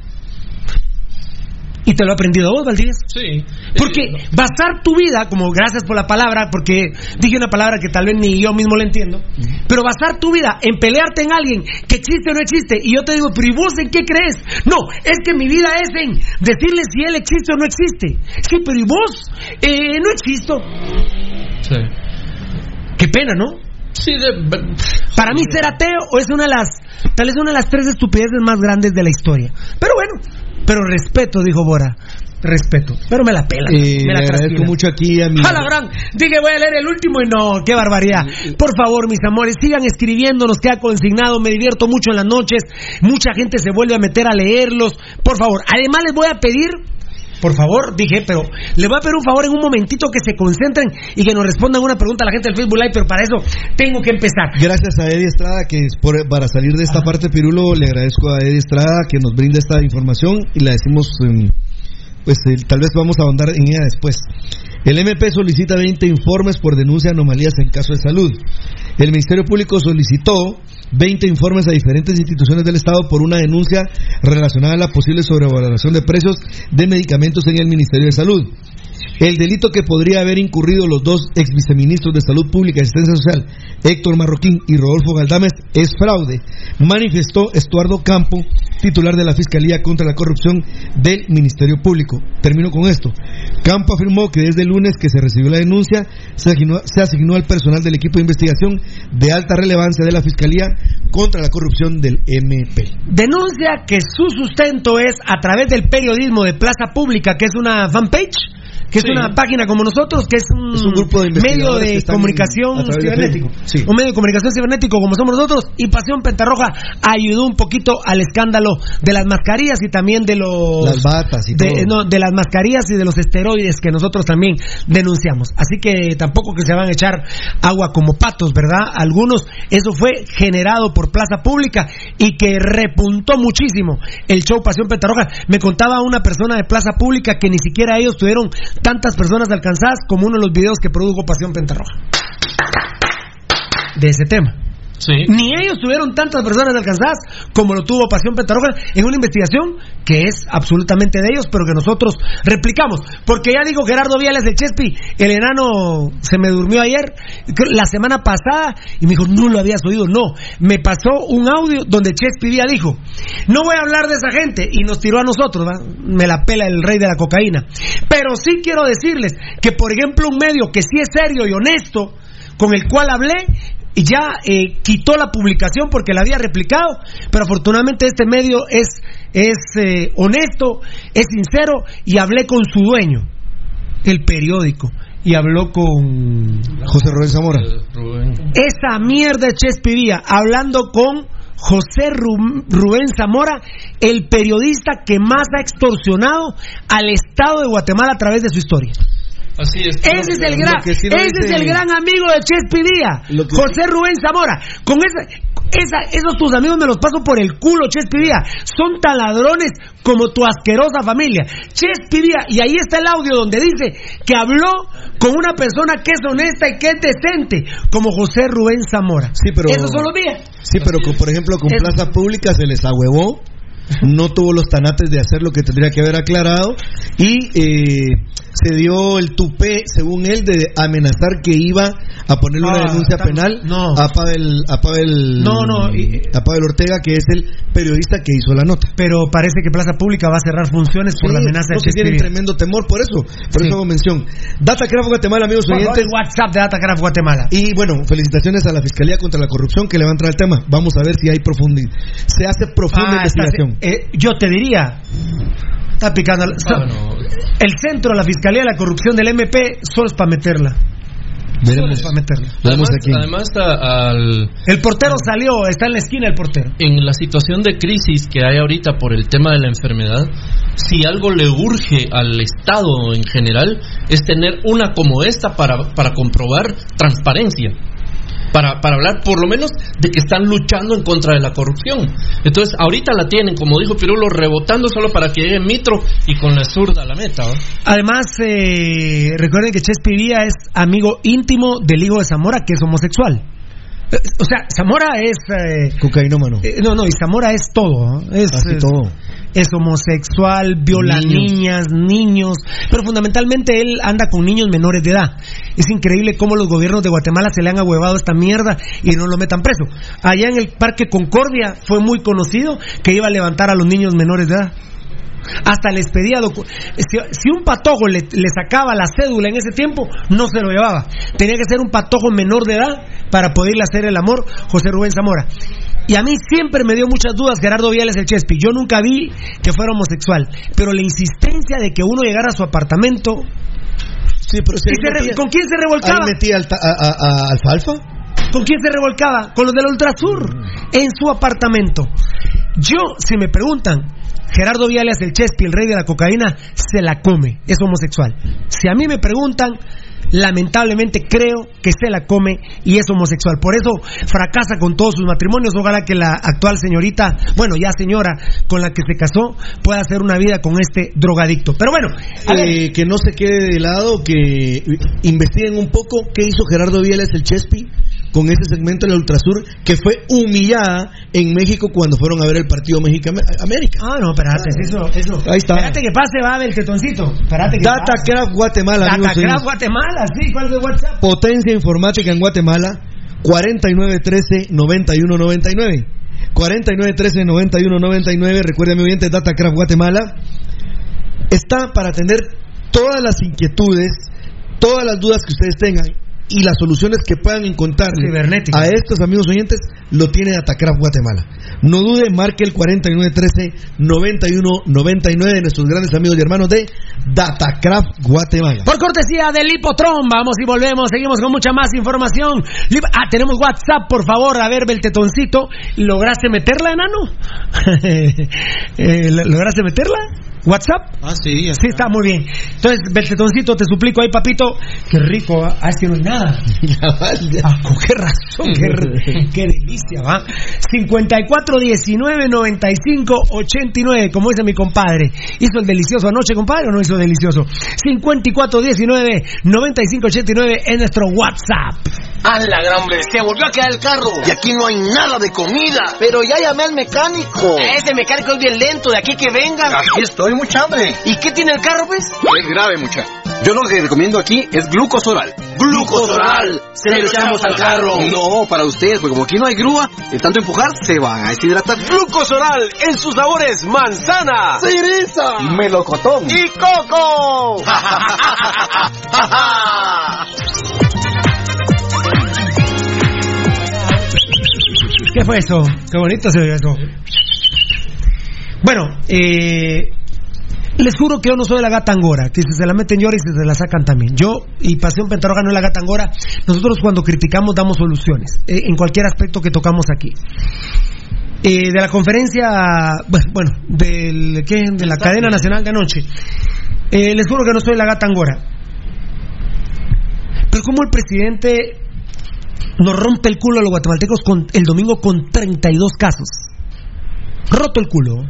Y te lo he aprendido vos, Valdivieso. Sí. Porque basar tu vida, como gracias por la palabra, porque dije una palabra que tal vez ni yo mismo la entiendo, pero basar tu vida en pelearte en alguien que existe o no existe, y yo te digo, pero ¿y vos en qué crees? No, es que mi vida es en decirle si él existe o no existe. Sí, pero ¿y vos? Eh, no existo. Sí. Qué pena, ¿no? Sí, de- Para mí ser ateo es una de las, tal vez una de las tres estupideces más grandes de la historia. Pero bueno, pero respeto, dijo Bora. Respeto. Pero me la pela. Eh, me la le agradezco mucho aquí a mi. ¡A la gran! Dije, voy a leer el último y no, qué barbaridad. Por favor, mis amores, sigan escribiendo, nos queda consignado, me divierto mucho en las noches, mucha gente se vuelve a meter a leerlos. Por favor, además les voy a pedir, por favor, dije, pero les voy a pedir un favor en un momentito que se concentren y que nos respondan una pregunta a la gente del Facebook Live, pero para eso tengo que empezar. Gracias a Eddie Estrada, que es por- para salir de esta parte, Pirulo, le agradezco a Eddie Estrada que nos brinda esta información y la decimos, em, pues eh, tal vez vamos a ahondar en ella después. El MP solicita 20 informes por denuncia de anomalías en caso de salud. El Ministerio Público solicitó 20 informes a diferentes instituciones del Estado por una denuncia relacionada a la posible sobrevaloración de precios de medicamentos en el Ministerio de Salud. El delito que podría haber incurrido los dos ex viceministros de Salud Pública y Asistencia Social, Héctor Marroquín y Rodolfo Galdames, es fraude, manifestó Estuardo Campo, titular de la Fiscalía contra la Corrupción del Ministerio Público. Termino con esto. Campo afirmó que desde el lunes que se recibió la denuncia, se asignó, se asignó al personal del equipo de investigación de alta relevancia de la Fiscalía contra la corrupción del MP. Denuncia que su sustento es a través del periodismo de Plaza Pública, que es una fanpage, que es Sí. una página como nosotros, que es un, Es un grupo de medio de comunicación cibernético. Sí. Un medio de comunicación cibernético como somos nosotros. Y Pasión Pentarroja ayudó un poquito al escándalo de las mascarillas y también de los. Las batas y de, todo. no, de las mascarillas y de los esteroides que nosotros también denunciamos. Así que tampoco que se van a echar agua como patos, ¿verdad? Algunos, eso fue generado por Plaza Pública y que repuntó muchísimo el show Pasión Pentarroja. Me contaba una persona de Plaza Pública que ni siquiera ellos tuvieron tantas personas alcanzadas como uno de los videos que produjo Pasión Pentarroja. De ese tema. Ni ellos tuvieron tantas personas alcanzadas como lo tuvo Pasión Pentarroja en una investigación que es absolutamente de ellos, pero que nosotros replicamos. Porque ya digo Gerardo Viales de Chespi, el enano se me durmió ayer, la semana pasada, y me dijo, no lo habías oído. No, me pasó un audio donde Chespi Vía dijo, no voy a hablar de esa gente, y nos tiró a nosotros, me la pela el rey de la cocaína. Pero sí quiero decirles que, por ejemplo, un medio que sí es serio y honesto, con el cual hablé, ya eh, quitó la publicación porque la había replicado, pero afortunadamente este medio es, es eh, honesto, es sincero y hablé con su dueño, el periódico, y habló con José Rubén Zamora. Esa mierda de Chespiría, hablando con José Ru- Rubén Zamora, el periodista que más ha extorsionado al Estado de Guatemala a través de su historia. Así es. Ese es el gran, ese es el gran amigo de Chespi Díaz, José Rubén Zamora. Con esa, esa, esos tus amigos me los paso por el culo, Chespi Díaz. Son tan ladrones como tu asquerosa familia. Chespi Díaz, y ahí está el audio donde dice que habló con una persona que es honesta y que es decente, como José Rubén Zamora. Sí, pero- Esos son los días. Sí, pero con- por ejemplo con Es- Plaza Pública se les ahuevó, no tuvo los tanates de hacer lo que tendría que haber aclarado y eh, se dio el tupé, según él, de amenazar que iba a ponerle una Ah, denuncia estamos- penal no. a Pavel, a Pavel, No, no, y- a Pavel Ortega, que es el periodista que hizo la nota. Pero parece que Plaza Pública va a cerrar funciones por Sí, la amenaza de tienen tremendo temor por eso, por eso hago mención. Datacraft Guatemala, amigos Por favor, oyentes. el WhatsApp de Datacraft Guatemala. Y bueno, felicitaciones a la Fiscalía contra la Corrupción que le va a entrar el tema. Vamos a ver si hay profundidad. Se hace profunda Ah, investigación. eh, yo te diría, está picando. El centro de la Fiscalía de la Corrupción del MP solo es para meterla. Es para meterla. Además, además a- al, El portero salió, está en la esquina el portero. en la situación de crisis que hay ahorita por el tema de la enfermedad, si algo le urge al Estado en general es tener una como esta para, para comprobar transparencia. Para, para hablar por lo menos de que están luchando en contra de la corrupción. Entonces, ahorita la tienen, como dijo Pirulo, rebotando solo para que llegue Mitro y con la zurda a la meta. Además, eh, recuerden que Chespi Vía es amigo íntimo del hijo de Zamora, que es homosexual. Eh, O sea, Zamora es... eh, Cocainómano. eh, no, no, y Zamora es todo. Es, Casi todo. Es homosexual, viola Niños. niñas, niños, pero fundamentalmente él anda con niños menores de edad. Es increíble cómo los gobiernos de Guatemala se le han ahuevado esta mierda y no lo metan preso. Allá en el Parque Concordia fue muy conocido que iba a levantar a los niños menores de edad. Hasta les pedía si, si un patojo le, le sacaba la cédula en ese tiempo, no se lo llevaba. Tenía que ser un patojo menor de edad para poderle hacer el amor José Rubén Zamora. Y a mí siempre me dio muchas dudas Gerardo Viales el Chespi. Yo nunca vi que fuera homosexual, pero la insistencia de que uno llegara a su apartamento. Sí, pero si ¿Y ahí se re- metía- ¿Con quién se revolcaba? Metía al a, a- a Alfalfa. ¿Con quién se revolcaba? Con los del Ultrasur, en su apartamento. Yo, si me preguntan, Gerardo Viales, el Chespi, el rey de la cocaína, se la come, es homosexual. Si a mí me preguntan, lamentablemente creo que se la come y es homosexual. Por eso fracasa con todos sus matrimonios. Ojalá que la actual señorita, bueno, ya señora con la que se casó, pueda hacer una vida con este drogadicto. Pero bueno, a Eh, que no se quede de lado, que investiguen un poco qué hizo Gerardo Viales el Chespi con ese segmento en el Ultrasur que fue humillada en México cuando fueron a ver el partido México-América. Ah, no, espérate, eso, eso. Ahí está. Espérate que pase, va el tetoncito. Espérate que. Datacraft Guatemala. Datacraft. Guatemala, sí, ¿cuál es el WhatsApp? Potencia informática en Guatemala 4913-9199 4913-9199 Recuerden mi oyente Datacraft Guatemala Está para atender todas las inquietudes Todas las dudas que ustedes tengan Y las soluciones que puedan encontrar. A estos amigos oyentes Lo tiene Datacraft Guatemala No dude, marque el 4913-9199 De nuestros grandes amigos y hermanos de Datacraft Guatemala Por cortesía del Lipotron, vamos y volvemos, seguimos con mucha más información. Ah, tenemos WhatsApp, por favor, a ver, ve el tetoncito. ¿Lograste meterla, enano? Eh, ¿Lograste meterla? ¿WhatsApp? Ah, sí. Sí, está muy bien. Entonces, Beltetoncito, te suplico ahí, papito. Qué rico, ¿va? Ah, es que no hay nada. Ah, con qué razón, qué, qué delicia, ¿va? 54 19 95 89, como dice mi compadre. ¿Hizo el delicioso anoche, compadre, o no hizo el delicioso? 54 19 95 89 en nuestro WhatsApp. ¡A la gran hombre! ¡Se volvió a quedar el carro! Y aquí no hay nada de comida. Pero ya llamé al mecánico. Ese mecánico es bien lento, de aquí que venga. Aquí estoy, mucha hambre. ¿Y qué tiene el carro, pues? Es grave, muchacho. Yo lo que recomiendo aquí es glucosoral. Glucosoral. Se lo echamos al carro. No, para ustedes, porque como aquí no hay grúa, de tanto empujar se van a deshidratar. Glucosoral en sus sabores manzana, cereza, melocotón y coco. ¿Qué fue eso? Qué bonito se ve eso. Bueno, eh, les juro que yo no soy la gata angora, que si se la meten llora y si se la sacan también. Yo y Pasión Pentarroga no es la gata angora. Nosotros cuando criticamos damos soluciones, eh, en cualquier aspecto que tocamos aquí. Eh, de la conferencia, bueno, de la cadena nacional de anoche, eh, les juro que no soy la gata angora. Pero como el presidente nos rompe el culo a los guatemaltecos con, el domingo con 32 casos. Roto el culo.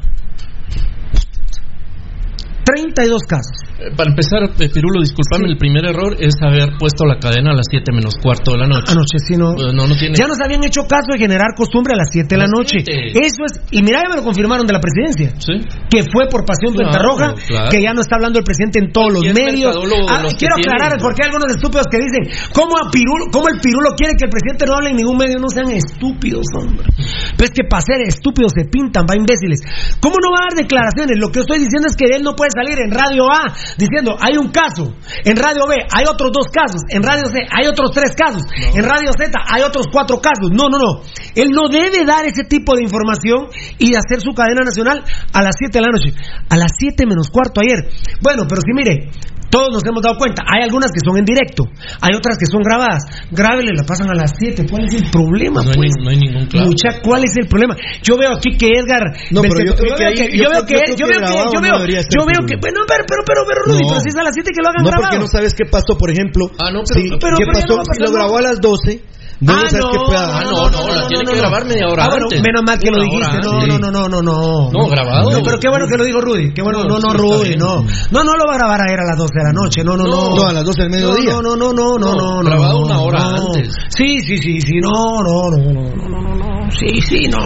32 casos. Eh, Para empezar, eh, Pirulo, discúlpame, el primer error es haber puesto la cadena a las 7 menos cuarto de la noche. Anoche, sí, no. Eh, no, no tiene... Ya nos habían hecho caso de generar costumbre a las 7 de la noche. siete. Eso es. Y mira, ya me lo confirmaron de la presidencia. Sí. Que fue por Pasión Claro, Pentarroja. claro. Que ya no está hablando el presidente en todos los medios. Ah, los quiero tienen- aclarar porque hay algunos estúpidos que dicen: ¿cómo, a Pirulo, ¿Cómo el Pirulo quiere que el presidente no hable en ningún medio? No sean estúpidos, hombre. Pero es que para ser estúpidos se pintan, va imbéciles. ¿Cómo no va a dar declaraciones? Lo que estoy diciendo es que él no puede salir en Radio A diciendo: hay un caso. En Radio B hay otros dos casos. En Radio C hay otros tres casos. En Radio Z hay otros cuatro casos. No, no, no. Él no debe dar ese tipo de información y hacer su cadena nacional a las 7 de la noche. A las 7 menos cuarto ayer. Bueno, pero sí, mire, todos nos hemos dado cuenta. Hay algunas que son en directo. Hay otras que son grabadas. Grábele, la pasan a las 7. ¿Cuál es el problema, No hay, pues? no hay ningún claro. Mucha, ¿cuál es el problema? Yo veo aquí que Edgar. No, pero yo creo que ahí- yo yo veo que, yo veo que yo veo, no yo veo que, bueno, pero, pero, pero, pero, Rudy, No. pero si es a las 7 que lo hagan No, grabado. porque no sabes qué pasó, por ejemplo. Ah, no, Sí, pero- pero- ¿Qué pero pasó? no Si lo grabó a las 12, no, Ah, no qué pueda. Ah, no, no, la tiene que grabar media hora Ah, bueno, antes. menos mal que lo dijiste. No, no, no, no, no, no. No, grabado. No, pero qué bueno que lo dijo Rudy. Qué bueno, no, No, no, Rudy, no. No, no lo va a grabar ayer a las 12 de la noche. No, no, no. No, a las 12 del mediodía. No, no, no, no, no, no, no. grabado no, una hora no. antes. Sí, sí, sí, sí. No, no, no, no, no, no, no, no. Sí, sí, no.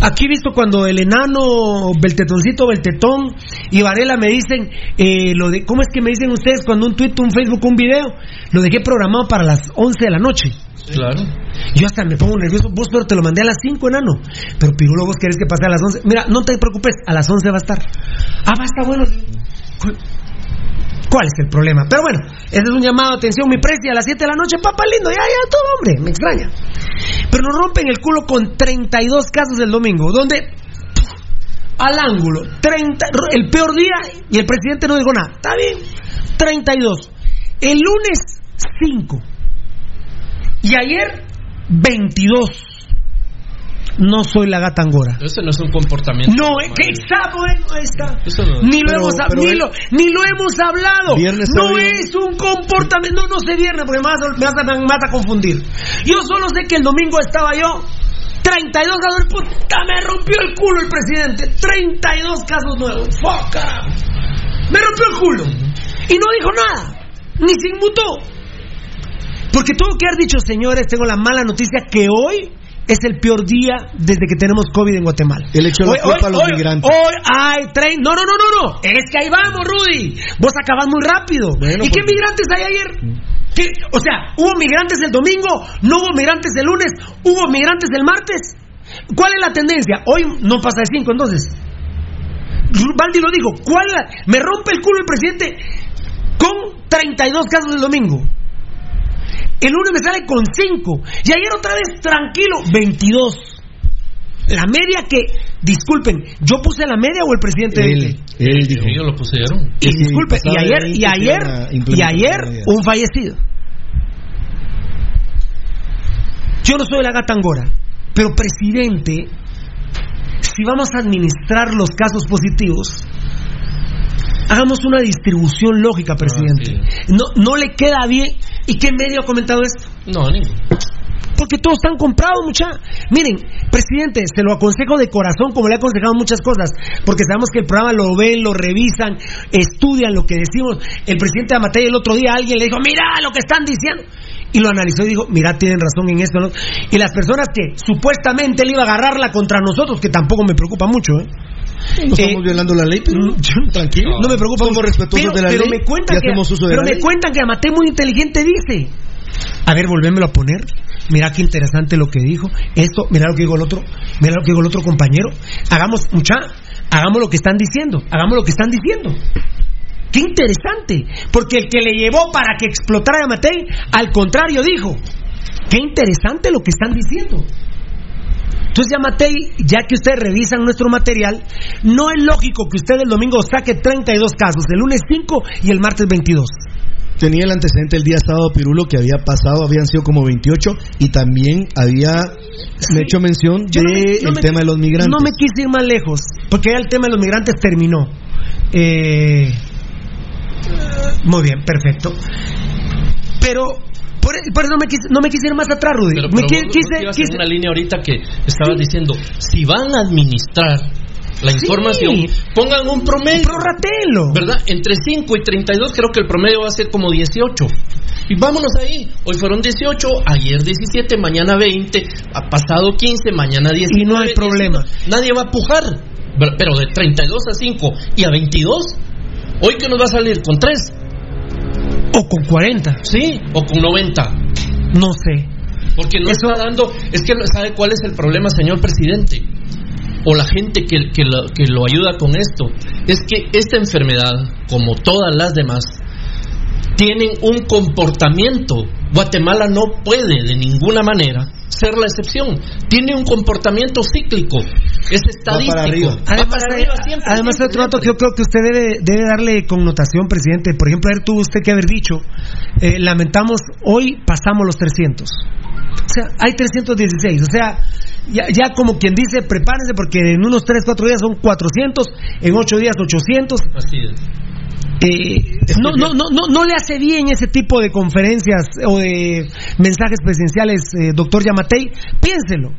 Aquí he visto cuando el enano Beltetoncito Beltetón y Varela me dicen, eh, lo de, ¿cómo es que me dicen ustedes cuando un tweet, un Facebook, un video? Lo dejé programado para las 11 de la noche. Claro. Yo hasta me pongo nervioso. Vos, pero te lo mandé a las 5, enano. Pero Pirulo, vos querés que pase a las 11. Mira, no te preocupes, a las 11 va a estar. Ah, va a estar bueno. ¿Cuál, es el problema? Pero bueno, ese es un llamado de atención, mi precio. A las 7 de la noche, papá lindo, ya, ya, todo hombre, me extraña. Pero nos rompen el culo con 32 casos del domingo, donde al ángulo, 30, el peor día y el presidente no dijo nada. Está bien, 32. El lunes, 5. Y ayer, 22. No soy la gata angora. Ese no es un comportamiento. No, es que exacto, eh, no está. Eso no- Ni lo, Pero- hemos, pero ni, lo, ni lo hemos hablado. Viernes no es un comportamiento. No, no sé viernes porque me vas, a, me, vas a, me vas a confundir. Yo solo sé que el domingo estaba yo. 32 casos. Puta, me rompió el culo el presidente. 32 casos nuevos. Carajo. Me rompió el culo. Y no dijo nada. Ni se inmutó. Porque tuvo que haber dicho, señores, tengo la mala noticia que hoy es el peor día desde que tenemos COVID en Guatemala. Él echó la Hoy- hoy- a los hoy- migrantes. Hoy hay tren. No, no, no, no, no. Es que ahí vamos, Rudy. Vos acabas muy rápido. Bueno, ¿Y qué pues- migrantes hay ayer? ¿Qué? O sea, ¿hubo migrantes el domingo? ¿No hubo migrantes el lunes? ¿Hubo migrantes el martes? ¿Cuál es la tendencia? Hoy no pasa de 5, entonces. Baldi lo dijo. ¿Cuál la- Me rompe el culo el presidente con 32 casos el domingo. El lunes me sale con 5. Y ayer otra vez tranquilo, 22. La media que, disculpen, ¿yo puse la media o el presidente? Él, él dijo. Ellos lo pusieron. Y Que si disculpe, y ayer, 20 y ayer, y ayer un fallecido. Yo no soy la gata angora, pero presidente, si vamos a administrar los casos positivos, hagamos una distribución lógica, presidente. no, no le queda bien. ¿Y qué medio ha comentado esto? No, ninguno. Porque todos están comprados, mucha. Miren, presidente, se lo aconsejo de corazón, como le he aconsejado muchas cosas, porque sabemos que el programa lo ven, lo revisan, estudian lo que decimos. El presidente Amatei el otro día alguien le dijo, mira lo que están diciendo. Y lo analizó y dijo, mira, tienen razón en esto. ¿no? Y las personas que supuestamente le iba a agarrarla contra nosotros, que tampoco me preocupa mucho, ¿eh? No estamos violando la ley, pero tranquilo. No me preocupa. Somos respetuosos pero, de la pero ley Me cuentan que, uso de pero la me ley. cuentan que Amate muy inteligente dice. A ver, volvémelo a poner. Mira qué interesante lo que dijo. Esto, mira lo que dijo el otro. Mira lo que dijo el otro compañero. Hagamos, mucha, hagamos lo que están diciendo. Hagamos lo que están diciendo. Qué interesante. Porque el que le llevó para que explotara a Matei, al contrario dijo. Qué interesante lo que están diciendo. Entonces ya Matei, ya que ustedes revisan nuestro material, no es lógico que usted el domingo saque 32 casos, el lunes 5 y el martes 22. Tenía el antecedente el día sábado Pirulo que había pasado, habían sido como 28 y también había hecho mención no del no me- tema de los migrantes. No me quise ir más lejos, porque ya el tema de los migrantes terminó. Eh, muy bien, perfecto. Pero por, por eso no me, quise, no me quise ir más atrás, Rudy. Pero, me pero vos- quise, quise- en una línea ahorita que estabas diciendo, si van a administrar la Sí. información, pongan un promedio. Prorratelo. ¿Verdad? Entre 5 y 32 creo que el promedio va a ser como 18. Y vámonos ahí. Hoy fueron 18, ayer 17, mañana 20, ha pasado 15, mañana 19. Y no hay problema. 19. Nadie va a pujar. Pero de 32 a 5 y a 22, hoy que nos va a salir con 3. O con 40. Sí, o con 90. No sé. Porque no está dando. Es que ¿sabe cuál es el problema, señor presidente? O la gente que, que lo, que lo ayuda con esto. Es que esta enfermedad, como todas las demás, tienen un comportamiento. Guatemala no puede de ninguna manera ser la excepción. Tiene un comportamiento cíclico. Es estadístico. arriba. Va Además, para arriba siempre, además siempre, otro dato que yo creo que usted debe, debe darle connotación, presidente. Por ejemplo, ayer tuvo usted que haber dicho, eh, lamentamos, hoy pasamos los 300. O sea, hay 316. O sea, ya, ya como quien dice, prepárense porque en unos 3, 4 días son 400, en 8 días 800. Así es. Eh, no, no, no, no, no le hace bien ese tipo de conferencias o de mensajes presidenciales, eh, doctor Yamatei. Piénselo.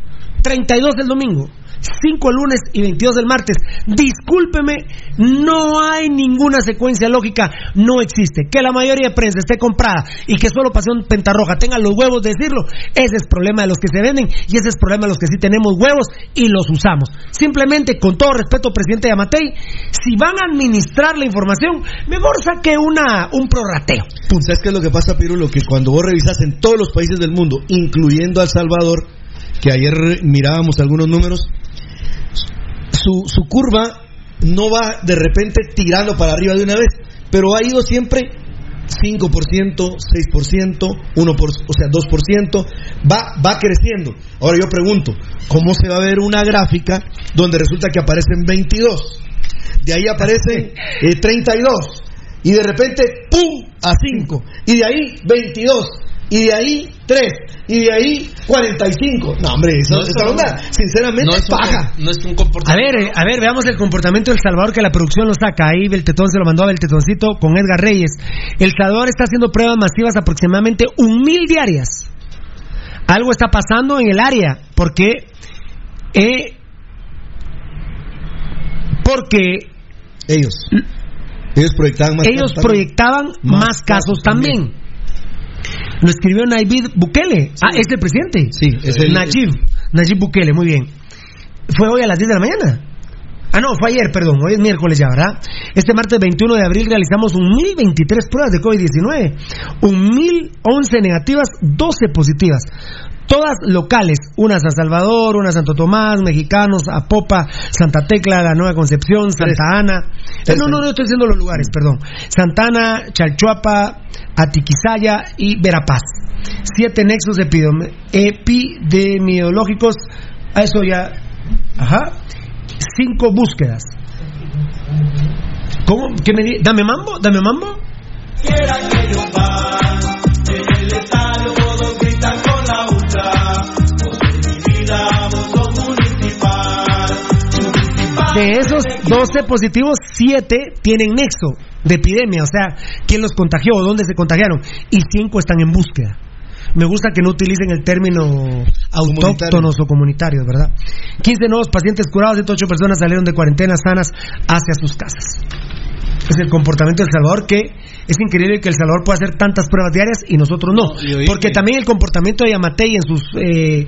32 el domingo, 5 el lunes y 22 el martes. Discúlpeme, no hay ninguna secuencia lógica, no existe. Que la mayoría de prensa esté comprada y que solo Pasión Pentarroja tenga los huevos de decirlo, ese es problema de los que se venden y ese es problema de los que sí tenemos huevos y los usamos. Simplemente, con todo respeto, presidente Yamatei, si van a administrar la información, mejor saque una, un prorrateo. ¿Sabes qué es lo que pasa, Pirulo? Que cuando vos revisas en todos los países del mundo, incluyendo El Salvador, que ayer mirábamos algunos números, su, su curva no va de repente tirando para arriba de una vez, pero ha ido siempre 5%, 6%, 1%, por, o sea, 2%, va, va creciendo. Ahora yo pregunto, ¿cómo se va a ver una gráfica donde resulta que aparecen 22? De ahí aparecen eh, 32 y de repente ¡pum! a 5 y de ahí 22 y de ahí 3 y de ahí 45. No, hombre, eso, No, esa eso no- onda, sinceramente, no es es un- paja. no es un A comportamiento. ver, eh, a ver, veamos el comportamiento del Salvador que la producción lo saca. Ahí Beltetón se lo mandó a Beltetoncito con Edgar Reyes. El Salvador está haciendo pruebas masivas aproximadamente un mil diarias. Algo está pasando en el área porque eh, porque Ellos. Ellos proyectaban más ellos casos proyectaban Más más, casos casos también. Lo escribió Nayib Bukele. Ah, es el presidente. Sí, es el- Nayib. Nayib Bukele, muy bien. Fue hoy a las 10 de la mañana. Ah, no, fue ayer, perdón. Hoy es miércoles ya, ¿verdad? Este martes 21 de abril realizamos un 1023 pruebas de COVID-19. Un 1011 negativas, 12 positivas. Todas locales, una San Salvador, una Santo Tomás, mexicanos, Apopa, Santa Tecla, La Nueva Concepción, Santa Ana. Eh, no, no, no estoy diciendo los lugares, perdón. Santana, Chalchuapa, Atiquizaya y Verapaz. Siete nexos epidem- epidemiológicos. A eso ya. Ajá. Cinco búsquedas. ¿Cómo? ¿Qué me di- ¿Dame mambo? ¿Dame mambo? Quiera que en De esos 12 positivos, 7 tienen nexo de epidemia, o sea, quién los contagió dónde se contagiaron, y 5 están en búsqueda. Me gusta que no utilicen el término autóctonos o comunitarios, ¿verdad? 15 nuevos pacientes curados, 108 personas salieron de cuarentena sanas hacia sus casas. Es el comportamiento del Salvador que es increíble que El Salvador pueda hacer tantas pruebas diarias y nosotros no. Porque también el comportamiento de Yamatei en sus eh,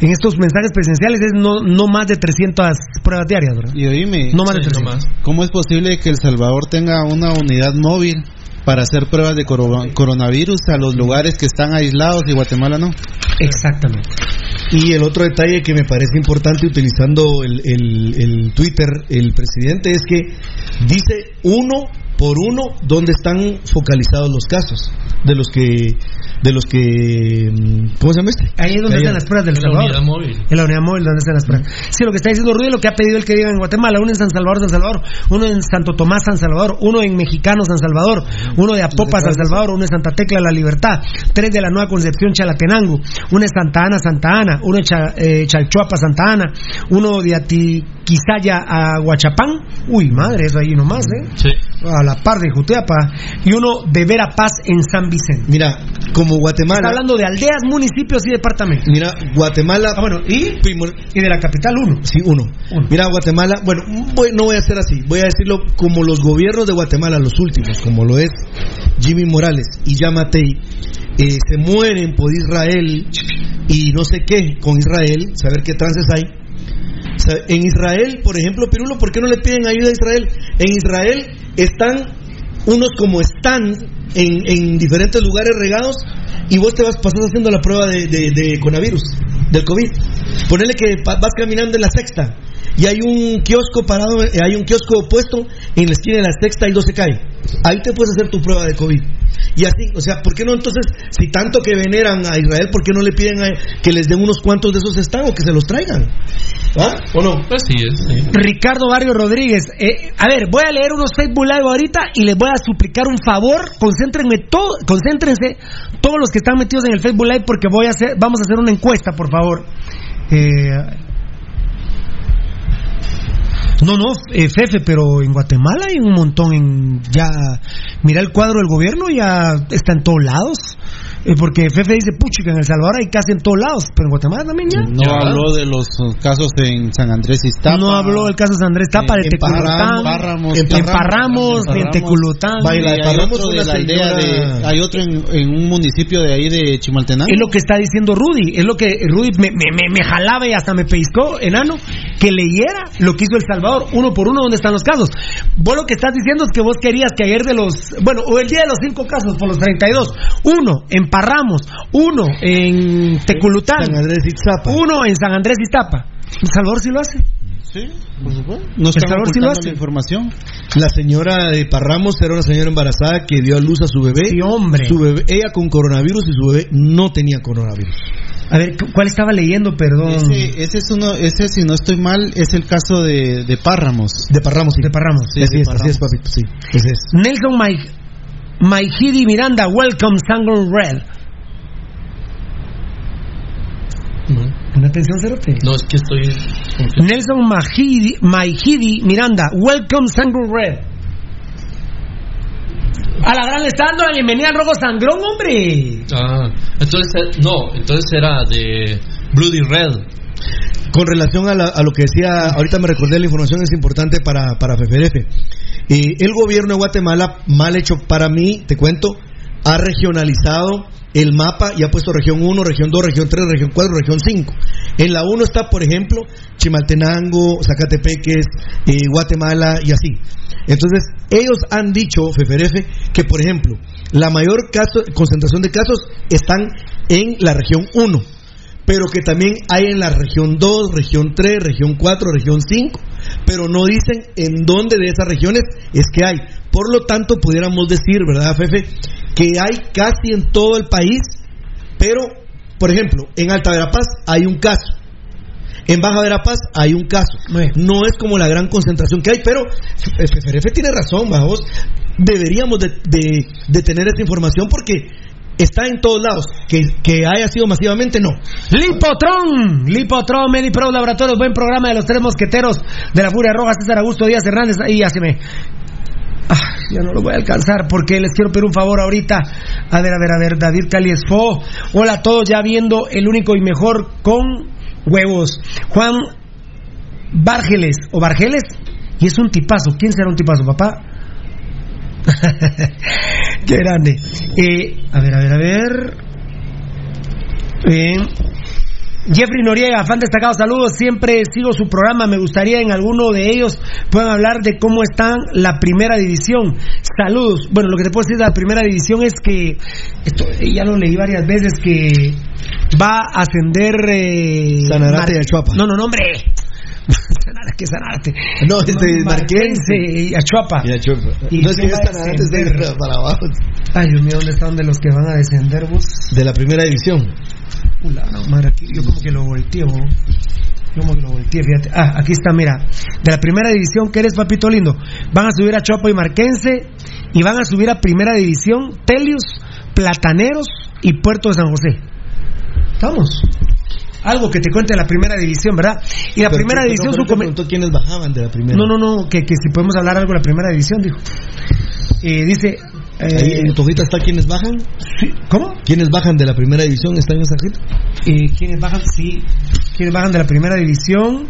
en estos mensajes presidenciales es no, no más de 300 pruebas diarias, ¿verdad? Y oíme, No más de 300. ¿cómo es posible que El Salvador tenga una unidad móvil para hacer pruebas de coro- coronavirus a los lugares que están aislados y Guatemala no? Exactamente. Y el otro detalle que me parece importante utilizando el, el- Twitter, el presidente, es que dice uno por uno dónde están focalizados los casos de los que de los que mm, ¿cómo se llama este? Ahí es donde están las pruebas del En la Salvador. unidad móvil. En la unidad móvil donde están las pruebas. Sí, lo que está diciendo Rudy, lo que ha pedido el que diga en Guatemala, uno en San Salvador, San Salvador, uno en Santo Tomás, San Salvador, uno en Mexicano, San Salvador, uno de Apopa, San Salvador, uno en Santa Tecla, La Libertad, tres de la Nueva Concepción, Chalatenango, uno en Santa Ana, Santa Ana, uno en Cha- eh, Chalchuapa, Santa Ana, uno de Atiquizaya a Huachapán, uy, madre, eso ahí nomás, ¿eh? Sí. A la par de Jutiapa, y uno de Verapaz en San Vicente. Mira, como Está Guatemala, hablando de aldeas, municipios y departamentos. mira, Guatemala Ah, bueno, y, primor- y de la capital uno. Sí, uno. Uno. Mira, Guatemala, bueno, voy- no voy a hacer así, voy a decirlo como los gobiernos de Guatemala, los últimos, como lo es Jimmy Morales y Yamatei, eh, se mueren por Israel y no sé qué con Israel, saber qué trances hay. En Israel, por ejemplo, Pirulo, ¿por qué no le piden ayuda a Israel? En Israel están unos como están en, en diferentes lugares regados y vos te vas pasas haciendo la prueba de, de, de coronavirus, del COVID. Ponele que vas caminando en la sexta y hay un kiosco parado, eh, hay un kiosco puesto en la esquina de la sexta y 12 cae. Ahí te puedes hacer tu prueba de COVID. Y así, o sea, ¿por qué no entonces, si tanto que veneran a Israel, ¿por qué no le piden a- que les den unos cuantos de esos están o que se los traigan? ¿Ah? ¿O no? Pues sí, es. sí. Ricardo Barrio Rodríguez. eh, a ver, voy a leer unos Facebook Live ahorita y les voy a suplicar un favor. Concéntrenme todo, concéntrense todos los que están metidos en el Facebook Live porque voy a hacer, vamos a hacer una encuesta, por favor. Eh, no, no, eh, Fefe, pero en Guatemala hay un montón en ya. Mira el cuadro del gobierno, ya está en todos lados. Eh, porque Fefe dice, puchica, en El Salvador hay casi en todos lados, pero en Guatemala también ya. No habló de los uh, casos en San Andrés y Iztapa. No habló del caso de Andrés Tapa, de En Teculután, en Parramos, en en Teculután. Hay Parramos otro de una la aldea señora- de, hay otro en, en un municipio de ahí de Chimaltenango. Es lo que está diciendo Rudy, es lo que Rudy me, me, me- me jalaba y hasta me pellizcó, enano, que leyera lo que hizo El Salvador, uno por uno, donde están los casos. Vos lo que estás diciendo es que vos querías que ayer de los, bueno, o el día de los cinco casos, por los 32, uno en Parramos, uno en Teculután, San Andrés uno en San Andrés Iztapa. El Salvador sí lo hace. Sí, por supuesto. No Salvador sí lo ocultando hace. la información. La señora de Parramos era una señora embarazada que dio a luz a su bebé. Sí, hombre. Su bebé, ella con coronavirus y su bebé no tenía coronavirus. A ver, ¿cu- ¿cuál estaba leyendo, perdón? Ese, ese es uno, ese si no estoy mal, es el caso de, de Párramos. De Parramos, sí. De Parramos. Sí, así de es, así es, sí. Ese es. Nelson Mai- Maihidi Miranda, welcome Sangre Red. No, Una atención cerote. no, es que estoy. Nelson Mahidi, Maihidi Miranda, welcome Sangre Red. A la gran le está dando la bienvenida al rojo sangrón, hombre. Ah, entonces, eh, no, entonces era de Bloody Red. Con relación a, la- a lo que decía, ahorita me recordé la información, es importante para, para FFRF. El gobierno de Guatemala, mal hecho para mí, te cuento, ha regionalizado el mapa y ha puesto región 1, región 2, región 3, región 4, región 5. En la 1 está, por ejemplo, Chimaltenango, Zacatepeques, eh, Guatemala y así. Entonces, ellos han dicho, FFRF, que por ejemplo, la mayor caso- concentración de casos están en la región 1 pero que también hay en la región 2, región 3, región 4, región 5, pero no dicen en dónde de esas regiones es que hay. Por lo tanto, pudiéramos decir, ¿verdad, Fefe? Que hay casi en todo el país, pero, por ejemplo, en Alta Verapaz hay un caso. En Baja Verapaz hay un caso. No es como la gran concentración que hay, pero FFRF tiene razón, vamos. Deberíamos de, de- de tener esa información porque está en todos lados. Que, que haya sido masivamente, no. Lipotron, Lipotron, Medipro Laboratorios, buen programa de los tres mosqueteros de la Furia Roja, César Augusto Díaz Hernández, ahí ya se. Ah, ya no lo voy a alcanzar porque les quiero pedir un favor ahorita. A ver, a ver, a ver, David Caliesfo. Hola a todos, ya viendo el único y mejor con huevos. Juan Bargeles, o Bargeles, y es un tipazo. ¿Quién será un tipazo, papá? Qué grande. Eh, a ver, a ver, a ver. Bien. Jeffrey Noriega, fan destacado, saludos. Siempre sigo su programa. Me gustaría en alguno de ellos puedan hablar de cómo está la primera división. Saludos. Bueno, lo que te puedo decir de la primera división es que, esto ya lo leí varias veces, que va a ascender. Eh, Sanarate y Achuapa. No, no, no, hombre. Sanarate, ¿qué Sanarate? No, este, Marquense y Achuapa. Y Achuapa. Y no es que Sanarate es de para abajo. Ay, Dios mío, ¿dónde están de los que van a descender vos? De la primera división. Ula, no, madre, aquí, yo como que lo volteo. Yo como que lo volteé, fíjate. Ah, aquí está, mira. De la primera división, ¿qué eres, papito lindo? Van a subir a Chopo y Marquense y van a subir a primera división Telius, Plataneros y Puerto de San José. ¿Estamos? Algo que te cuente de la primera división, ¿verdad? Y la Pero primera división, no, su te come- preguntó quiénes bajaban de la primera. No, no, no, que, que si podemos hablar algo de la primera división, dijo. Eh, dice. eh, Ahí en tu hojita está quiénes bajan. ¿Cómo? ¿Quiénes bajan de la primera división? ¿Está en esa hojita? Eh, ¿Quiénes bajan? Sí. ¿Quiénes bajan de la primera división?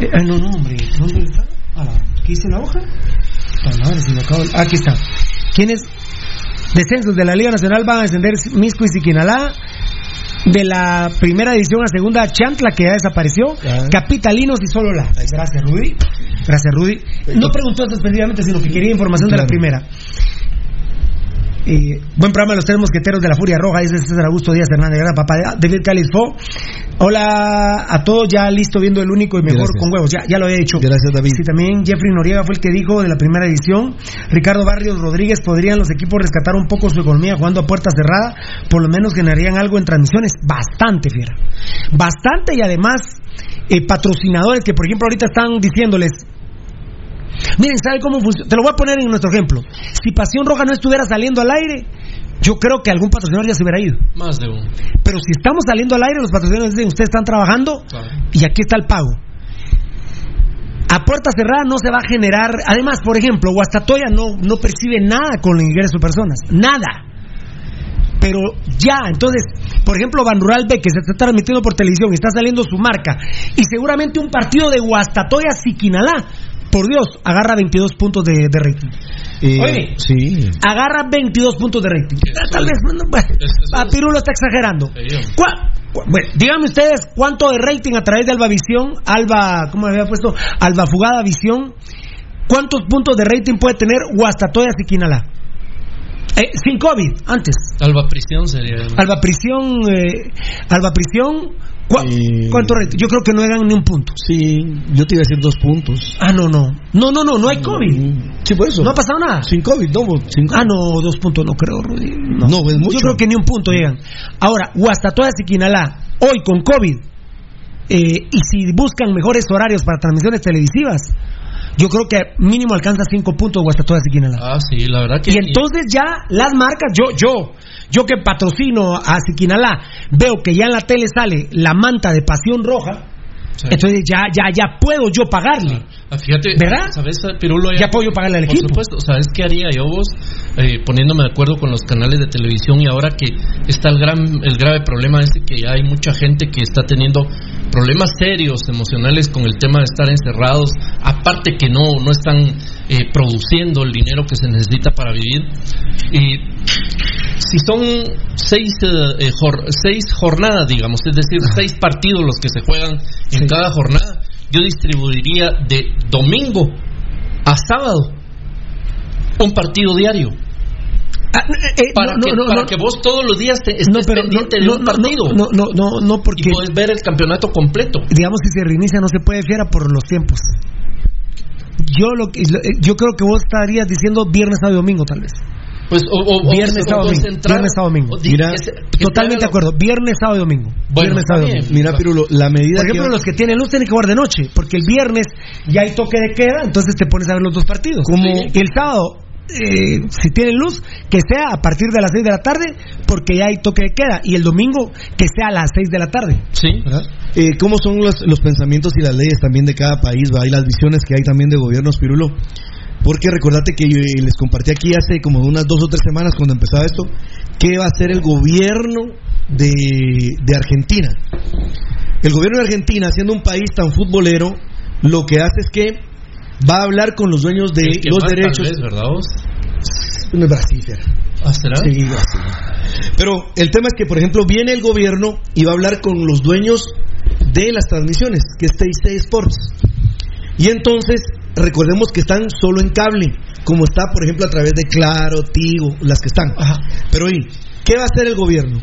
Eh, ah, no, no, hombre. ¿Dónde está? Ah, ¿Qué dice la hoja? Ah, madre, se me acabó el- Aquí está. ¿Quiénes? Descensos de la Liga Nacional van a descender Misco y Siquinalá. De la primera división a segunda, Chantla, que ya desapareció. Capitalinos y solo la. Gracias, Rudy. Gracias, Rudy. No preguntó específicamente, sino que quería información de la primera. Eh, buen programa de los tres mosqueteros de la Furia Roja, dice César Augusto Díaz Hernández, gran papá de David Calisfo. Hola a todos, ya listo viendo el único y mejor Gracias. con huevos, ya, ya lo he hecho. Gracias, David. Sí, también Jeffrey Noriega fue el que dijo de la primera edición. Ricardo Barrios Rodríguez, ¿podrían los equipos rescatar un poco su economía jugando a puerta cerrada? Por lo menos generarían algo en transmisiones. Bastante, fiera. Bastante y además eh, patrocinadores que, por ejemplo, ahorita están diciéndoles, Miren, ¿sabe cómo funciona? Te lo voy a poner en nuestro ejemplo. Si Pasión Roja no estuviera saliendo al aire, yo creo que algún patrocinador ya se hubiera ido. Más de uno. Pero si estamos saliendo al aire, los patrocinadores dicen, ustedes están trabajando y aquí está el pago. A puerta cerrada no se va a generar. Además, por ejemplo, Guastatoya no, no percibe nada con el ingreso de personas. Nada. Pero ya, entonces, por ejemplo, Ban Rural B, que se está transmitiendo por televisión y está saliendo su marca, y seguramente un partido de Guastatoya Siquinalá, por Dios, agarra 22 puntos de, de rating. Eh, Oye. Sí. Agarra 22 puntos de rating. Tal vez, bueno, bueno, a Pirulo está exagerando. ¿Cuá- cu- bueno, díganme ustedes cuánto de rating a través de Alba Visión, Alba, ¿cómo le había puesto? Alba Fugada Visión. ¿Cuántos puntos de rating puede tener Guastatoya Siquinalá? Eh, sin COVID, antes. Alba Prisión sería. Alba Prisión, eh, Alba Prisión, ¿cu- ¿cuánto rating? Yo creo que no eran ni un punto. Sí, yo te iba a decir dos puntos. Ah, no, no. No, no, no, no hay COVID. Sí, por eso. No ha pasado nada. Sin COVID, no. Sin Ah, no, dos puntos no creo, Rudy. No, No, es mucho. Yo creo que ni un punto llegan. Ahora, Guastatoya Siquinalá, hoy con COVID, eh, y si buscan mejores horarios para transmisiones televisivas, yo creo que mínimo alcanza cinco puntos Guastatoya Siquinalá. Ah, sí, la verdad que. Y entonces ya las marcas, yo, yo, yo que patrocino a Siquinalá, veo que ya en la tele sale la manta de pasión roja, entonces ya, ya, ya puedo yo pagarle. Fíjate, ¿Verdad? ¿sabes, Pirulo? Ya puedo yo pagarle al Por equipo. supuesto, ¿sabes qué haría yo vos? Eh, poniéndome de acuerdo con los canales de televisión y ahora que está el gran el grave problema ese que hay mucha gente que está teniendo problemas serios emocionales con el tema de estar encerrados, aparte que no, no están eh, produciendo el dinero que se necesita para vivir. Y si son seis, eh, eh, jor- seis jornadas, digamos, es decir, seis partidos los que se juegan en cada jornada, yo distribuiría de domingo a sábado un partido diario. para Ah, no, que, no, para no. que vos todos los días te estés pero pendiente de un partido no, no, no, no, porque y puedes ver el campeonato completo. digamos si se reinicia no se puede fiera por los tiempos. Yo lo eh, yo creo que vos estarías diciendo viernes y domingo tal vez. Pues o, o- o- viernes sábado Viernes sábado domingo. que totalmente de acuerdo. Viernes sábado y domingo. Bueno, viernes sábado domingo. Mira, Pirulo, la medida Por ejemplo, que... los que tienen luz tienen que jugar de noche, porque el viernes ya hay toque de queda, entonces te pones a ver los dos partidos. ¿Cómo? Y el sábado eh, si tienen luz, que sea a partir de las 6 de la tarde, porque ya hay toque de queda, y el domingo que sea a las 6 de la tarde. Sí. Eh, ¿Cómo son los, los pensamientos y las leyes también de cada país? ¿va? Y las visiones que hay también de gobiernos, Pirulo. Porque recordate que yo, eh, les compartí aquí hace como unas dos o tres semanas cuando empezaba esto, qué va a hacer el gobierno de, de Argentina. El gobierno de Argentina, siendo un país tan futbolero, lo que hace es que va a hablar con los dueños de que los más, tal derechos. vez, ¿verdad vos? No es Brasil. ¿Ah, será? Sí, Brasil. Pero el tema es que, por ejemplo, viene el gobierno y va a hablar con los dueños de las transmisiones, que es TIC Sports. Y entonces, recordemos que están solo en cable, como está, por ejemplo, a través de Claro, Tigo, las que están. Pero oye, ¿qué va a hacer el gobierno?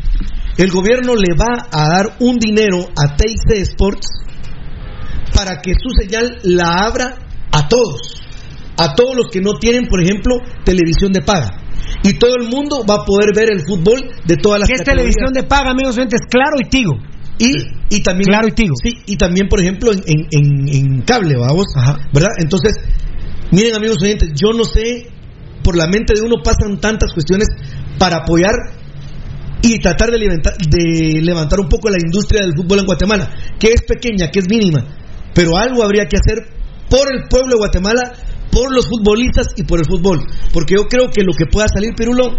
El gobierno le va a dar un dinero a TIC Sports para que su señal la abra a todos, a todos los que no tienen, por ejemplo, televisión de paga. Y todo el mundo va a poder ver el fútbol de todas las ¿Qué es televisión de paga, amigos oyentes? Claro y Tigo. Y, y también Claro y Tigo. Sí, y también, por ejemplo, en, en, en- cable, vamos, ¿verdad? Entonces, miren, amigos oyentes, yo no sé, por la mente de uno pasan tantas cuestiones para apoyar y tratar de levantar, de levantar un poco la industria del fútbol en Guatemala, que es pequeña, que es mínima, pero algo habría que hacer por el pueblo de Guatemala, por los futbolistas y por el fútbol, porque yo creo que lo que pueda salir, Pirulo,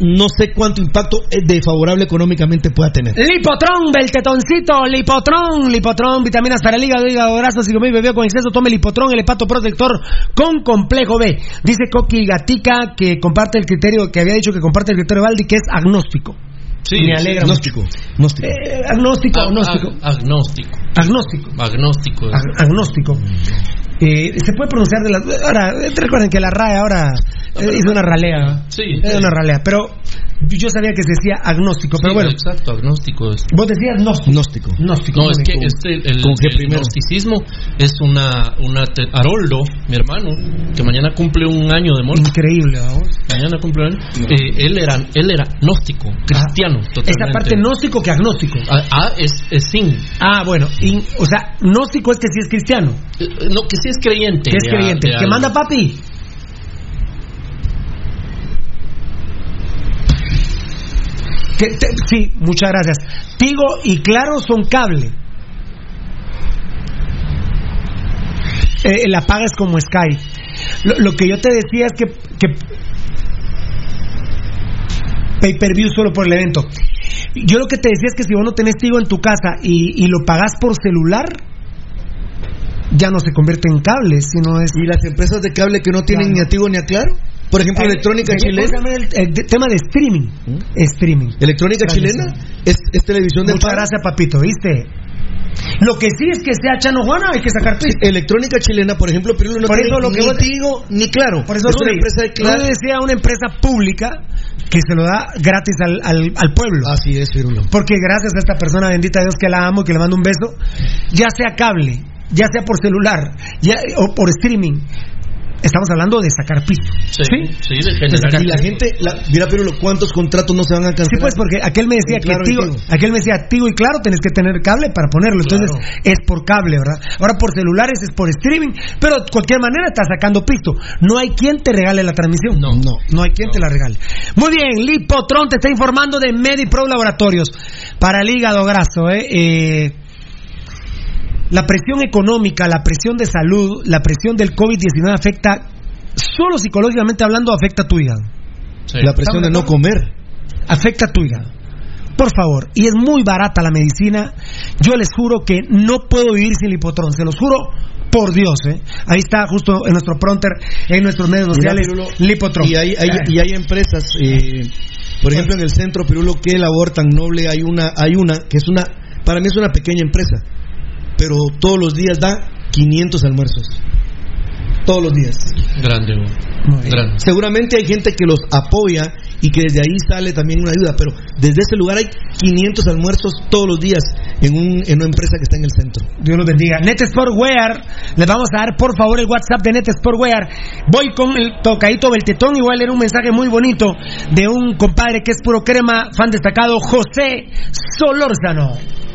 no sé cuánto impacto eh, de favorable económicamente pueda tener. Lipotron del tetoncito, Lipotron, Lipotron, vitaminas para el hígado, hígado graso, si comí bebió con exceso, tome Lipotron, el hepato protector con complejo B. Dice Coqui Gatica que comparte el criterio, que había dicho que comparte el criterio de Valdi, que es agnóstico. Sí, Me sí, alegra. Agnóstico. Agnóstico. Eh, agnóstico, Ag- agnóstico. ag- agnóstico. Agnóstico. Agnóstico. Ag- agnóstico. Eh, se puede pronunciar de la. Ahora, eh, recuerden que la RAE ahora eh, hizo una ralea. Sí. Es una ralea. Pero yo sabía que se decía agnóstico. Pero Sí, bueno, Exacto, agnóstico. es. vos decías gnóstico. Gnóstico. Gnóstico. No, es que este, el, ¿con qué el gnosticismo es una, una te- Haroldo, mi hermano, que mañana cumple un año de muerte. Increíble, vamos. Mañana cumple un año. Eh, él era, él era gnóstico, cristiano, totalmente. Esa parte gnóstico que agnóstico. Ah, ah, es, es sin. Ah, bueno. y- o sea, gnóstico es que sí es cristiano. Eh, No, que sí es creyente. Que es creyente. de ¿Que algo. manda papi? Que te- sí, muchas gracias. Tigo y Claro son cable. Eh, la paga es como Sky. Lo, lo que yo te decía es que, que pay per view solo por el evento. Yo lo que te decía es que si vos no tenés Tigo en tu casa y, y lo pagás por celular, ya no se convierte en cable, sino es. ¿Y las empresas de cable que no tienen Claro. ni a Tigo ni a Claro? Por ejemplo, Electrónica ¿cómo se Chilena. El, tema de streaming. Streaming. Electrónica. Chilena es, es televisión de Muchas gracias, papito, ¿viste? Lo que sí es que sea Chano Juana, hay que sacar pista. Electrónica Chilena, por ejemplo, Pirulo no Por tiene eso lo que ni vos- Tigo ni Claro. Por eso es una Rudy, empresa de Claro. Decía una empresa pública que se lo da gratis al, al, al pueblo. Así es, Pirulo. Porque gracias a esta persona bendita Dios que la amo y que le mando un beso, ya sea cable, ya sea por celular, ya, o por streaming, estamos hablando de sacar piso. Sí, sí, de generar. Y la gente, la, mira, Pirulo, ¿cuántos contratos no se van a cancelar? Sí, pues porque aquel me decía claro, que Tigo, Tigo. aquel me decía Tigo y claro, tenés que tener cable para ponerlo. Entonces es por cable, ¿verdad? Ahora por celulares es por streaming, pero de cualquier manera está sacando pisto. No hay quien te regale la transmisión. No. no, no hay quien te la regale. Muy bien, Lipotron te está informando de MediPro Laboratorios para el hígado graso, ¿eh? Eh, la presión económica, la presión de salud, la presión del COVID-19 afecta, solo psicológicamente hablando, afecta a tu hígado. Sí. La presión de no comer. afecta a tu hígado. Por favor, y es muy barata la medicina. Yo les juro que no puedo vivir sin Lipotrón, se los juro por Dios. ¿eh? Ahí está justo en nuestro pronter, en nuestros medios sociales, Pirulo, Lipotrón. Y hay, hay- y hay empresas, eh, por ejemplo, en el centro Pirulo, que labor tan noble, hay una, hay una que es una, para mí es una pequeña empresa, pero todos los días da 500 almuerzos. Todos los días. Grande. Seguramente hay gente que los apoya y que desde ahí sale también una ayuda, pero desde ese lugar hay 500 almuerzos todos los días en, un, en una empresa que está en el centro. Dios los bendiga. Net Sportwear, les vamos a dar por favor el WhatsApp de Net Sportwear. Voy con el tocadito Beltetón y voy a leer un mensaje muy bonito de un compadre que es puro crema, fan destacado, José Solórzano.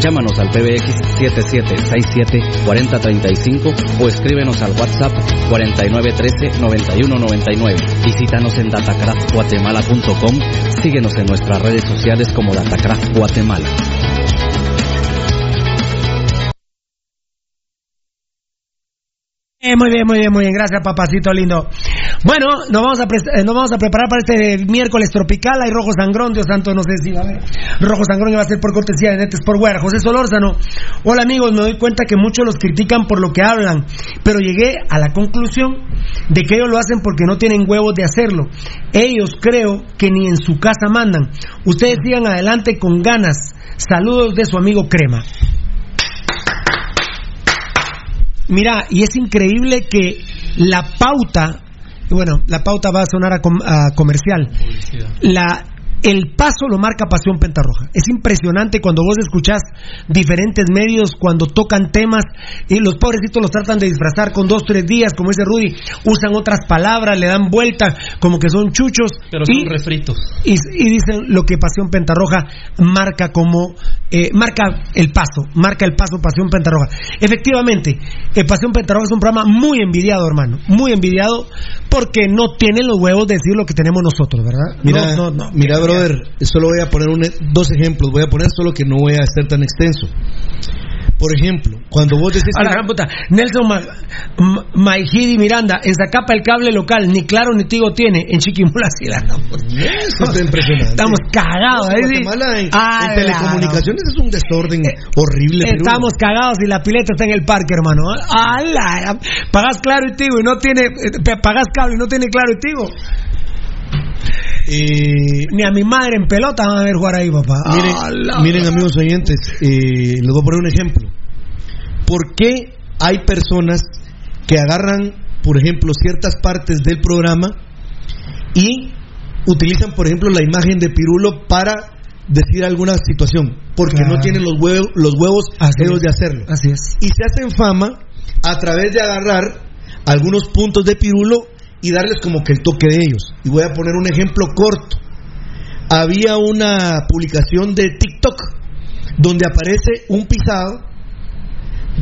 Llámanos al PBX 7767-4035 o escríbenos al WhatsApp 4913-9199. Visítanos en datacraftguatemala.com. Síguenos en nuestras redes sociales como Datacraft Guatemala. Eh, muy bien, muy bien, muy bien. Gracias, papacito lindo. Bueno, nos vamos a, eh, nos vamos a preparar para este miércoles tropical. Hay rojo sangrón, Dios santo, no sé si va a haber. Rojo sangrón va a ser por cortesía de Netes por Wear. José Solórzano. Hola, amigos. Me doy cuenta que muchos los critican por lo que hablan, pero llegué a la conclusión de que ellos lo hacen porque no tienen huevos de hacerlo. Ellos creo que ni en su casa mandan. Ustedes sigan adelante con ganas. Saludos de su amigo Crema. Mira, y es increíble que la pauta, bueno, la pauta va a sonar a, com- a comercial. La, el paso lo marca Pasión Pentarroja. Es impresionante cuando vos escuchás diferentes medios cuando tocan temas y los pobrecitos los tratan de disfrazar con dos, tres días, como dice Rudy, usan otras palabras, le dan vuelta, como que son chuchos. Pero son y, refritos. y, y dicen lo que Pasión Pentarroja marca como eh, marca el paso, marca el paso Pasión Pentarroja. Efectivamente, eh, Pasión Pentarroja es un programa muy envidiado, hermano, muy envidiado porque no tienen los huevos de decir lo que tenemos nosotros, ¿verdad? Mira, no, no, no. mira, brother, solo voy a poner un- dos ejemplos. Voy a poner solo que no voy a ser tan extenso. Por ejemplo, cuando vos decís A la gran puta, Nelson Ma- Ma- Maijidi Miranda, en Zacapa el cable local, ni claro ni tigo tiene, en Chiquimula sí la damos. Eso está impresionante. Estamos cagados, No, ¿eh? Sí. Guatemala en, Ah, en telecomunicaciones es un desorden horrible. Perú. Estamos cagados y la pileta está en el parque, hermano. ¡Ah, la- Pagas claro y tigo y no tiene. eh, Pagas cable y no tiene claro y tigo. Ni a mi madre en pelota van a ver jugar ahí, papá. Miren, Ah, miren, amigos oyentes, eh, les voy a poner un ejemplo. ¿Por qué hay personas que agarran, por ejemplo, ciertas partes del programa y utilizan, por ejemplo, la imagen de Pirulo para decir alguna situación? Porque Claro. no tienen los huevos, los huevos de hacerlo. Así es. Y se hacen fama a través de agarrar algunos puntos de Pirulo y darles como que el toque de ellos. Y voy a poner un ejemplo corto. Había una publicación de TikTok donde aparece un pisado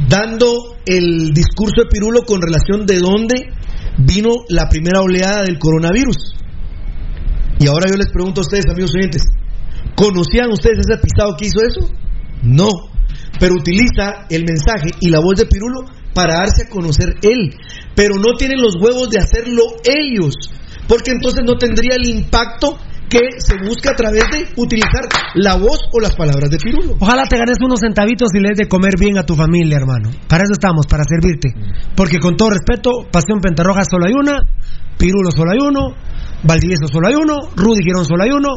dando el discurso de Pirulo con relación de dónde vino la primera oleada del coronavirus. Y ahora yo les pregunto a ustedes, amigos oyentes, ¿conocían ustedes ese pisado que hizo eso? No, pero utiliza el mensaje y la voz de Pirulo para darse a conocer él, pero no tienen los huevos de hacerlo ellos, porque entonces no tendría el impacto que se busca a través de utilizar la voz o las palabras de Pirulo. Ojalá te ganes unos centavitos y le des de comer bien a tu familia, hermano. Para eso estamos, para servirte. Porque con todo respeto, Pasión Pentarroja solo hay una, Pirulo solo hay uno, Valdivieso solo hay uno, Rudy Girón solo hay uno,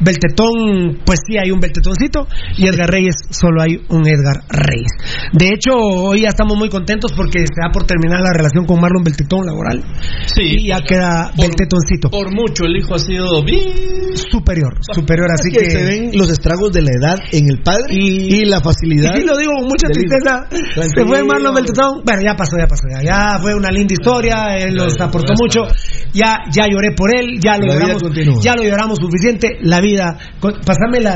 Beltetón, pues sí hay un Beltetoncito, y Edgar Reyes solo hay un Edgar Reyes. De hecho, hoy ya estamos muy contentos porque se da por terminar la relación con Marlon Beltetón laboral. Sí. Y ya queda Beltetoncito. Por mucho, el hijo ha sido bien superior, superior, así que, que... se ven los estragos de la edad en el padre y, la facilidad. Y lo digo con mucha tristeza. Se fue Marlon Beltetón. Bueno, ya pasó, ya pasó. Ya, ya fue una linda historia. Él nos aportó mucho. Ya, ya lloré por él. Ya lo La lloramos. Ya lo lloramos suficiente. La vida. Pásame la.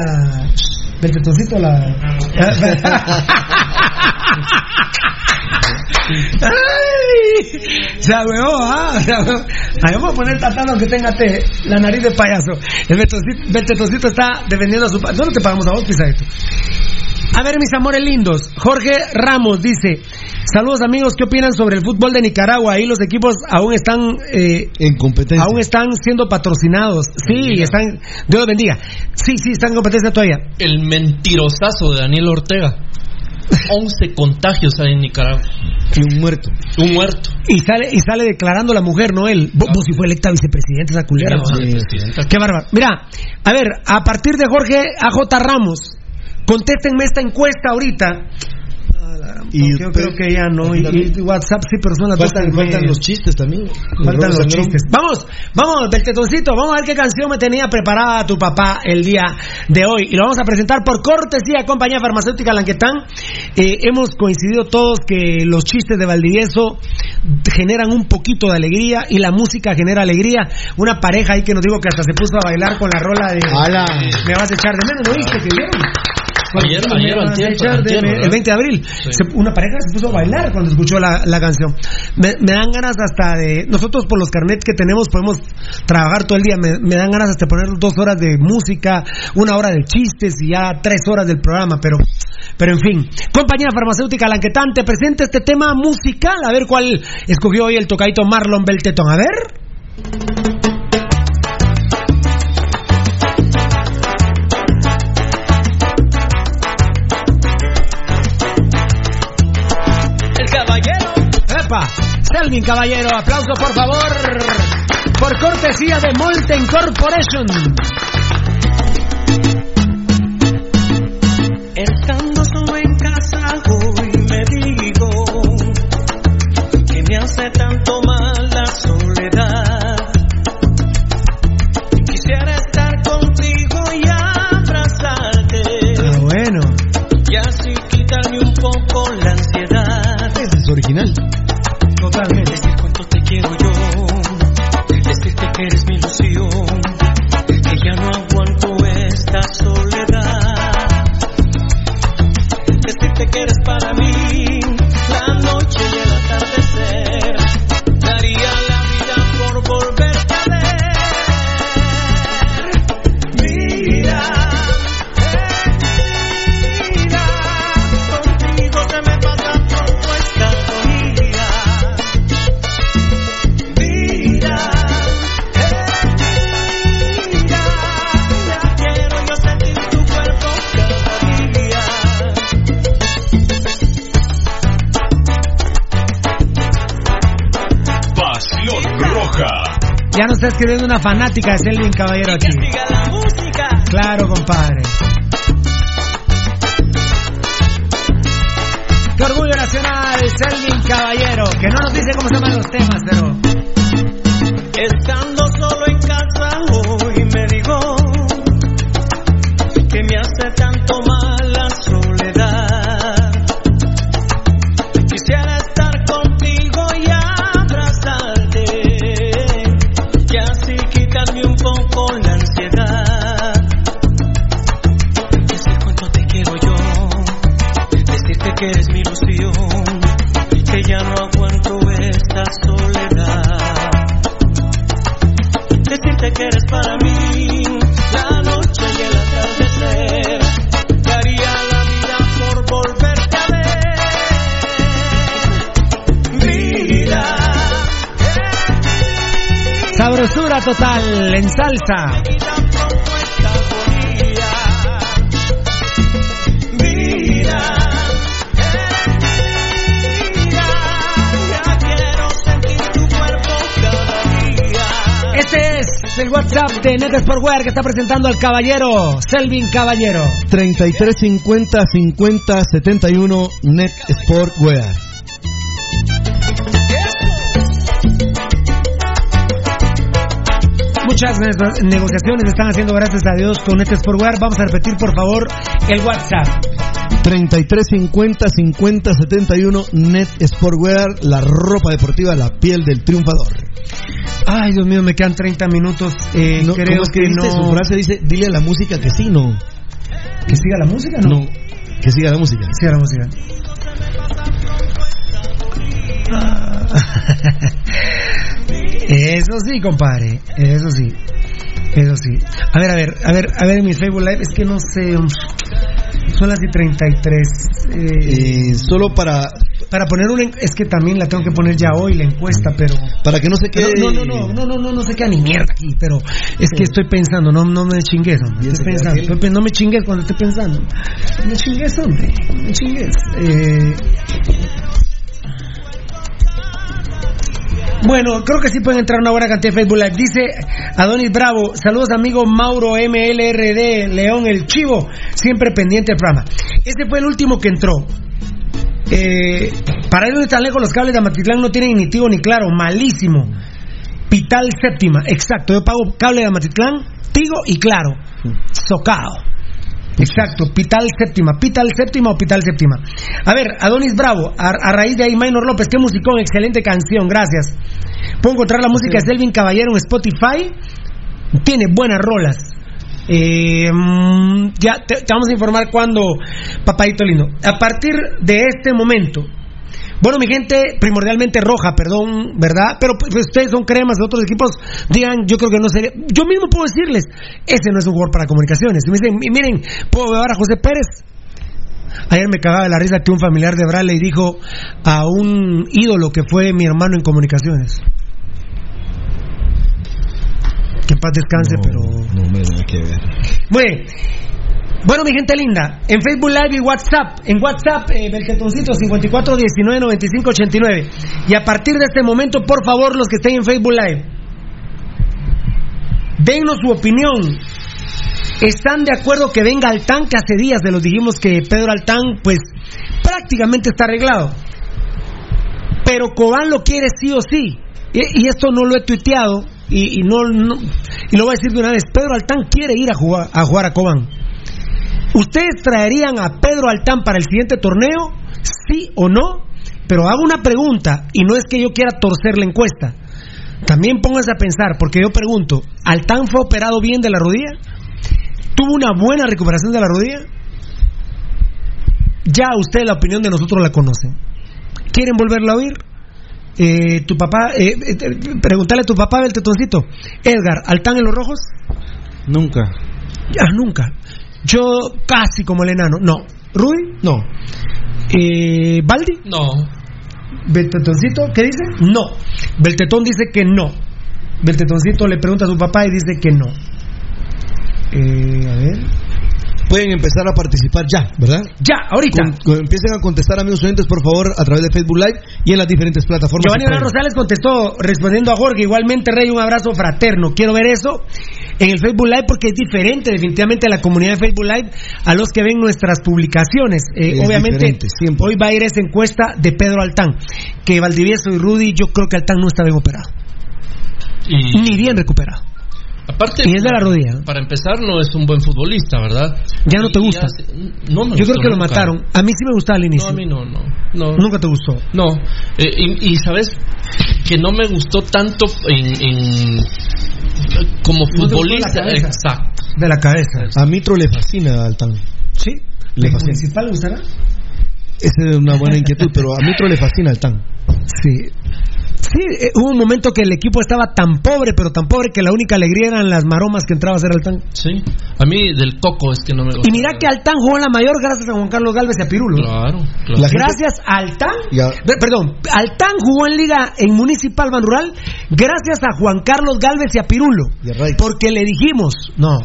Beltetoncito, la. ¡Ay! Se agüeó, ¿ah? Se agüeó. Ahí vamos a poner tatano que tenga té, la nariz de payaso. El Beltetoncito está defendiendo a su. ¿Dónde te pagamos a vos, pisadito? A ver, mis amores lindos. Jorge Ramos dice: Saludos, amigos. ¿Qué opinan sobre el fútbol de Nicaragua? Ahí los equipos aún están. eh, en competencia. Aún están siendo patrocinados. Sí, están. Dios los bendiga. Sí, sí, están en competencia todavía. el mentirosazo de Daniel Ortega. 11 contagios hay en Nicaragua. Y un muerto. Un muerto. Y sale, y sale declarando la mujer, no él. Vos, vos si fue electa vicepresidenta, esa culera. Sí. Qué bárbaro. Mira, a ver, a partir de Jorge AJ Ramos, contéstenme esta encuesta ahorita. Y Yo creo que ya no. Y, y WhatsApp sí, pero son las dos faltan, faltan los chistes también. Faltan los chistes. Vamos, vamos, del tetoncito. Vamos a ver qué canción me tenía preparada tu papá el día de hoy. Y lo vamos a presentar por cortesía Compañía Farmacéutica Lanquetán. Eh, hemos coincidido todos que los chistes de Valdivieso generan un poquito de alegría y la música genera alegría. Una pareja ahí que nos dijo que hasta se puso a bailar con la rola de ¡Hala! Me vas a echar de menos, ¿lo viste? que vieron? Ayer- ayer antier, de el 20 de abril. Se- una pareja se puso a bailar cuando escuchó la, la canción. Me, me dan ganas hasta de. Nosotros, por los carnets que tenemos, podemos trabajar todo el día. Me, me dan ganas hasta de poner dos horas de música, una hora de chistes y ya tres horas del programa. Pero, pero en fin. Compañía Farmacéutica Lanquetán te presenta este tema musical. A ver cuál escogió hoy el tocadito Marlon Beltetón. A ver. Selvin Caballero, aplauso por favor. Por cortesía de Molten Corporation. Está escribiendo una fanática de Selvin Caballero aquí. Claro, compadre. Día. Este es el WhatsApp de Net Sportwear que está presentando al caballero, Selvin Caballero. 3350 50 71 Net Sport Muchas ne- negociaciones están haciendo, gracias a Dios, con Net Sportwear. Vamos a repetir, por favor, el WhatsApp. 3350 50 71 Net Sportwear, la ropa deportiva, la piel del triunfador. Ay, Dios mío, me quedan 30 minutos. Eh, No, creo ¿cómo es que que no. Su frase dice, dile a la música que sí, no. ¿Que siga la música? No. No, que siga la música. Siga la música. Ah. Eso sí, compadre. Eso sí. Eso sí. A ver, a ver, a ver, a ver, mi Facebook Live, es que no sé. Son las y 33. Eh, Eh, solo para para poner una. Es que también la tengo que poner ya hoy, la encuesta, pero. para que no se quede No, no, no, no, no, no, no se queda ni mierda aquí, pero es que estoy pensando, no, no me chingues, hombre, estoy pensando, estoy no me chingues cuando estoy pensando, no me chingues, hombre, no me chingues. Eh, Bueno, creo que sí pueden entrar una buena cantidad de Facebook Live. Dice Adonis Bravo, saludos amigo Mauro MLRD, León el Chivo, siempre pendiente del programa. Este fue el último que entró. Eh, para ir tan lejos, los cables de Amatitlán no tienen ni tigo ni claro. Malísimo. Pital séptima. Exacto. Yo pago cable de Amatitlán, tigo y claro. Socao. Exacto, Pital séptima, Pital séptima o Pital séptima. A ver, Adonis Bravo, a, a raíz de ahí, López, qué musicón, excelente canción, gracias. Puedo encontrar la música de Selvin Caballero en Spotify, tiene buenas rolas. Eh, mm, ya te, te vamos a informar cuando, papadito lindo. A partir de este momento, bueno, mi gente, primordialmente roja, perdón, ¿verdad? Pero pues, ustedes son cremas de otros equipos, digan, yo creo que no sería. Yo mismo puedo decirles, ese no es un jugador para comunicaciones. Y me dicen, "Y miren, puedo ver a José Pérez. Ayer me cagaba de la risa que un familiar de Bradley dijo a un ídolo que fue mi hermano en comunicaciones. Que en paz descanse, pero. No me da que ver. Muy bien. Bueno, mi gente linda, en Facebook Live y WhatsApp, en WhatsApp, eh, Belgetoncito 54199589. Y a partir de este momento, por favor, los que estén en Facebook Live, dennos su opinión. ¿Están de acuerdo que venga Altán? Que hace días de los dijimos que Pedro Altán, pues, prácticamente está arreglado. Pero Cobán lo quiere sí o sí. Y, esto no lo he tuiteado, y, y no, no- y lo voy a decir de una vez. Pedro Altán quiere ir a jugar a, jugar a Cobán. ¿Ustedes traerían a Pedro Altán para el siguiente torneo? ¿Sí o no? Pero hago una pregunta, y no es que yo quiera torcer la encuesta. También pónganse a pensar, porque yo pregunto, ¿Altán fue operado bien de la rodilla? ¿Tuvo una buena recuperación de la rodilla? Ya ustedes la opinión de nosotros la conocen. ¿Quieren volverla a oír? Eh, tu papá, eh, eh, eh, preguntarle a tu papá del tetoncito. Edgar, ¿Altán en los rojos? Nunca. Ya, nunca. Yo casi como el enano. No. ¿Rudy? No. Eh, ¿Baldi? No. ¿Beltetoncito? ¿Qué dice? No. Beltetón dice que no. Beltetoncito le pregunta a su papá y dice que no. Eh, a ver. Pueden empezar a participar ya, ¿verdad? Ya, ahorita. Con- con- empiecen a contestar, amigos oyentes, por favor, a través de Facebook Live y en las diferentes plataformas. Giovanni pueden. Rosales contestó respondiendo a Jorge. Igualmente, Rey, un abrazo fraterno. Quiero ver eso en el Facebook Live porque es diferente, definitivamente, la comunidad de Facebook Live a los que ven nuestras publicaciones. Eh, obviamente, hoy va a ir esa encuesta de Pedro Altán. Que Valdivieso y Rudy, yo creo que Altán no está bien operado. Y- Ni bien recuperado. Aparte, Y es de la rodilla. Para empezar, no es un buen futbolista, ¿verdad? Ya no te gusta. no me Yo creo que lo mataron. A mí sí me gustaba al No, inicio. a mí no, no. no. Nunca te gustó. No. Eh, y, y, sabes que no me gustó tanto en, en- como No futbolista. la cabeza. Exacto. De la cabeza. A Mitro le fascina a Altán. ¿Sí? Le ¿El fascina. municipal le gustará? Esa es una buena inquietud, pero a Mitro le fascina Altán. Sí. Sí, eh, hubo un momento que el equipo estaba tan pobre, pero tan pobre que la única alegría eran las maromas que entraba a hacer Altán. Sí. A mí del coco es que no me gusta. Y mira que Altán jugó en la mayor gracias a Juan Carlos Galvez y a Pirulo. Claro, claro. La gente- Gracias a Altán. Ya. Perdón, Altán jugó en Liga en Municipal Ban Rural gracias a Juan Carlos Galvez y a Pirulo. Y a Wright. Porque le dijimos, no.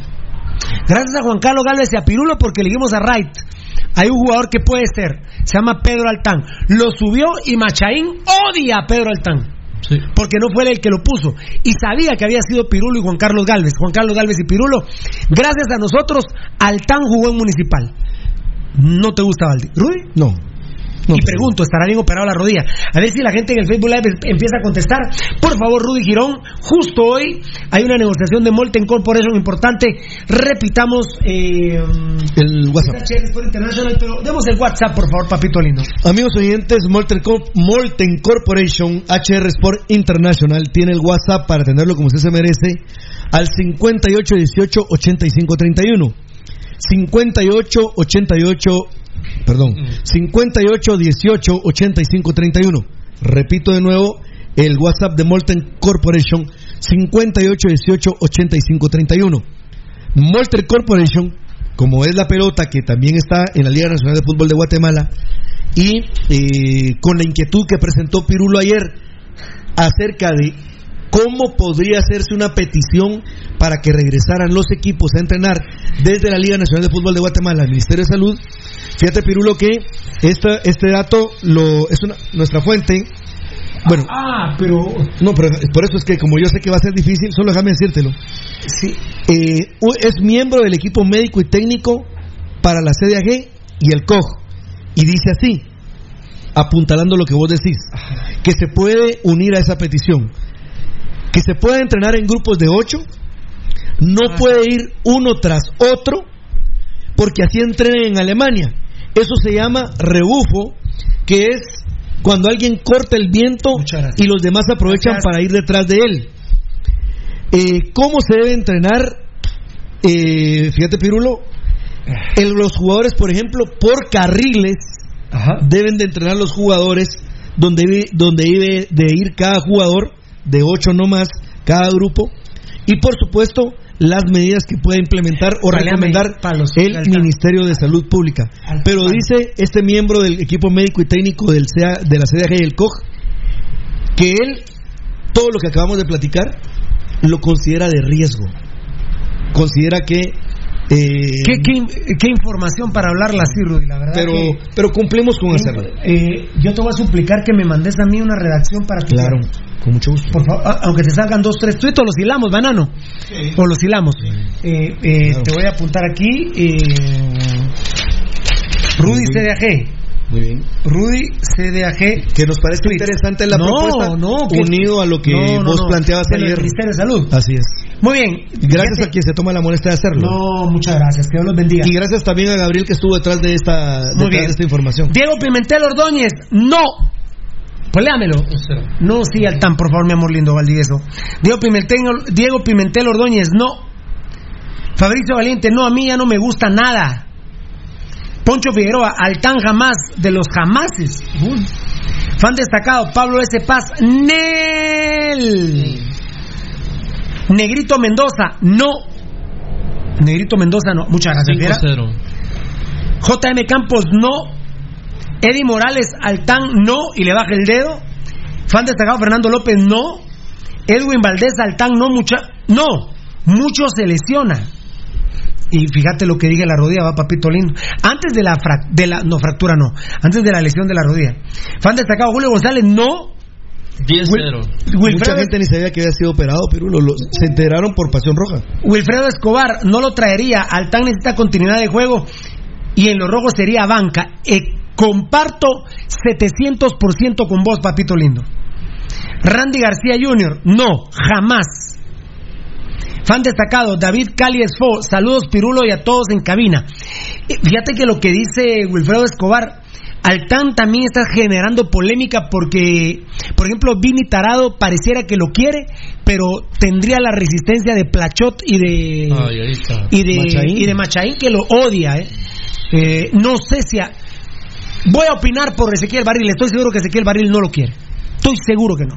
Gracias a Juan Carlos Galvez y a Pirulo porque le dijimos a Wright. Hay un jugador que puede ser, se llama Pedro Altán. Lo subió y Machaín odia a Pedro Altán. Sí. Porque no fue él el que lo puso. Y sabía que había sido Pirulo y Juan Carlos Galvez. Juan Carlos Galvez y Pirulo. Gracias a nosotros, Altán jugó en Municipal. ¿No te gusta Valdi? ¿Rudy? No. No, y pero- pregunto, ¿estará bien operado la rodilla? A ver si la gente en el Facebook Live em- empieza a contestar. Por favor, Rudy Girón, justo hoy hay una negociación de Molten Corporation importante. Repitamos eh, El WhatsApp. Pero demos el WhatsApp, por favor, papito lindo. Amigos oyentes, Molten, Corp- Molten Corporation, HR Sport International, tiene el WhatsApp para tenerlo como usted se merece, al 5818-8531. 5888, perdón, 5818-8531. Repito de nuevo, el WhatsApp de Molten Corporation, 5818-8531. Molten Corporation, como es la pelota que también está en la Liga Nacional de Fútbol de Guatemala, y eh, con la inquietud que presentó Pirulo ayer acerca de cómo podría hacerse una petición para que regresaran los equipos a entrenar desde la Liga Nacional de Fútbol de Guatemala al Ministerio de Salud. Fíjate, Pirulo, que esta, este dato lo, es una, nuestra fuente. Bueno, Ah, pero. no, pero por eso es que como yo sé que va a ser difícil, solo déjame decírtelo. Sí. Eh, es miembro del equipo médico y técnico para la CDAG y el COG. Y dice así, apuntalando lo que vos decís, que se puede unir a esa petición, que se puede entrenar en grupos de ocho, no puede ir uno tras otro, porque así entrenan en Alemania. Eso se llama rebufo, que es cuando alguien corta el viento y los demás aprovechan para ir detrás de él. Eh, ¿Cómo se debe entrenar? Eh, fíjate, Pirulo, el- los jugadores, por ejemplo, por carriles, deben de entrenar los jugadores donde, donde debe de ir cada jugador, de ocho no más, cada grupo, y por supuesto las medidas que pueda implementar o recomendar el. Ministerio de Salud Pública. Pero dice este miembro del equipo médico y técnico del CA de la CDG y el COG que él, todo lo que acabamos de platicar, lo considera de riesgo. Considera que... eh, ¿Qué, qué, qué información para hablarla así, Rudy, la verdad. pero, que- pero cumplimos con hacerlo. Eh, yo te voy a suplicar que me mandes a mí una redacción para que. Claro, con mucho gusto. Por favor, aunque te salgan dos, tres tuitos, los hilamos, banano. O los hilamos. Eh, eh, Te voy a apuntar aquí. eh, Rudy CDAG. Muy bien. Rudy CDAG. Que nos parece interesante la no, propuesta, no, que- unido a lo que No, vos planteabas ayer. Ministerio de Salud. Así es. Muy bien. Gracias Fíjate- a quien se toma la molestia de hacerlo. No, muchas gracias. Que Dios los bendiga. Y gracias también a Gabriel que estuvo detrás de esta, detrás Muy bien. de esta información. Diego Pimentel Ordóñez, no. Pues léamelo. No, sí, Altán, por favor, mi amor lindo, Valdivieso. Diego Pimentel, Diego Pimentel Ordóñez, no. Fabricio Valiente, no, a mí ya no me gusta nada. Poncho Figueroa, Altán jamás, de los jamases. Uy. Fan destacado, Pablo S. Paz, Nel. Negrito Mendoza, no. Negrito Mendoza, no. Muchas gracias. Fiera. 5-0. JM Campos, no. Eddie Morales, Altán, no. Y le baja el dedo. Fan destacado, Fernando López, no. Edwin Valdés, Altán, no. Mucha, no. Mucho se lesiona. Y fíjate lo que dije la rodilla, va papito lindo. Antes de la, de la no fractura, no. Antes de la lesión de la rodilla. Fan destacado, Julio González, no. 10-0. Mucha gente ni sabía que había sido operado, pero lo- lo- se enteraron por Pasión Roja. Wilfredo Escobar no lo traería. Altán necesita continuidad de juego y en los rojos sería banca. Eh, comparto 700% con vos, papito lindo. Randy García Jr., no, jamás. Fan destacado, David Cali Esfo, saludos Pirulo y a todos en cabina. Fíjate que lo que dice Wilfredo Escobar, Altán también está generando polémica porque, por ejemplo, Vini Tarado pareciera que lo quiere, pero tendría la resistencia de Plachot y de Ay, y de Machaín. y de Machaín que lo odia. ¿eh? Eh, no sé si a- voy a opinar por Ezequiel Barril. Estoy seguro que Ezequiel Barril no lo quiere. Estoy seguro que no.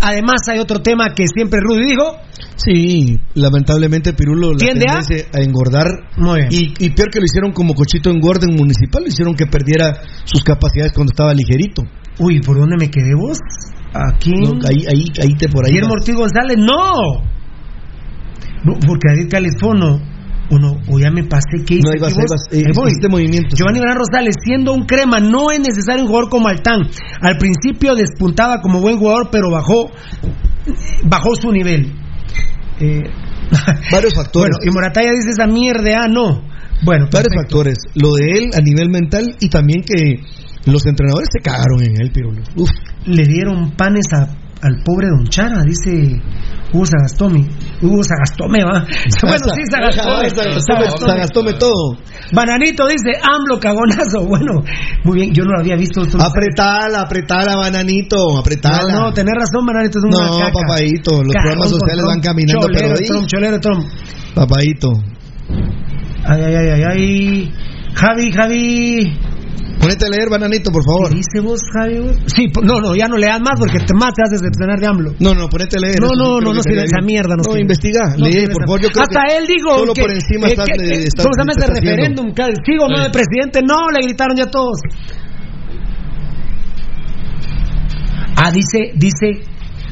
Además hay otro tema que siempre Rudy dijo. Sí, lamentablemente Pirulo la ¿Tiende a? tendencia a engordar y, y peor que lo hicieron como cochito engorde en municipal, lo hicieron que perdiera sus capacidades cuando estaba ligerito. Uy, ¿por dónde me quedé vos? Aquí. No, ahí, ahí, ahí te por ahí. Guillermo. Ortiz González, no. No, porque David Califono, uno, o ya me pasé, ¿qué hice? No. Eh, Ahí voy. hiciste movimientos. Giovanni Bernal Rosales, siendo un crema, no es necesario un jugador como Altán. Al principio despuntaba como buen jugador, pero bajó, bajó su nivel. Eh, Varios factores. Bueno, y Morataya dice esa mierda, ah, no. Bueno, Varios factores. Lo de él a nivel mental y también que los entrenadores se cagaron en él, Pirulo. Uf. Le dieron panes a- al pobre Don Chara, dice Hugo Sagastome. Hugo Sagastome, va. Bueno, sí, Sagastome. Sagastome, Sagastome todo. Bananito dice, AMLO cagonazo. Bueno, muy bien, yo no lo había visto. Apretala, apretala, bananito, apretala. No, no, tenés razón, Bananito, es una No, caca. papadito, los Cagón programas sociales van caminando, Cholero, pero ahí- Trump, cholero, Trump. Papadito. Ay, ay, ay, ay, ay. Javi, Javi. Ponete a leer, bananito, por favor. ¿Qué dice vos, Javi? vos? Sí, no, no, ya no leas más porque te más te haces de AMLO. No, no, ponete a leer. No, no, no, no sirve esa mierda. No, No, investiga, No lee, por favor. Yo creo Hasta que él digo solo que, por encima eh, estás que- de- estás- ¿Cómo se llama estás haciendo. referéndum? ¿Sigo no de presidente? No, le gritaron ya todos. Ah, dice, dice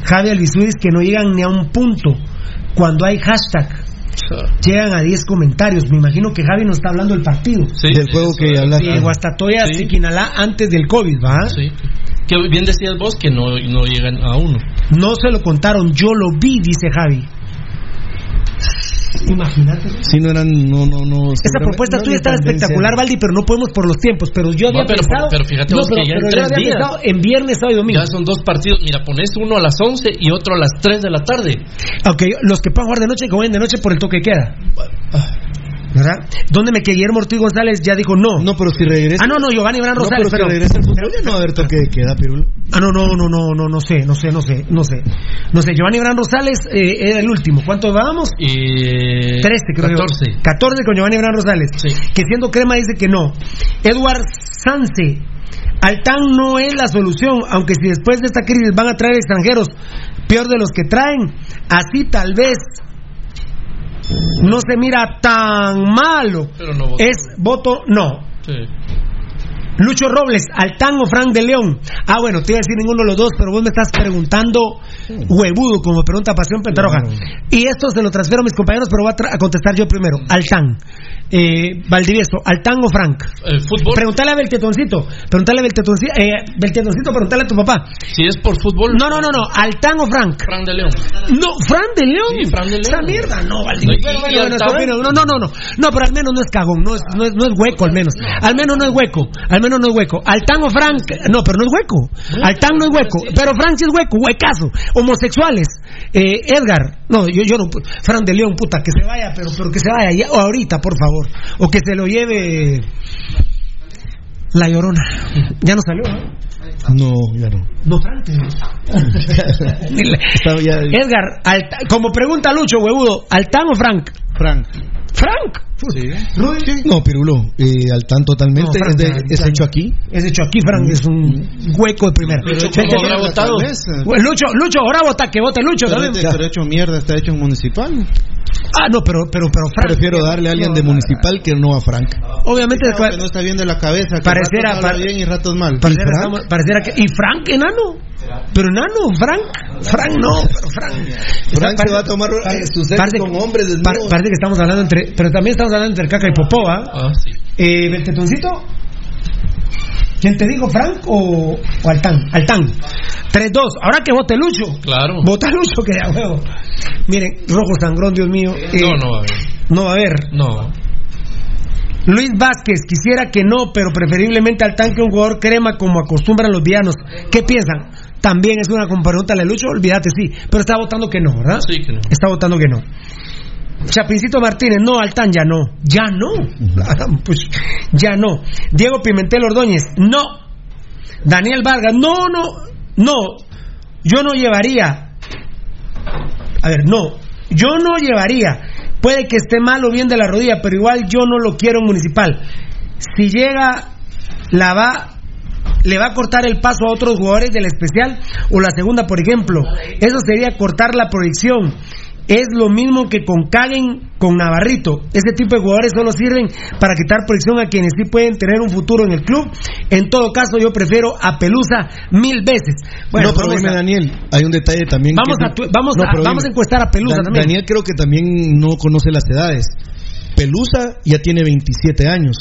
Javi Alvisuris que no llegan ni a un punto cuando hay hashtag. Llegan a 10 comentarios. Me imagino que Javi no está hablando del partido. del juego que hablaste. Sí, Guastatoya, Sí. Siquinalá antes del COVID, ¿va? Sí. Que bien decías vos que no, no llegan a uno. No se lo contaron, yo lo vi, dice Javi. Imagínate. Si no eran, no, no, no. Esa seguramente propuesta no tuya tendencia. espectacular, Valdi, pero no podemos por los tiempos. Pero yo había No, pero- pensado. pero fíjate no, vos pero, que ya en pero yo tres había días. pensado en viernes, sábado y domingo. Ya son dos partidos. Mira, pones uno a las 11 y otro a las 3 de la tarde. Aunque los que puedan jugar de noche, que jueguen de noche por el toque que queda. ¿Verdad? ¿Dónde me que Guillermo Ortiz González ya dijo no? No, pero si regresa. Ah, no, no, Giovanni Bran No, Rosales. pero si regresa el fútbol ya no va a haber toque de queda, Pirulo. Ah, no, no, no, no, no, no sé, no sé, no sé, no sé. No sé, Giovanni Bran Rosales eh, era el último. ¿Cuánto vamos? Y... 13, creo 14. yo. 14 con Giovanni Bran Rosales. Que siendo crema dice que no. Edward Sanse. Altán no es la solución, aunque si después de esta crisis van a traer extranjeros, peor de los que traen, así tal vez no se mira tan malo. Pero no es voto no. Sí. Lucho Robles, Altán o Frank de León. Ah, bueno, te iba a decir ninguno de los dos, pero vos me estás preguntando huevudo, como pregunta Pasión Pentarroja. Y esto se lo transfiero a mis compañeros, pero voy a, tra- a contestar yo primero. Altán. Eh, Valdivieso, ¿Altán o Frank? El fútbol. Pregúntale a Beltetoncito. Pregúntale a Beltetoncito. Eh, Beltetoncito, pregúntale a tu papá. Si es por fútbol. No, no, no, no. ¿Altán o Frank? Fran de León. No, Fran de León. Sí, Fran de León. Esa mierda, no, No, Valdivieso. Bueno, bueno, no, no, no, no. No, pero al menos no es cagón. No es, no es, no es hueco, al menos. Al menos no es hueco. Al menos no es hueco. Altán o Frank. No, pero no es hueco. Altán no es hueco. Pero Frank sí es hueco, huecazo. Homosexuales. Eh, Edgar. No, yo, yo no. Fran de León, puta, que se vaya, pero, pero que se vaya ya, o ahorita, por favor. O que se lo lleve. La llorona. Ya no salió, ¿no? No, ya no. No, Frank. Edgar, Alta- como pregunta Lucho, huevudo, ¿Altán o Frank? Frank. Frank. No, Pirulo, eh, al tan totalmente. No, Frank, es, de- Frank, es Frank. hecho aquí. Es hecho aquí, Frank, es un hueco de primera. Vez. Bueno, Lucho, Lucho, ahora vota, que vote Lucho Pero, también. este- pero hecho mierda, está hecho en municipal. Ah, no, pero, pero, pero Frank. Prefiero darle a alguien de municipal que no a Frank. Obviamente, No, que no está bien de la cabeza. que Pareciera- ratos bien y ratos mal. Pareciera, estamos- pareciera que. ¿Y Frank, enano? Pero enano, Frank. Frank no, pero Frank. Frank se va a tomar eh, sus con hombres desnudos. par- Parece que estamos hablando entre. Pero también estamos hablando entre caca y popó, ¿ah? Ah, sí. Eh, Beltetoncito. ¿Quién te dijo, Frank o, o Altán? Altán. 3-2. Ahora que vote Lucho. Claro. Vota Lucho, que de huevo. Miren, rojo sangrón, Dios mío. Eh, No, no va a haber. No va a haber. No. Luis Vázquez, quisiera que no, pero preferiblemente al tanque un jugador crema como acostumbran los villanos. ¿Qué piensan? También es una pregunta de Lucho, olvídate, sí. Pero está votando que no, ¿verdad? Sí que no. Está votando que no. Chapincito Martínez, no, Altán ya no. Ya no. Pues, ya no. Diego Pimentel Ordóñez, no. Daniel Vargas, no, no, no. Yo no llevaría. A ver, no. Yo no llevaría. Puede que esté mal o bien de la rodilla, pero igual yo no lo quiero en municipal. Si llega, la va le va a cortar el paso a otros jugadores del especial o la segunda, por ejemplo. Eso sería cortar la proyección. Es lo mismo que con Caguen con Navarrito. Ese tipo de jugadores solo sirven para quitar proyección a quienes sí pueden tener un futuro en el club. En todo caso, yo prefiero a Pelusa mil veces. Bueno, no, pero vamos dime, a- Daniel, hay un detalle también. Vamos que- a tu- vamos No, a- vamos a encuestar a Pelusa Dan- también. Daniel creo que también no conoce las edades. Pelusa ya tiene 27 años.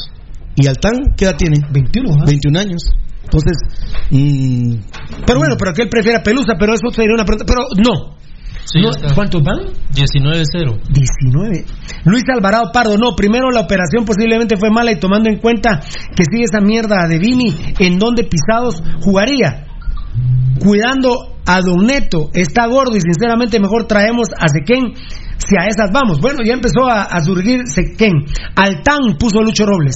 ¿Y Altán qué edad tiene? 21. 21 años. Entonces, mm, Pero bueno, pero que él prefiera Pelusa, pero eso sería una pregunta. Pero no. Sí, No. ¿Cuántos van? 19-0. 19. Luis Alvarado Pardo, no, primero la operación posiblemente fue mala y tomando en cuenta que sigue esa mierda de Vini, ¿en dónde pisados jugaría? Cuidando a Don Neto, está gordo y sinceramente mejor traemos a Sequén si a esas vamos. Bueno, ya empezó a, a surgir Sequén. Altán puso Lucho Robles.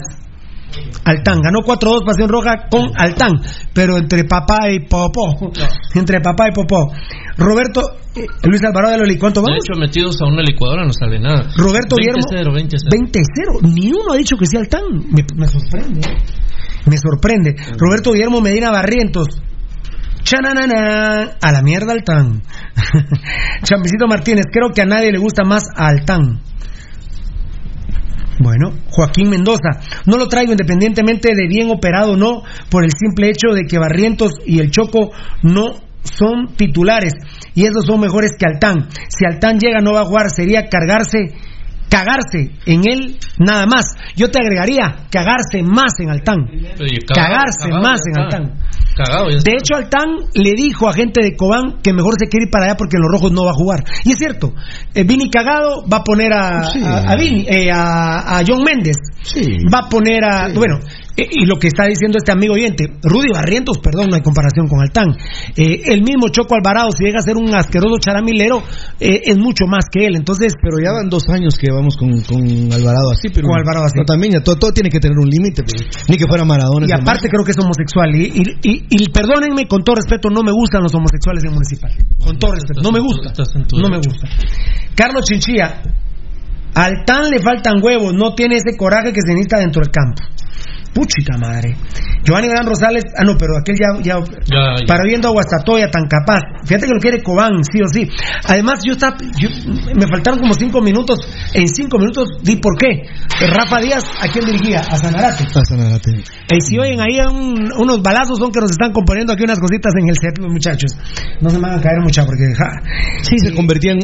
Altán, ganó 4-2 Pasión Roja con Altán, pero entre papá y popó. Entre papá y popó. Roberto, eh, Luis Alvarado de Loli, ¿cuánto De vamos? hecho, metidos a una licuadora no sale nada. Roberto Guillermo. 20-0, 20-0. 20-0. Ni uno ha dicho que sea Altán. Me, me sorprende. Me sorprende. Roberto Guillermo Medina Barrientos. Chananana. A la mierda Altán. Champicito Martínez. Creo que a nadie le gusta más a Altán. Bueno, Joaquín Mendoza. No lo traigo independientemente de bien operado o no, por el simple hecho de que Barrientos y el Choco no son titulares y esos son mejores que Altán. Si Altán llega no va a jugar, sería cargarse cagarse en él nada más. Yo te agregaría cagarse más en Altán. Cagarse cagado, más en. Altán. Cagado. De hecho, Altán le dijo a gente de Cobán que mejor se quiere ir para allá porque en los rojos no va a jugar. Y es cierto, eh, Vini cagado va a poner a, Sí. a, a Vini, eh, a, a John Méndez. Va a poner a. Bueno, y lo que está diciendo este amigo oyente, Rudy Barrientos, perdón, no hay comparación con Altán. Eh, el mismo Choco Alvarado, si llega a ser un asqueroso charamilero, eh, es mucho más que él. Entonces. Pero ya van dos años que vamos con, con Alvarado así, pero. Con Alvarado así. No, también, ya todo, todo tiene que tener un límite, pues. Ni que fuera Maradona. Y aparte creo que es homosexual. Y, y, y- y perdónenme, con todo respeto, no me gustan los homosexuales en municipal. Con todo respeto, no me gusta. No me gusta. Carlos Chinchilla, al TAN le faltan huevos, no tiene ese coraje que se necesita dentro del campo. Puchica madre. Giovanni Gran Rosales, ah no, pero aquel ya, ya, Ya, ya. para viendo a Guastatoya tan capaz. Fíjate que lo quiere Cobán, sí o sí. Además, yo estaba, yo- me faltaron como cinco minutos. En cinco minutos di por qué. Rafa Díaz, ¿a quién dirigía? A Sanarate. A Sanarate. Y si oyen ahí un- unos balazos son que nos están componiendo aquí unas cositas en el set, muchachos. No se me van a caer mucha porque ja. Sí, se convertían.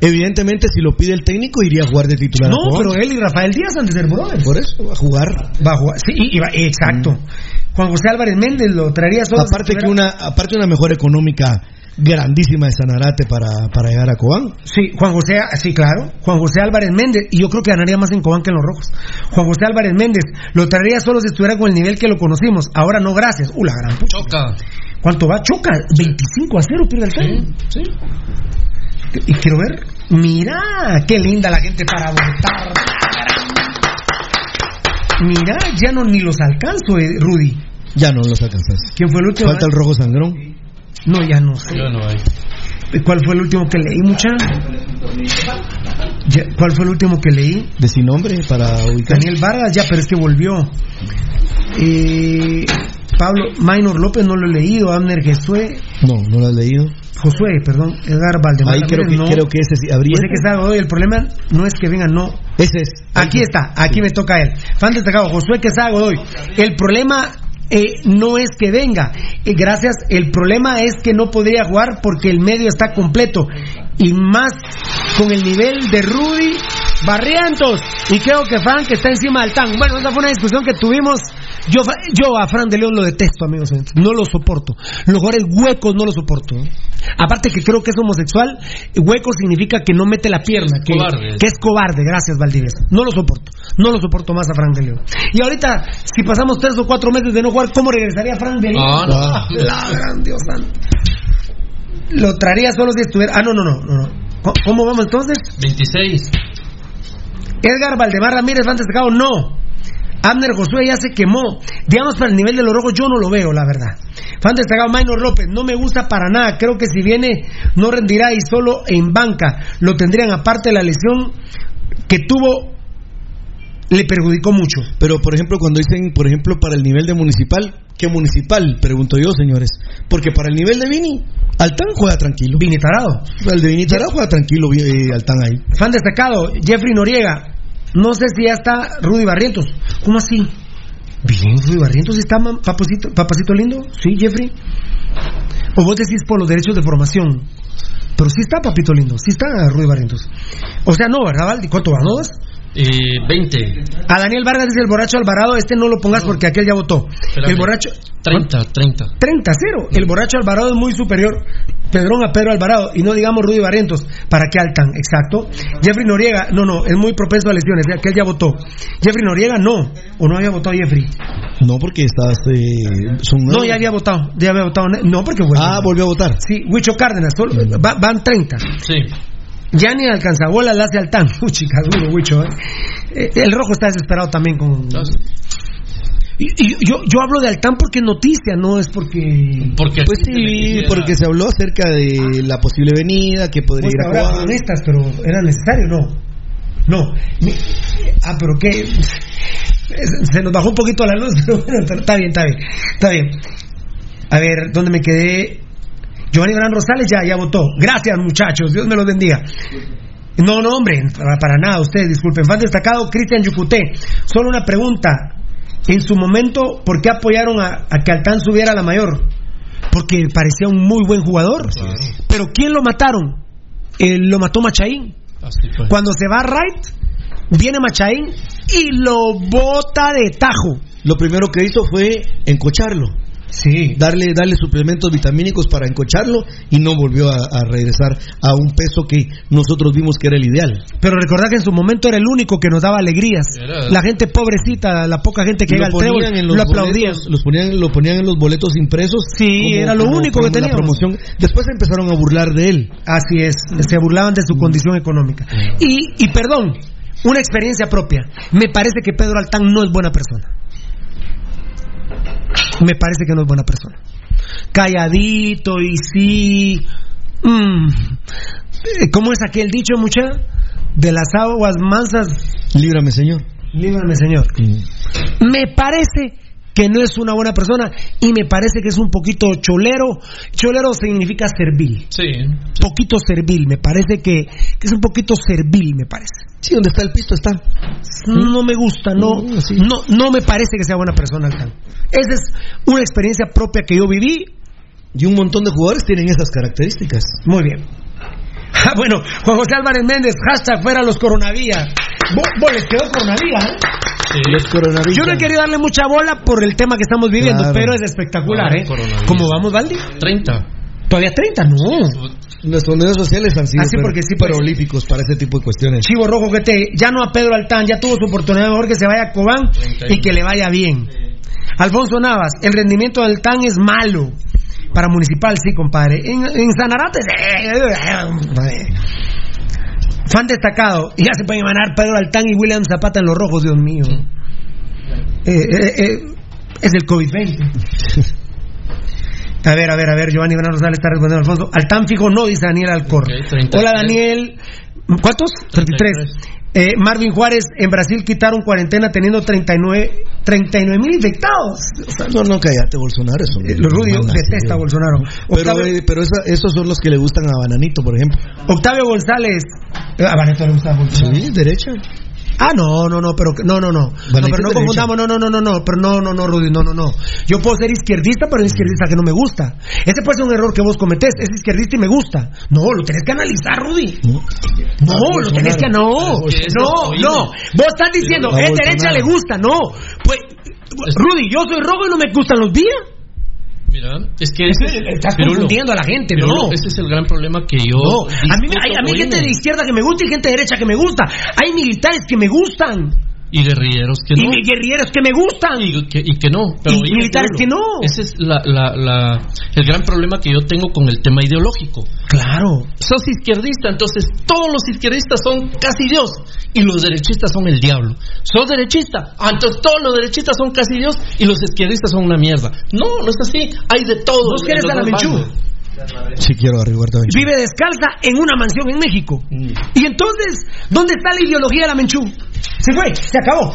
Evidentemente, si lo pide el técnico, iría a jugar de titular. No, pero él y Rafael Díaz han de ser brothers. Por eso, va a jugar. Va a jugar. Sí, y- exacto. Juan José Álvarez Méndez lo traería solo. Aparte si que estuviera- una, aparte una mejor económica grandísima de Sanarate para, para llegar a Cobán. Sí, Juan José, sí, claro. Juan José Álvarez Méndez, y yo creo que ganaría más en Cobán que en los rojos. Juan José Álvarez Méndez lo traería solo si estuviera con el nivel que lo conocimos. Ahora no, gracias. Uh, la gran pucha. Choca. ¿Cuánto va? Choca. 25 a 0 pierde el tren. Sí. Y quiero ver. Mira, qué linda la gente para votar. Mira, ya no ni los alcanzo, eh, Rudy. Ya no los alcanzas. ¿Quién fue el último? Falta el rojo sangrón. No, ya no sé. Ya no hay. ¿Cuál fue el último que leí, mucha? Ya, ¿Cuál fue el último que leí? De sin nombre para ubicar. Daniel Vargas, ya, pero es que volvió. Eh, Pablo Maynor López no lo he leído. Abner Jesué, No, no lo has leído. Josué, perdón, Edgar Valdemar. Ahí creo que, no. creo que ese sí habría. Yo sé que está Godoy, el problema no es que venga, no. Ese es. Aquí está, aquí me toca a él. Fan destacado, Josué Quesada Godoy. El problema eh, no es que venga, eh, gracias, el problema es que no podría jugar porque el medio está completo. Y más con el nivel de Rudy Barrientos. Y creo que Frank está encima del tan. Bueno, esa fue una discusión que tuvimos. Yo, yo a Fran de León lo detesto, amigos. No lo soporto. Los jugadores huecos no lo soporto. ¿eh? Aparte que creo que es homosexual, hueco significa que no mete la pierna, que, es cobarde. Gracias, Valdivieso. No lo soporto. No lo soporto más a Fran de León. Y ahorita, si pasamos tres o cuatro meses de no jugar, ¿cómo regresaría Fran de León? Ah, no. La gran Dios santo. Lo traería solo si estuviera. Ah, no, no, no. no, no. ¿Cómo- ¿Cómo vamos entonces? 26. Edgar Valdemar Ramírez van destacado, no. Abner Josué ya se quemó. Digamos, para el nivel de los rojos, yo no lo veo, la verdad. Fan destacado, Maynor López, no me gusta para nada. Creo que si viene, no rendirá y solo en banca. Lo tendrían, aparte de la lesión que tuvo, le perjudicó mucho. Pero, por ejemplo, cuando dicen, por ejemplo, para el nivel de municipal, ¿qué municipal? Pregunto yo, señores. Porque para el nivel de Vini, Altán juega tranquilo. Vini Tarado. El de Vini Tarado juega tranquilo, eh, Altán ahí. Fan destacado, Jeffrey Noriega. No sé si ya está Rudy Barrientos. ¿Cómo así? Bien, Rudy Barrientos está papacito, papacito lindo. Sí, Jeffrey. O vos decís por los derechos de formación. Pero sí está papito lindo, sí está Rudy Barrientos. O sea, no, ¿verdad, Valdi? ¿Cuánto va? ¿No vas? Eh, 20. A Daniel Vargas dice el borracho Alvarado, este no lo pongas porque aquel ya votó. Espérame. El borracho 30, 30. 30-0. El borracho Alvarado es muy superior. Pedrón a Pedro Alvarado. Y no digamos Rudy Barrientos. ¿Para qué Altan? Exacto. Jeffrey Noriega, no, no, es muy propenso a lesiones. Aquel ya votó. Jeffrey Noriega, no. ¿O no había votado Jeffrey? No, porque estás. eh, son No, ya había votado. Ya había votado. No, porque bueno. Ah, volvió a votar. Sí, Huicho Cárdenas. solo- va- van 30. Sí. Ya ni alcanza bola, la hace Altán. Uy, chica, duro, Huicho. ¿eh? Eh, El rojo está desesperado también con. Y, y yo, yo hablo de Altán porque es noticia, no es porque. Porque Pues sí, porque se habló acerca de la posible venida, que podría Pues ir a jugar. futbolistas, pero era necesario, no. No. Ah, pero qué. Se nos bajó un poquito la luz, pero bueno, está bien, está bien. Está bien. A ver, ¿dónde me quedé? Giovanni Gran Rosales ya, ya votó. Gracias, muchachos. Dios me los bendiga. No, no, hombre, para, para nada, ustedes, disculpen. Fan destacado, Cristian Yucuté. Solo una pregunta. En su momento, ¿por qué apoyaron a, a que Altán subiera a la mayor? Porque parecía un muy buen jugador. Pero ¿quién lo mataron? Eh, lo mató Machaín. Cuando se va Wright, Viene Machaín y lo bota de tajo. Lo primero que hizo fue encocharlo. Sí. Darle, darle suplementos vitamínicos para encocharlo y no volvió a, a regresar a un peso que nosotros vimos que era el ideal. Pero recordad que en su momento era el único que nos daba alegrías. Era- La gente pobrecita, la poca gente que lo llega al trébol, en los lo aplaudía. boletos, los ponían, lo ponían en los boletos impresos. Sí, era lo único que como teníamos. promoción. Después empezaron a burlar de él. Así es, se burlaban de su condición económica. Y, y perdón, una experiencia propia. Me parece que Pedro Altán no es buena persona. Me parece que no es buena persona. Calladito y sí. mm, eh, ¿Cómo es aquel dicho, mucha? De las aguas mansas. Líbrame, Señor. Líbrame, Señor. Me parece que no es una buena persona y me parece que es un poquito cholero. Cholero significa servil. Sí. Poquito servil, me parece que, que es un poquito servil, me parece. Sí, donde está el pisto está. No me gusta, no, no, no me parece que sea buena persona Altán. Esa es una experiencia propia que yo viví. Y un montón de jugadores tienen esas características. Muy bien. Ah, bueno, Juan José Álvarez Méndez, hashtag fuera los coronavías. Vos, vos les quedó coronavías, ¿eh? Los coronavirus. Yo no he querido darle mucha bola por el tema que estamos viviendo, Claro. pero es espectacular, Ah, ¿eh? ¿Cómo vamos, Valdi? 30. ¿Todavía 30? No. Nuestros medios sociales han sido Ah, sí, porque sí, pues. prolíficos para ese tipo de cuestiones. Chivo Rojo que te ya no a Pedro Altán, ya tuvo su oportunidad, mejor que se vaya a Cobán y que le vaya bien. Alfonso Navas, el rendimiento del Altán es malo. Para Municipal, sí, compadre. En, en Sanarate, fan destacado. Y ya se pueden ganar Pedro Altán y William Zapata en los rojos, Dios mío. Eh, eh, eh, es el COVID-20. A ver, a ver, a ver, Giovanni Bernardo Rosales está respondiendo Alfonso. Altán fijo no, dice Daniel Alcor. 33. Hola Daniel. ¿Cuántos? 33. Eh, Marvin Juárez, en Brasil quitaron cuarentena teniendo 39 mil infectados. No, no, cállate, Bolsonaro. Eso, Eh, no, detesta a. Bolsonaro. Pero, eh, pero esa- esos son los que le gustan a Bananito, por ejemplo. Octavio González. eh, a Vaneto le gusta a Bolsonaro. Sí, derecha. Ah, no, no, no, pero no, no, no. No, pero no confundamos, no, no, no, no, no, pero no, no, no, Rudy, no, no, no. Yo puedo ser izquierdista, pero hay izquierdista que no me gusta. Ese puede ser un error que vos cometés. Es izquierdista y me gusta. No, lo tenés que analizar, Rudy. No, lo tenés que no. No, no. Vos estás diciendo, es derecha le gusta, no. Pues, Rudy, yo soy rojo y no me gustan los días. Mira, es que Es que ese- estás Pirulo, confundiendo a la gente, Pirulo, no. Ese es el gran problema que yo. No, a mí, hay, a mí gente de izquierda que me gusta y gente de derecha que me gusta. Hay militares que me gustan. Y guerrilleros que Y no. mi- guerrilleros que me gustan. Y que, y que no. Pero Y militares que no. Ese es la, la, la- el gran problema que yo tengo con el tema ideológico. Claro. Sos izquierdista, entonces todos los izquierdistas son casi Dios y los derechistas son el diablo. Sos derechista, ah, entonces todos los derechistas son casi Dios y los izquierdistas son una mierda. No, no es así. Hay de todo. ¿Vos a la Menchú? Sí, quiero a Menchú. Vive descalza en una mansión en México. Y entonces, ¿dónde está la ideología de la Menchú? Se fue, se acabó.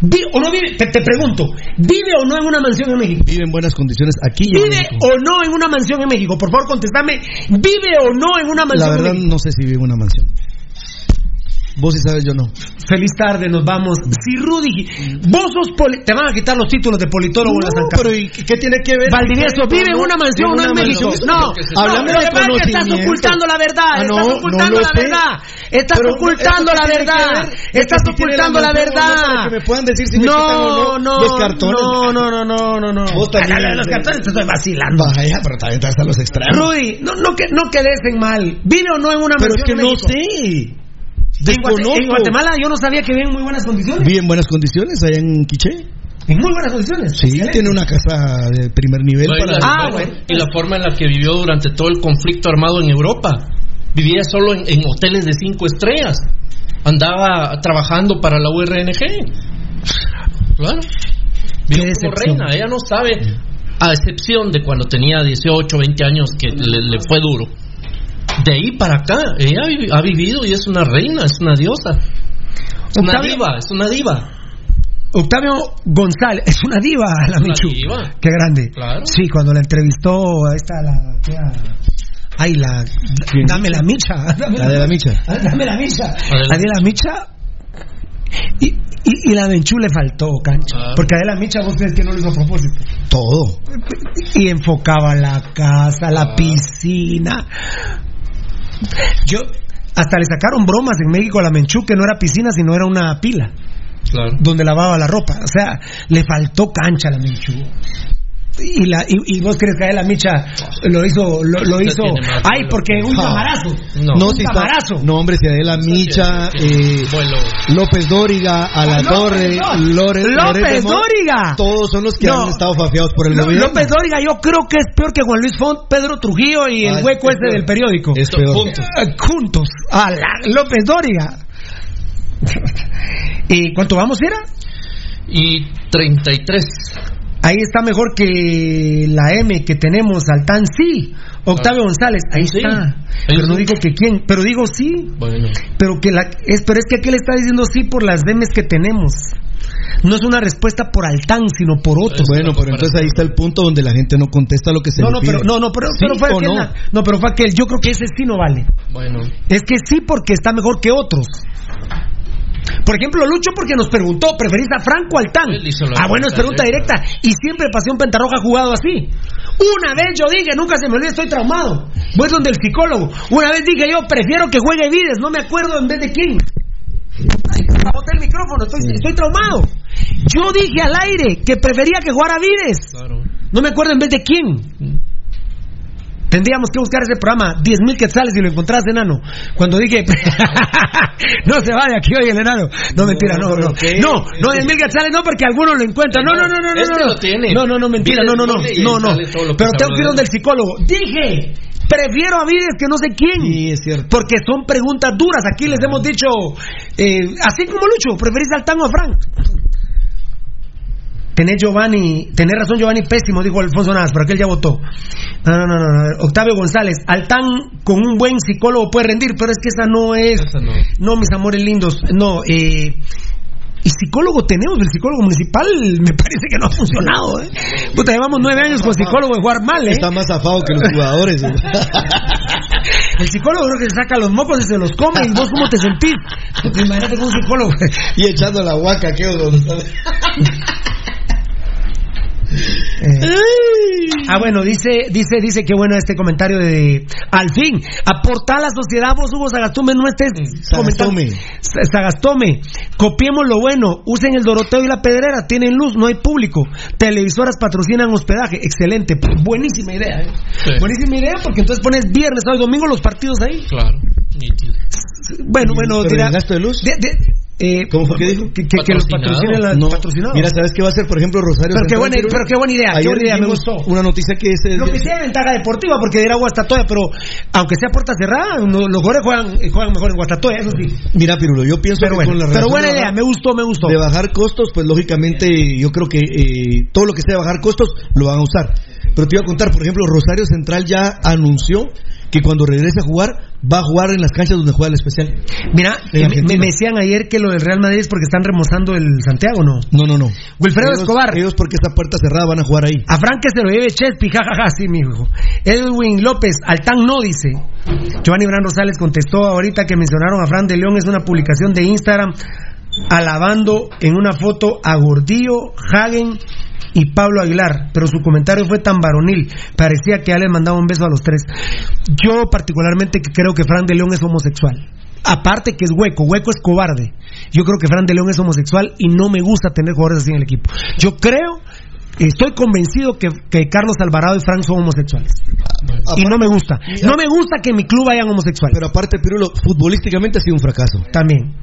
¿Vive o no vive? Te, te pregunto, ¿vive o no en una mansión en México? Vive en buenas condiciones aquí y ¿Vive o no en una mansión en México? Por favor, contestame. ¿Vive o no en una La mansión en verdad, México? no sé si vive en una mansión. Vos sí sabes, yo no. Feliz tarde, nos vamos. Si Rudy, vos sos poli- te van a quitar los títulos de politólogo en la San Carlos. pero ¿y qué tiene que ver? Valdivieso, vive en una mansión, no en México. No, Háblame no, lo de que estás conocimiento. ocultando la verdad. Ah, no, estás no ocultando la verdad. Estás ocultando ¿eso la verdad. ver? Estás ocultando la mansión no, verdad. me puedan decir si me No, no no, los cartones. No, no, no, no, no, no. Vos también. Ah, Los cartones te estoy vacilando. Vaya, pero también están los extraños. Rudy, no, no, que, no quedes en mal. ¿Vive o no en una Pero es mansión que no sé. En, Guate- Desconozco. en Guatemala yo no sabía que vive en muy buenas condiciones. Vive en buenas condiciones allá en Quiché. En muy buenas condiciones. Sí, tiene una casa de primer nivel Bueno, y para. la- Ah, bueno. Y la forma en la que vivió durante todo el conflicto armado en Europa. Vivía solo en, en hoteles de cinco estrellas. Andaba trabajando para la URNG. Claro. Vivió como reina. Ella no sabe, a excepción de cuando tenía 18, 20 años, que le, le fue duro. De ahí para acá, ella ha vivi- ha vivido y es una reina, es una diosa. Es una diva, es una diva. Octavio González, es una diva la Una Michu. diva. Qué grande. Claro. Sí, cuando la entrevistó a esta la tía- Ay, la dame la micha. Dame La de la micha. Dame la micha. Adelante. Adela Micha. Y, y, y la Menchú le faltó, cancha. Claro. Porque Adela Micha, vos crees que no lo hizo a propósito. Todo. Y enfocaba la casa, la piscina. Yo, Hasta le sacaron bromas en México a la Menchú que no era piscina, sino era una pila. Claro. Donde lavaba la ropa. O sea, le faltó cancha a la Menchú. Y, la, y, y vos crees que a él la micha lo hizo, lo, lo hizo, ay, porque un Ah. camarazo, No, un si está- camarazo. no, hombre, si Adela Micha, eh, López Dóriga, A la No, Torre, no. Lore- López Dóriga. Todos son los que No. han estado fafiados por el gobierno. López Dóriga, yo creo que es peor que Juan Luis Font, Pedro Trujillo y el Ah, hueco es ese peor. del periódico. Es peor. Juntos. Eh, juntos. A la- López Dóriga. ¿Y cuánto vamos, era? Y 33. Ahí está mejor que la M que tenemos al TAN, sí. Octavio González, ahí Sí. está. Ahí Pero no digo que quién, pero digo sí. Bueno. Pero que la es, pero es que aquí le está diciendo sí por las memes que tenemos. No es una respuesta por Altán, sino por otros. Bueno, pero entonces ahí está el punto donde la gente no contesta lo que se no, le no, pide. pero no, no, pero, ¿Sí pero fue aquel, no? pero fue aquel. Yo creo que ese sí no vale. Bueno. Es que sí porque está mejor que otros. Por ejemplo, Lucho porque nos preguntó, ¿preferís a Franco o al Tan? Él hizo la Ah, bueno, es pregunta pregunta directa. Y siempre Pasión Pentarroja ha jugado así. Una vez yo dije, nunca se me olvida, estoy traumado. Voy donde el psicólogo. Una vez dije yo, prefiero que juegue Vides, no me acuerdo en vez de quién. Ay, boté el micrófono, estoy, estoy traumado. Yo dije al aire que prefería que jugara Vides. No me acuerdo en vez de quién. Tendríamos que buscar ese programa, 10.000 quetzales si lo encontrás, enano. Cuando dije, no se vaya aquí hoy el enano. No, mentira, no, no. No, no, 10.000 quetzales no, porque algunos lo encuentran. No, no, no, no, no. Este no, lo tiene. No, no, no, mentira, no, no, no. No, no. Pero tengo que ir de donde el psicólogo. Dije, prefiero a Vides que no sé quién. Sí, es cierto. Porque son preguntas duras. Aquí les hemos dicho, eh, así como Lucho, ¿preferís al Tan o a Frank? Tenés Giovanni, tenés razón Giovanni pésimo, dijo Alfonso Navas, pero aquel ya votó. No, no, no, no, no. Octavio González, Altán con un buen psicólogo puede rendir, pero es que esa no es. no. mis amores lindos, no. Eh, y psicólogo tenemos, el psicólogo municipal me parece que no ha funcionado, ¿eh? Puta, llevamos nueve años con psicólogo de jugar mal, ¿eh? Está más zafado que los jugadores. ¿eh? El psicólogo creo que se saca los mocos y se los come, y vos cómo te sentís. Imagínate con un psicólogo. y echando la huaca, ¿qué? Ah, bueno, dice, dice, dice que bueno este comentario de al fin, aportar a la sociedad, vos Hugo Sagastume, no estés. Sagastome. Sa- Sagastome, copiemos lo bueno, usen el Doroteo y la Pedrera, tienen luz, no hay público, televisoras patrocinan hospedaje, excelente, buenísima idea, ¿eh? Sí. buenísima idea porque entonces pones viernes, sábado y domingo los partidos ahí. Claro. Bueno, bueno, ¿Pero dirá- de luz? de- de- eh, ¿Cómo fue que dijo? Que, que- que los patrocinen la- No. patrocinados. Mira, ¿sabes qué va a hacer, por ejemplo, Rosario? Pero qué Central, buena- pero qué buena idea, qué buena idea, me gustó. Una noticia que es... Lo que sea ventaja deportiva, porque dirá Guastatoya, pero aunque sea puerta cerrada, no- los jugadores juegan, juegan mejor en Guastatoya, eso sí. Mira, Pirulo, yo pienso Pero que bueno, con la pero buena de idea, bajar- me gustó, me gustó. De bajar costos, pues lógicamente yo creo que eh, todo lo que sea de bajar costos lo van a usar. Pero te iba a contar, por ejemplo, Rosario Central ya anunció que cuando regrese a jugar, va a jugar en las canchas donde juega el especial. Mira, En me, decían ayer que lo del Real Madrid es porque están remozando el Santiago, ¿no? No, no, no. Wilfredo Ellos- Escobar. Ellos porque esta puerta cerrada van a jugar ahí. A Frank que se lo lleve Chespi, jajaja, sí, mi hijo. Edwin López, Altán no dice. Giovanni Bran Rosales contestó ahorita que mencionaron a Fran de León, es una publicación de Instagram alabando en una foto a Gordillo, Hagen y Pablo Aguilar, pero su comentario fue tan varonil, parecía que ya les mandaba un beso a los tres. Yo particularmente creo que Fran de León es homosexual. Aparte que es hueco, hueco es cobarde. Yo creo que Fran de León es homosexual y no me gusta tener jugadores así en el equipo. Yo creo, estoy convencido que, que Carlos Alvarado y Frank son homosexuales. Y no me gusta. No me gusta que en mi club hayan homosexuales. Pero aparte, Pirulo, futbolísticamente ha sido un fracaso. También.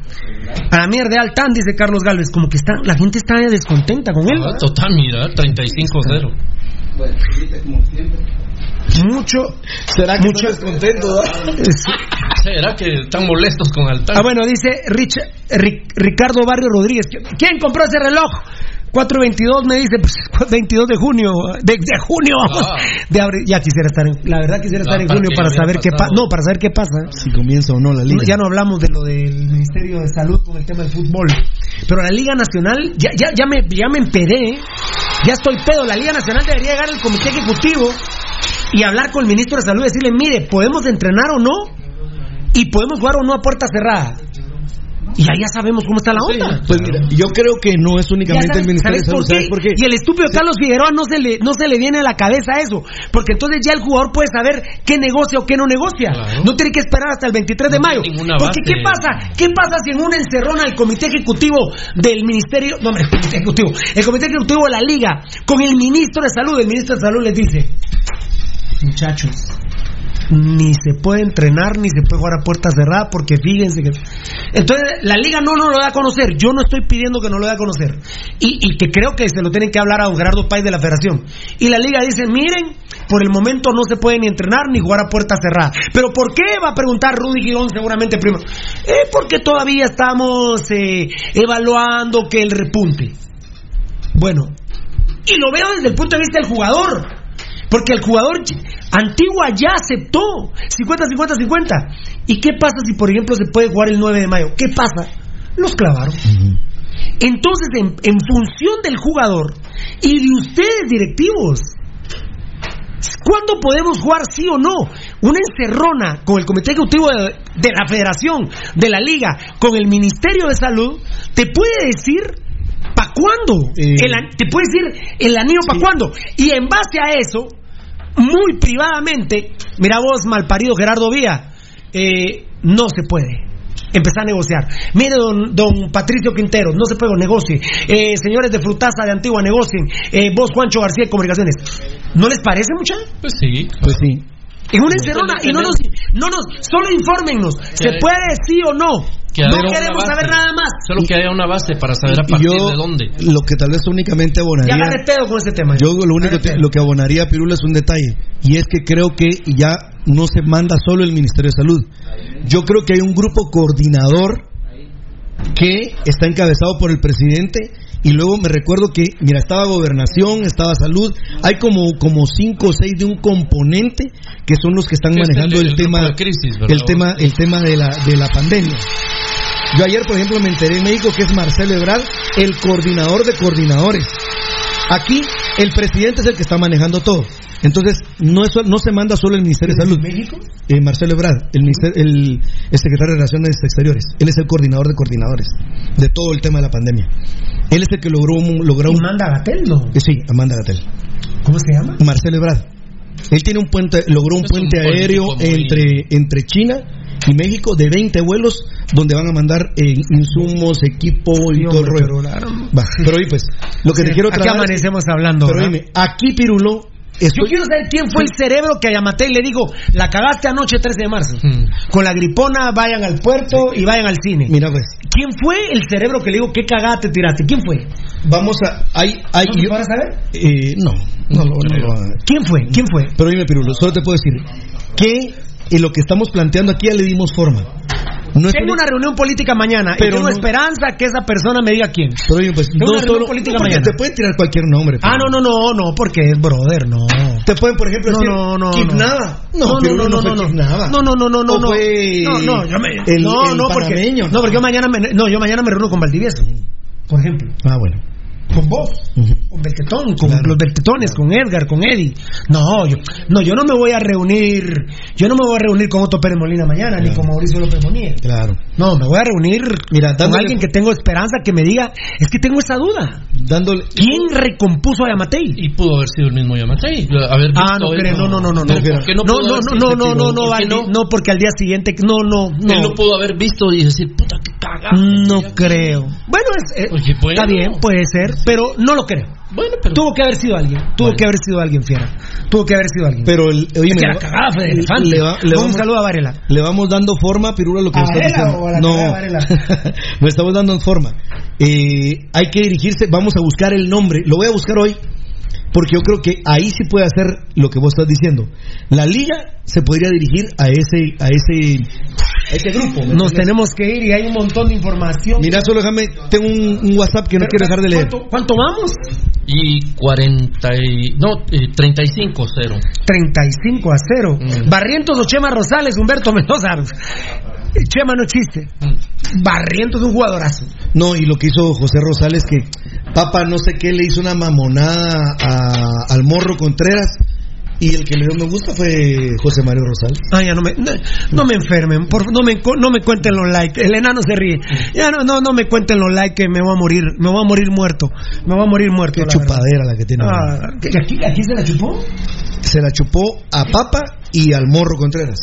A la mierda de Altán, dice Carlos Galvez, como que está, la gente está descontenta con él. Ah, total, mira, 35-0. Mucho. ¿Será que mucho, están descontentos? ¿Será que están molestos con Altán? Ah, bueno, dice Rich- Ric- Ricardo Barrio Rodríguez. ¿Quién compró ese reloj? 422 me dice, pues, 22 de junio, de, de junio, vamos, Ah. de abril. Ya quisiera estar en, la verdad quisiera estar Ah, en junio para saber qué pasa. No, para saber qué pasa. Si comienza o no la liga. No, ya no hablamos de lo del Ministerio de Salud con el tema del fútbol. Pero la Liga Nacional, ya, ya, ya, me, ya me empedé, ¿eh? ya estoy pedo. La Liga Nacional debería llegar al Comité Ejecutivo y hablar con el ministro de Salud y decirle, mire, ¿podemos entrenar o no? Y podemos jugar o no a puerta cerrada. Y ahí ya sabemos cómo está la onda. Pues mira, yo creo que no es únicamente sabes- el Ministerio de ¿sabes Salud. por qué? ¿Sabes por qué? Y el estúpido Carlos Figueroa no se le no se le viene a la cabeza eso, porque entonces ya el jugador puede saber qué negocia o qué no negocia. No tiene que esperar hasta el 23 de mayo. Porque qué pasa? ¿Qué pasa si en una encerrona el comité ejecutivo del ministerio, no, el comité ejecutivo, el comité ejecutivo de la liga con el ministro de salud, el ministro de salud les dice, muchachos, ni se puede entrenar ni se puede jugar a puerta cerrada porque fíjense que entonces la liga no nos lo da a conocer. Yo no estoy pidiendo que no lo dé a conocer. Y, y que creo que se lo tienen que hablar a don Gerardo de la federación. Y la liga dice miren por el momento no se puede ni entrenar ni jugar a puerta cerrada pero ¿por qué? va a preguntar Rudy Girón seguramente primero. Eh, porque todavía estamos eh, evaluando que el repunte bueno y lo veo desde el punto de vista del jugador porque el jugador Antigua ya aceptó 50-50-50. ¿Y qué pasa si, por ejemplo, se puede jugar el 9 de mayo? ¿Qué pasa? Los clavaron. Entonces, en, en función del jugador y de ustedes, directivos, ¿cuándo podemos jugar sí o no? Una encerrona con el Comité Ejecutivo de, de la Federación, de la Liga, con el Ministerio de Salud, te puede decir ¿para cuándo? El te puede decir el anillo para cuándo. Y en base a eso, muy privadamente, mira vos, malparido Gerardo Vía, eh, no se puede. Empezar a negociar. Mire, don, don Patricio Quintero, no se puede, negocie. Eh, señores de Frutaza de Antigua, negocien. Eh, vos, Juancho García de Comunicaciones. ¿No les parece, muchachos? Pues sí. Pues sí. En una encerrona, y no nos, no nos, solo infórmennos, ¿se hay- puede sí o no? Que no queremos saber nada más. Solo que haya una base para saber a partir yo, de dónde. Lo que tal vez únicamente Ya abonaría. pedo con este tema. Yo lo único que, lo que abonaría a Pirula es un detalle y es que creo que ya no se manda solo el Ministerio de Salud. Yo creo que hay un grupo coordinador que está encabezado por el presidente y luego me recuerdo que mira estaba gobernación, estaba salud, hay como como cinco o seis de un componente que son los que están manejando el- el, el tema el tema el tema de la de la pandemia. Yo ayer, por ejemplo, me enteré en México que es Marcelo Ebrard, el coordinador de coordinadores. Aquí el presidente es el que está manejando todo. Entonces, no, es, no se manda solo el Ministerio de Salud. México? Eh, Marcelo Ebrard, el, minister- el, el secretario de Relaciones Exteriores. Él es el coordinador de coordinadores de todo el tema de la pandemia. Él es el que logró un... Logró un Amanda Gatel, ¿no? Eh, sí, Amanda Gatel. ¿Cómo se llama? Marcelo Ebrard. Él tiene un puente, logró un puente aéreo entre, entre China y México de 20 vuelos donde van a mandar eh, insumos, equipo y todo el rollo. pero la- Va, pero oye, pues, lo que Sí, te quiero aquí trasladar- amanecemos hablando, Pero dime, aquí Pirulo, Yo quiero saber quién fue el cerebro que a Yamatei le dijo, la cagaste anoche 13 de marzo. Con la gripona vayan al puerto y vayan al cine. mira pues, ¿Quién fue el cerebro que le dijo qué cagada te tiraste? ¿Quién fue? vamos a, hay, hay, ¿No yo- puede saber? eh, no, no, lo- no lo van a ver. ¿Quién fue? ¿Quién fue? Pero dime Pirulo, solo te puedo decir que en lo que estamos planteando aquí ya le dimos forma. No Tengo una- reunión política mañana Pero y tengo no- esperanza que esa persona me diga quién. Pero oye, pues, Tengo no una reunión solo- política no, mañana. te pueden tirar cualquier nombre. Ah, no, no, no, no, porque es brother, no. Te pueden, por ejemplo, No, decir no, no, Kid no. No, no, no, no, no, no, no, no, no, no, fue No, no, yo me, el, no, el no, porque, no, porque yo mañana me, no, yo mañana me reúno con Valdivieso, por ejemplo, Ah, bueno. Con vos, con Beltetón, con Claro. los Beltetones, con Edgar, con Eddie. No, yo, no, yo no me voy a reunir, yo no me voy a reunir con Otto Pérez Molina mañana, ni con Mauricio López Monier. Claro. No, me voy a reunir Mira, con alguien que tengo esperanza que me diga, es que tengo esa duda. Dándole. ¿Quién recompuso a Yamatei? Y pudo haber sido el mismo Yamatei. Haber Ah, no creo, no, no, no, no, no. Pero ¿por qué No, no, no, no, no, no, no, ¿Por qué Valdi, no, porque al día siguiente, no, no, Él no. no pudo haber visto y decir, puta, qué cagada. No creo. Bueno, es, eh, Oye, bueno. está bien, puede ser, pero no lo creo. Bueno, pero. Tuvo que haber sido alguien, tuvo que haber sido alguien fiera, tuvo que haber sido alguien. Pero el, oye, es que me- la cagada fue de elefante. le, va- le un vamos, saludo a Varela. le vamos dando forma, Pirula, lo que ¿A me estás Varela diciendo. o a la no, de Varela? le estamos dando forma. Eh, hay que dirigirse, vamos a buscar el nombre. Lo voy a buscar hoy. Porque yo creo que ahí sí puede hacer lo que vos estás diciendo. La liga se podría dirigir a ese, a ese, ese grupo. ¿me Nos tenemos que ir y hay un montón de información. Mira, solo déjame, tengo un, un WhatsApp que no Pero, quiero dejar de leer. ¿Cuánto, cuánto vamos? Y 40 y... No, eh, 35-0. 35 a 0. Mm. Barrientos o Chema Rosales, Humberto Mendoza. Chema no existe. Barrientos es un jugadorazo. No, y lo que hizo José Rosales, que Papa no sé qué le hizo una mamonada a- al morro Contreras Y el que le dio me gusta fue José Mario Rosal. Ah, ya no me, no, no me enfermen, por, no, me, no me cuenten los likes. El enano se ríe. Ya no, no, no me cuenten los likes que me voy a morir, me voy a morir muerto. Me voy a morir muerto. Qué la chupadera la que tiene. Ah, ¿que aquí, ¿Aquí se la chupó? Se la chupó a Papa y al Morro Contreras.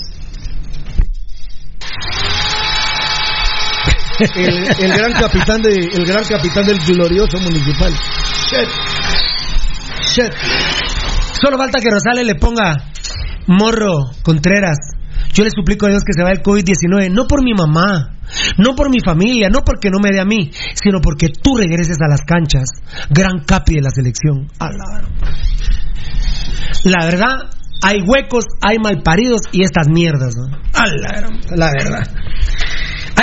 El, el gran capitán de, el gran capitán del glorioso municipal. Shit. Shit. Solo falta que Rosales le ponga morro Contreras. Yo le suplico a Dios que se vaya el COVID-19, no por mi mamá, no por mi familia, no porque no me dé a mí, sino porque tú regreses a las canchas, gran capi de la selección. La- verdad, hay huecos, hay malparidos y estas mierdas. ¿no? La verdad.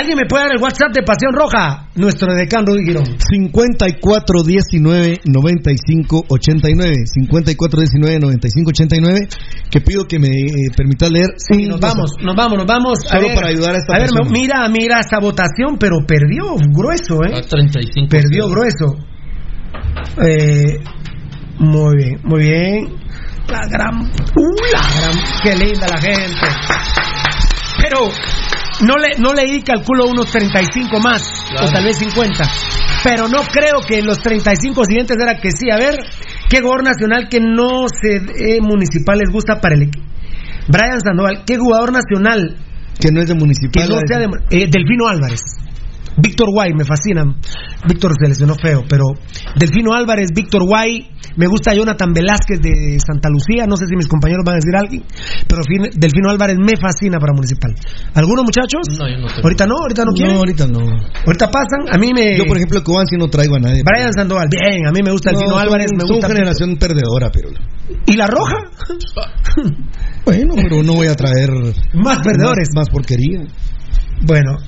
¿Alguien me puede dar el WhatsApp de Pasión Roja? Nuestro decán Rudy Girón. 54 19 95 89 54 19 95 89 que pido que me eh, permita leer Sí, nos vamos, nos vamos, nos vamos. Solo para ayudar a esta A ver, persona. mira, mira esta votación, pero perdió grueso, ¿eh? 35. Perdió grueso. Eh, muy bien, muy bien. La gran. ¡Uh, la gran! ¡Qué linda la gente! Pero no le, no leí, calculo unos 35 más, Claro. o tal vez 50. Pero no creo que los 35 siguientes era que sí. A ver, ¿qué jugador nacional que no se eh, municipal les gusta para el equipo? Brian Sandoval, ¿qué jugador nacional que no es de municipal que no sea de, eh, Delfino Álvarez. Víctor Guay, me fascina. Víctor se lesionó feo, pero Delfino Álvarez, Víctor Guay, me gusta Jonathan Velázquez de Santa Lucía, no sé si mis compañeros van a decir algo, pero fin- Delfino Álvarez me fascina para Municipal. ¿Algunos muchachos? No, yo no tengo. Ahorita no, ahorita no No, quieren. ahorita no. Ahorita pasan, a mí me... Yo, por ejemplo, Cobán sí no traigo a nadie. Brian Sandoval, bien, a mí me gusta Delfino No, son- Álvarez, me son gusta... generación perdedora, pero. ¿Y la roja? Bueno, pero no voy a traer. Más perdedores. Más, más porquería. Bueno,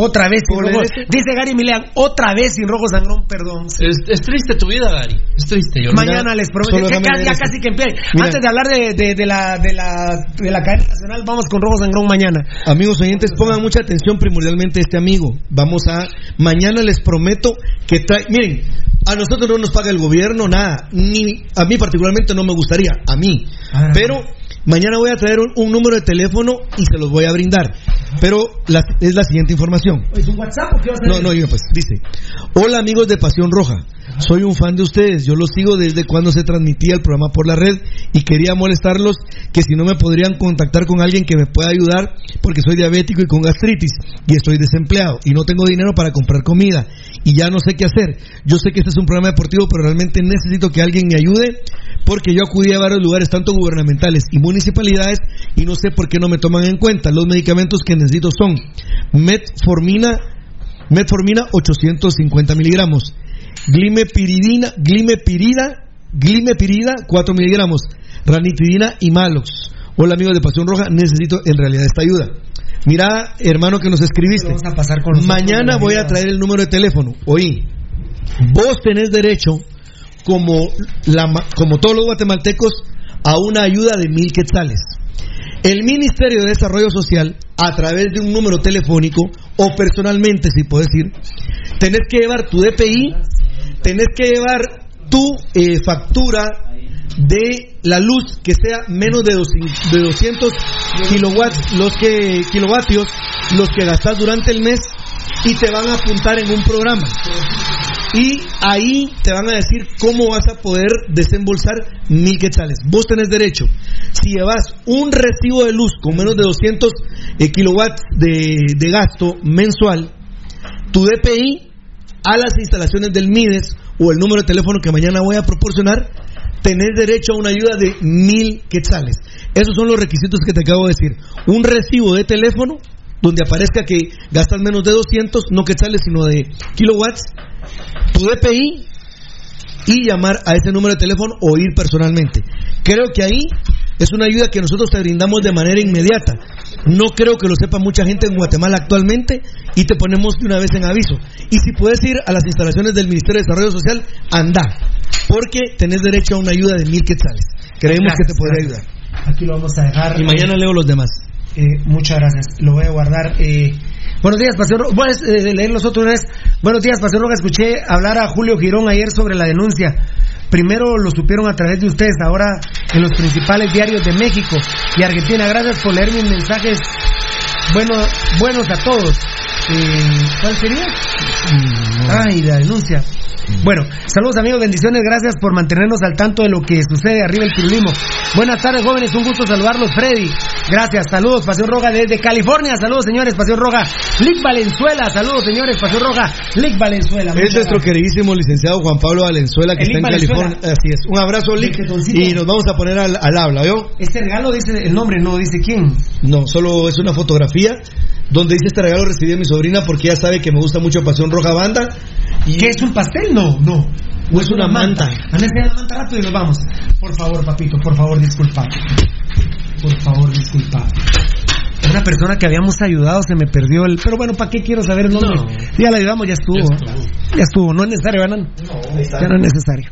otra vez sin ¿Pobre rojo. Dice Gary Milean, otra vez sin rojo sangrón, perdón. Es, es triste tu vida, Gary. Es triste. Yo Mañana les prometo. ya esto. casi que empiece. Mira. Antes de hablar de, de- de la, de, la, de la cadena nacional, vamos con Rojo Sangrón mañana. Amigos oyentes, pongan mucha atención primordialmente a este amigo. Vamos a. Mañana les prometo que trae. Miren, a nosotros no nos paga el gobierno nada. Ni a mí particularmente no me gustaría. A mí. Ah. Pero mañana voy a traer un, un número de teléfono y se los voy a brindar. Pero la- es la siguiente información. ¿Es un WhatsApp o qué vas a No, no, pues, dice, hola amigos de Pasión Roja, soy un fan de ustedes, yo los sigo desde cuando se transmitía el programa por la red y quería molestarlos que si no me podrían contactar con alguien que me pueda ayudar porque soy diabético y con gastritis y estoy desempleado y no tengo dinero para comprar comida y ya no sé qué hacer. Yo sé que este es un programa deportivo, pero realmente necesito que alguien me ayude porque yo acudí a varios lugares, tanto gubernamentales y municipalidades, y no sé por qué no me toman en cuenta. Los medicamentos que necesito son metformina, metformina 850 miligramos, glimepiridina, glimepirida, glimepirida 4 miligramos, ranitidina y malox. Hola amigos de Pasión Roja, necesito en realidad esta ayuda. Mira, hermano que nos escribiste, Vamos a pasar con mañana voy a traer el número de teléfono. Oí, vos tenés derecho, como, la, como todos los guatemaltecos, a una ayuda de mil quetzales. El Ministerio de Desarrollo Social, a través de un número telefónico, o personalmente, si puedes ir, tenés que llevar tu DPI, tenés que llevar tu eh, factura de la luz que sea menos de 200, de 200 kilowatts, los que, kilovatios, los que gastas durante el mes, y te van a apuntar en un programa. Y ahí te van a decir cómo vas a poder desembolsar mil quetzales. Vos tenés derecho. Si llevas un recibo de luz con menos de 200 eh, kilowatts de, de gasto mensual, tu DPI a las instalaciones del MIDES o el número de teléfono que mañana voy a proporcionar, tenés derecho a una ayuda de mil quetzales. Esos son los requisitos que te acabo de decir. Un recibo de teléfono donde aparezca que gastas menos de 200, no quetzales, sino de kilowatts, tu DPI y llamar a ese número de teléfono o ir personalmente. Creo que ahí es una ayuda que nosotros te brindamos de manera inmediata. No creo que lo sepa mucha gente en Guatemala actualmente y te ponemos de una vez en aviso. Y si puedes ir a las instalaciones del Ministerio de Desarrollo Social, anda, porque tenés derecho a una ayuda de mil quetzales. Creemos que te podría ayudar. Aquí lo vamos a dejar. Y mañana leo los demás. Eh, muchas gracias. Lo voy a guardar. Eh, buenos días, Pasión Roja. Puedes eh, leer los otros una vez. Buenos días, Pasión Roja. Escuché hablar a Julio Girón ayer sobre la denuncia. Primero lo supieron a través de ustedes, ahora en los principales diarios de México y Argentina. Gracias por leer mis mensajes buenos, buenos a todos. Eh, ¿Cuál sería? Ay, la denuncia. Bueno, saludos amigos, bendiciones, gracias por mantenernos al tanto de lo que sucede arriba el pirulismo. Buenas tardes jóvenes, un gusto saludarlos, Freddy. Gracias, saludos, Pasión Roja desde California, saludos señores, Pasión Roja. Lick Valenzuela, saludos señores, Pasión Roja. Lick Valenzuela. Es nuestro queridísimo licenciado Juan Pablo Valenzuela que El está en Valenzuela. California. Así es. Un abrazo, Lick. Y nos vamos a poner al, al habla, ¿yo? Este regalo dice el nombre, no dice quién. No, solo es una fotografía donde dice este regalo recibí de mi sobrina porque ella sabe que me gusta mucho Pasión Roja Banda. Y ¿Qué es un pastel? No, no. O es una manta. Enseña la manta rápido y nos vamos. Por favor, papito, por favor, disculpa. Por favor, disculpa. Una persona que habíamos ayudado se me perdió el. Pero bueno, ¿para qué quiero saber el nombre? Ya la ayudamos, ya estuvo. Ya estuvo. No es necesario, ¿verdad? ya no es necesario.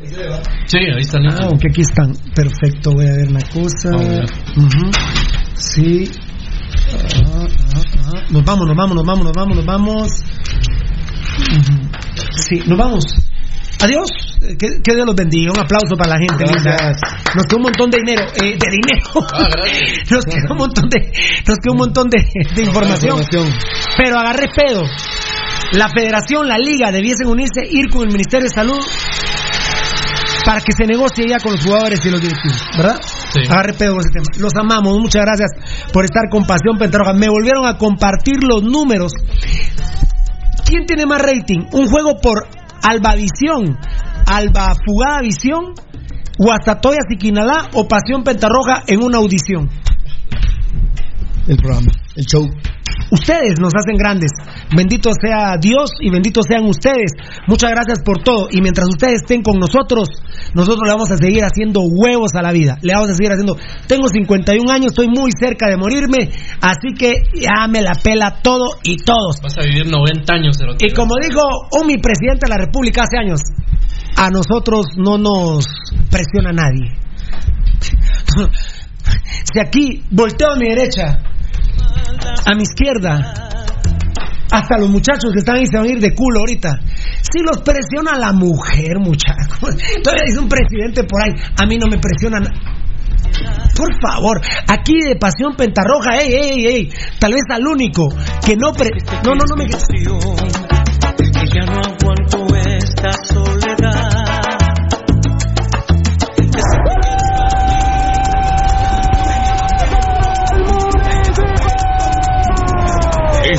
Sí, ahí están. Ah, aunque aquí están. Perfecto, voy a ver una cosa. A ver. Ujú. Sí. Ah, ah, ah. Nos vamos, nos vamos, nos vamos, nos vamos, nos vamos. Sí, nos vamos. Adiós. Que, que Dios los bendiga. Un aplauso para la gente. Nos quedó un montón de dinero. eh, de dinero. nos quedó un montón de, nos quedó un montón de, de información. Pero agarré pedo. La federación, la liga debiesen unirse, ir con el Ministerio de Salud para que se negocie ya con los jugadores y los directivos, ¿verdad? Sí. Agarre pedo con ese tema. Los amamos, muchas gracias por estar con Pasión Pentarroja. Me volvieron a compartir los números. ¿Quién tiene más rating? ¿Un juego por Albavisión, Alba Fugada Visión, Guastatoya Siquinalá o Pasión Pentarroja en una audición? El programa, el show. Ustedes nos hacen grandes. Bendito sea Dios y benditos sean ustedes. Muchas gracias por todo. Y mientras ustedes estén con nosotros, nosotros le vamos a seguir haciendo huevos a la vida. Le vamos a seguir haciendo. Tengo 51 años, estoy muy cerca de morirme. Así que ya me la pela todo y todos. Vas a vivir 90 años. cerote. Y como dijo un mi presidente de la República hace años, a nosotros no nos presiona nadie. Si aquí volteo a mi derecha, a mi izquierda, hasta los muchachos que están ahí se van a ir de culo ahorita. Si los presiona la mujer, muchachos. Todavía dice un presidente por ahí, a mí no me presiona. na- Por favor, aquí de Pasión Pentarroja, ey, ey, ey, tal vez al único que no pre... No, no, no me...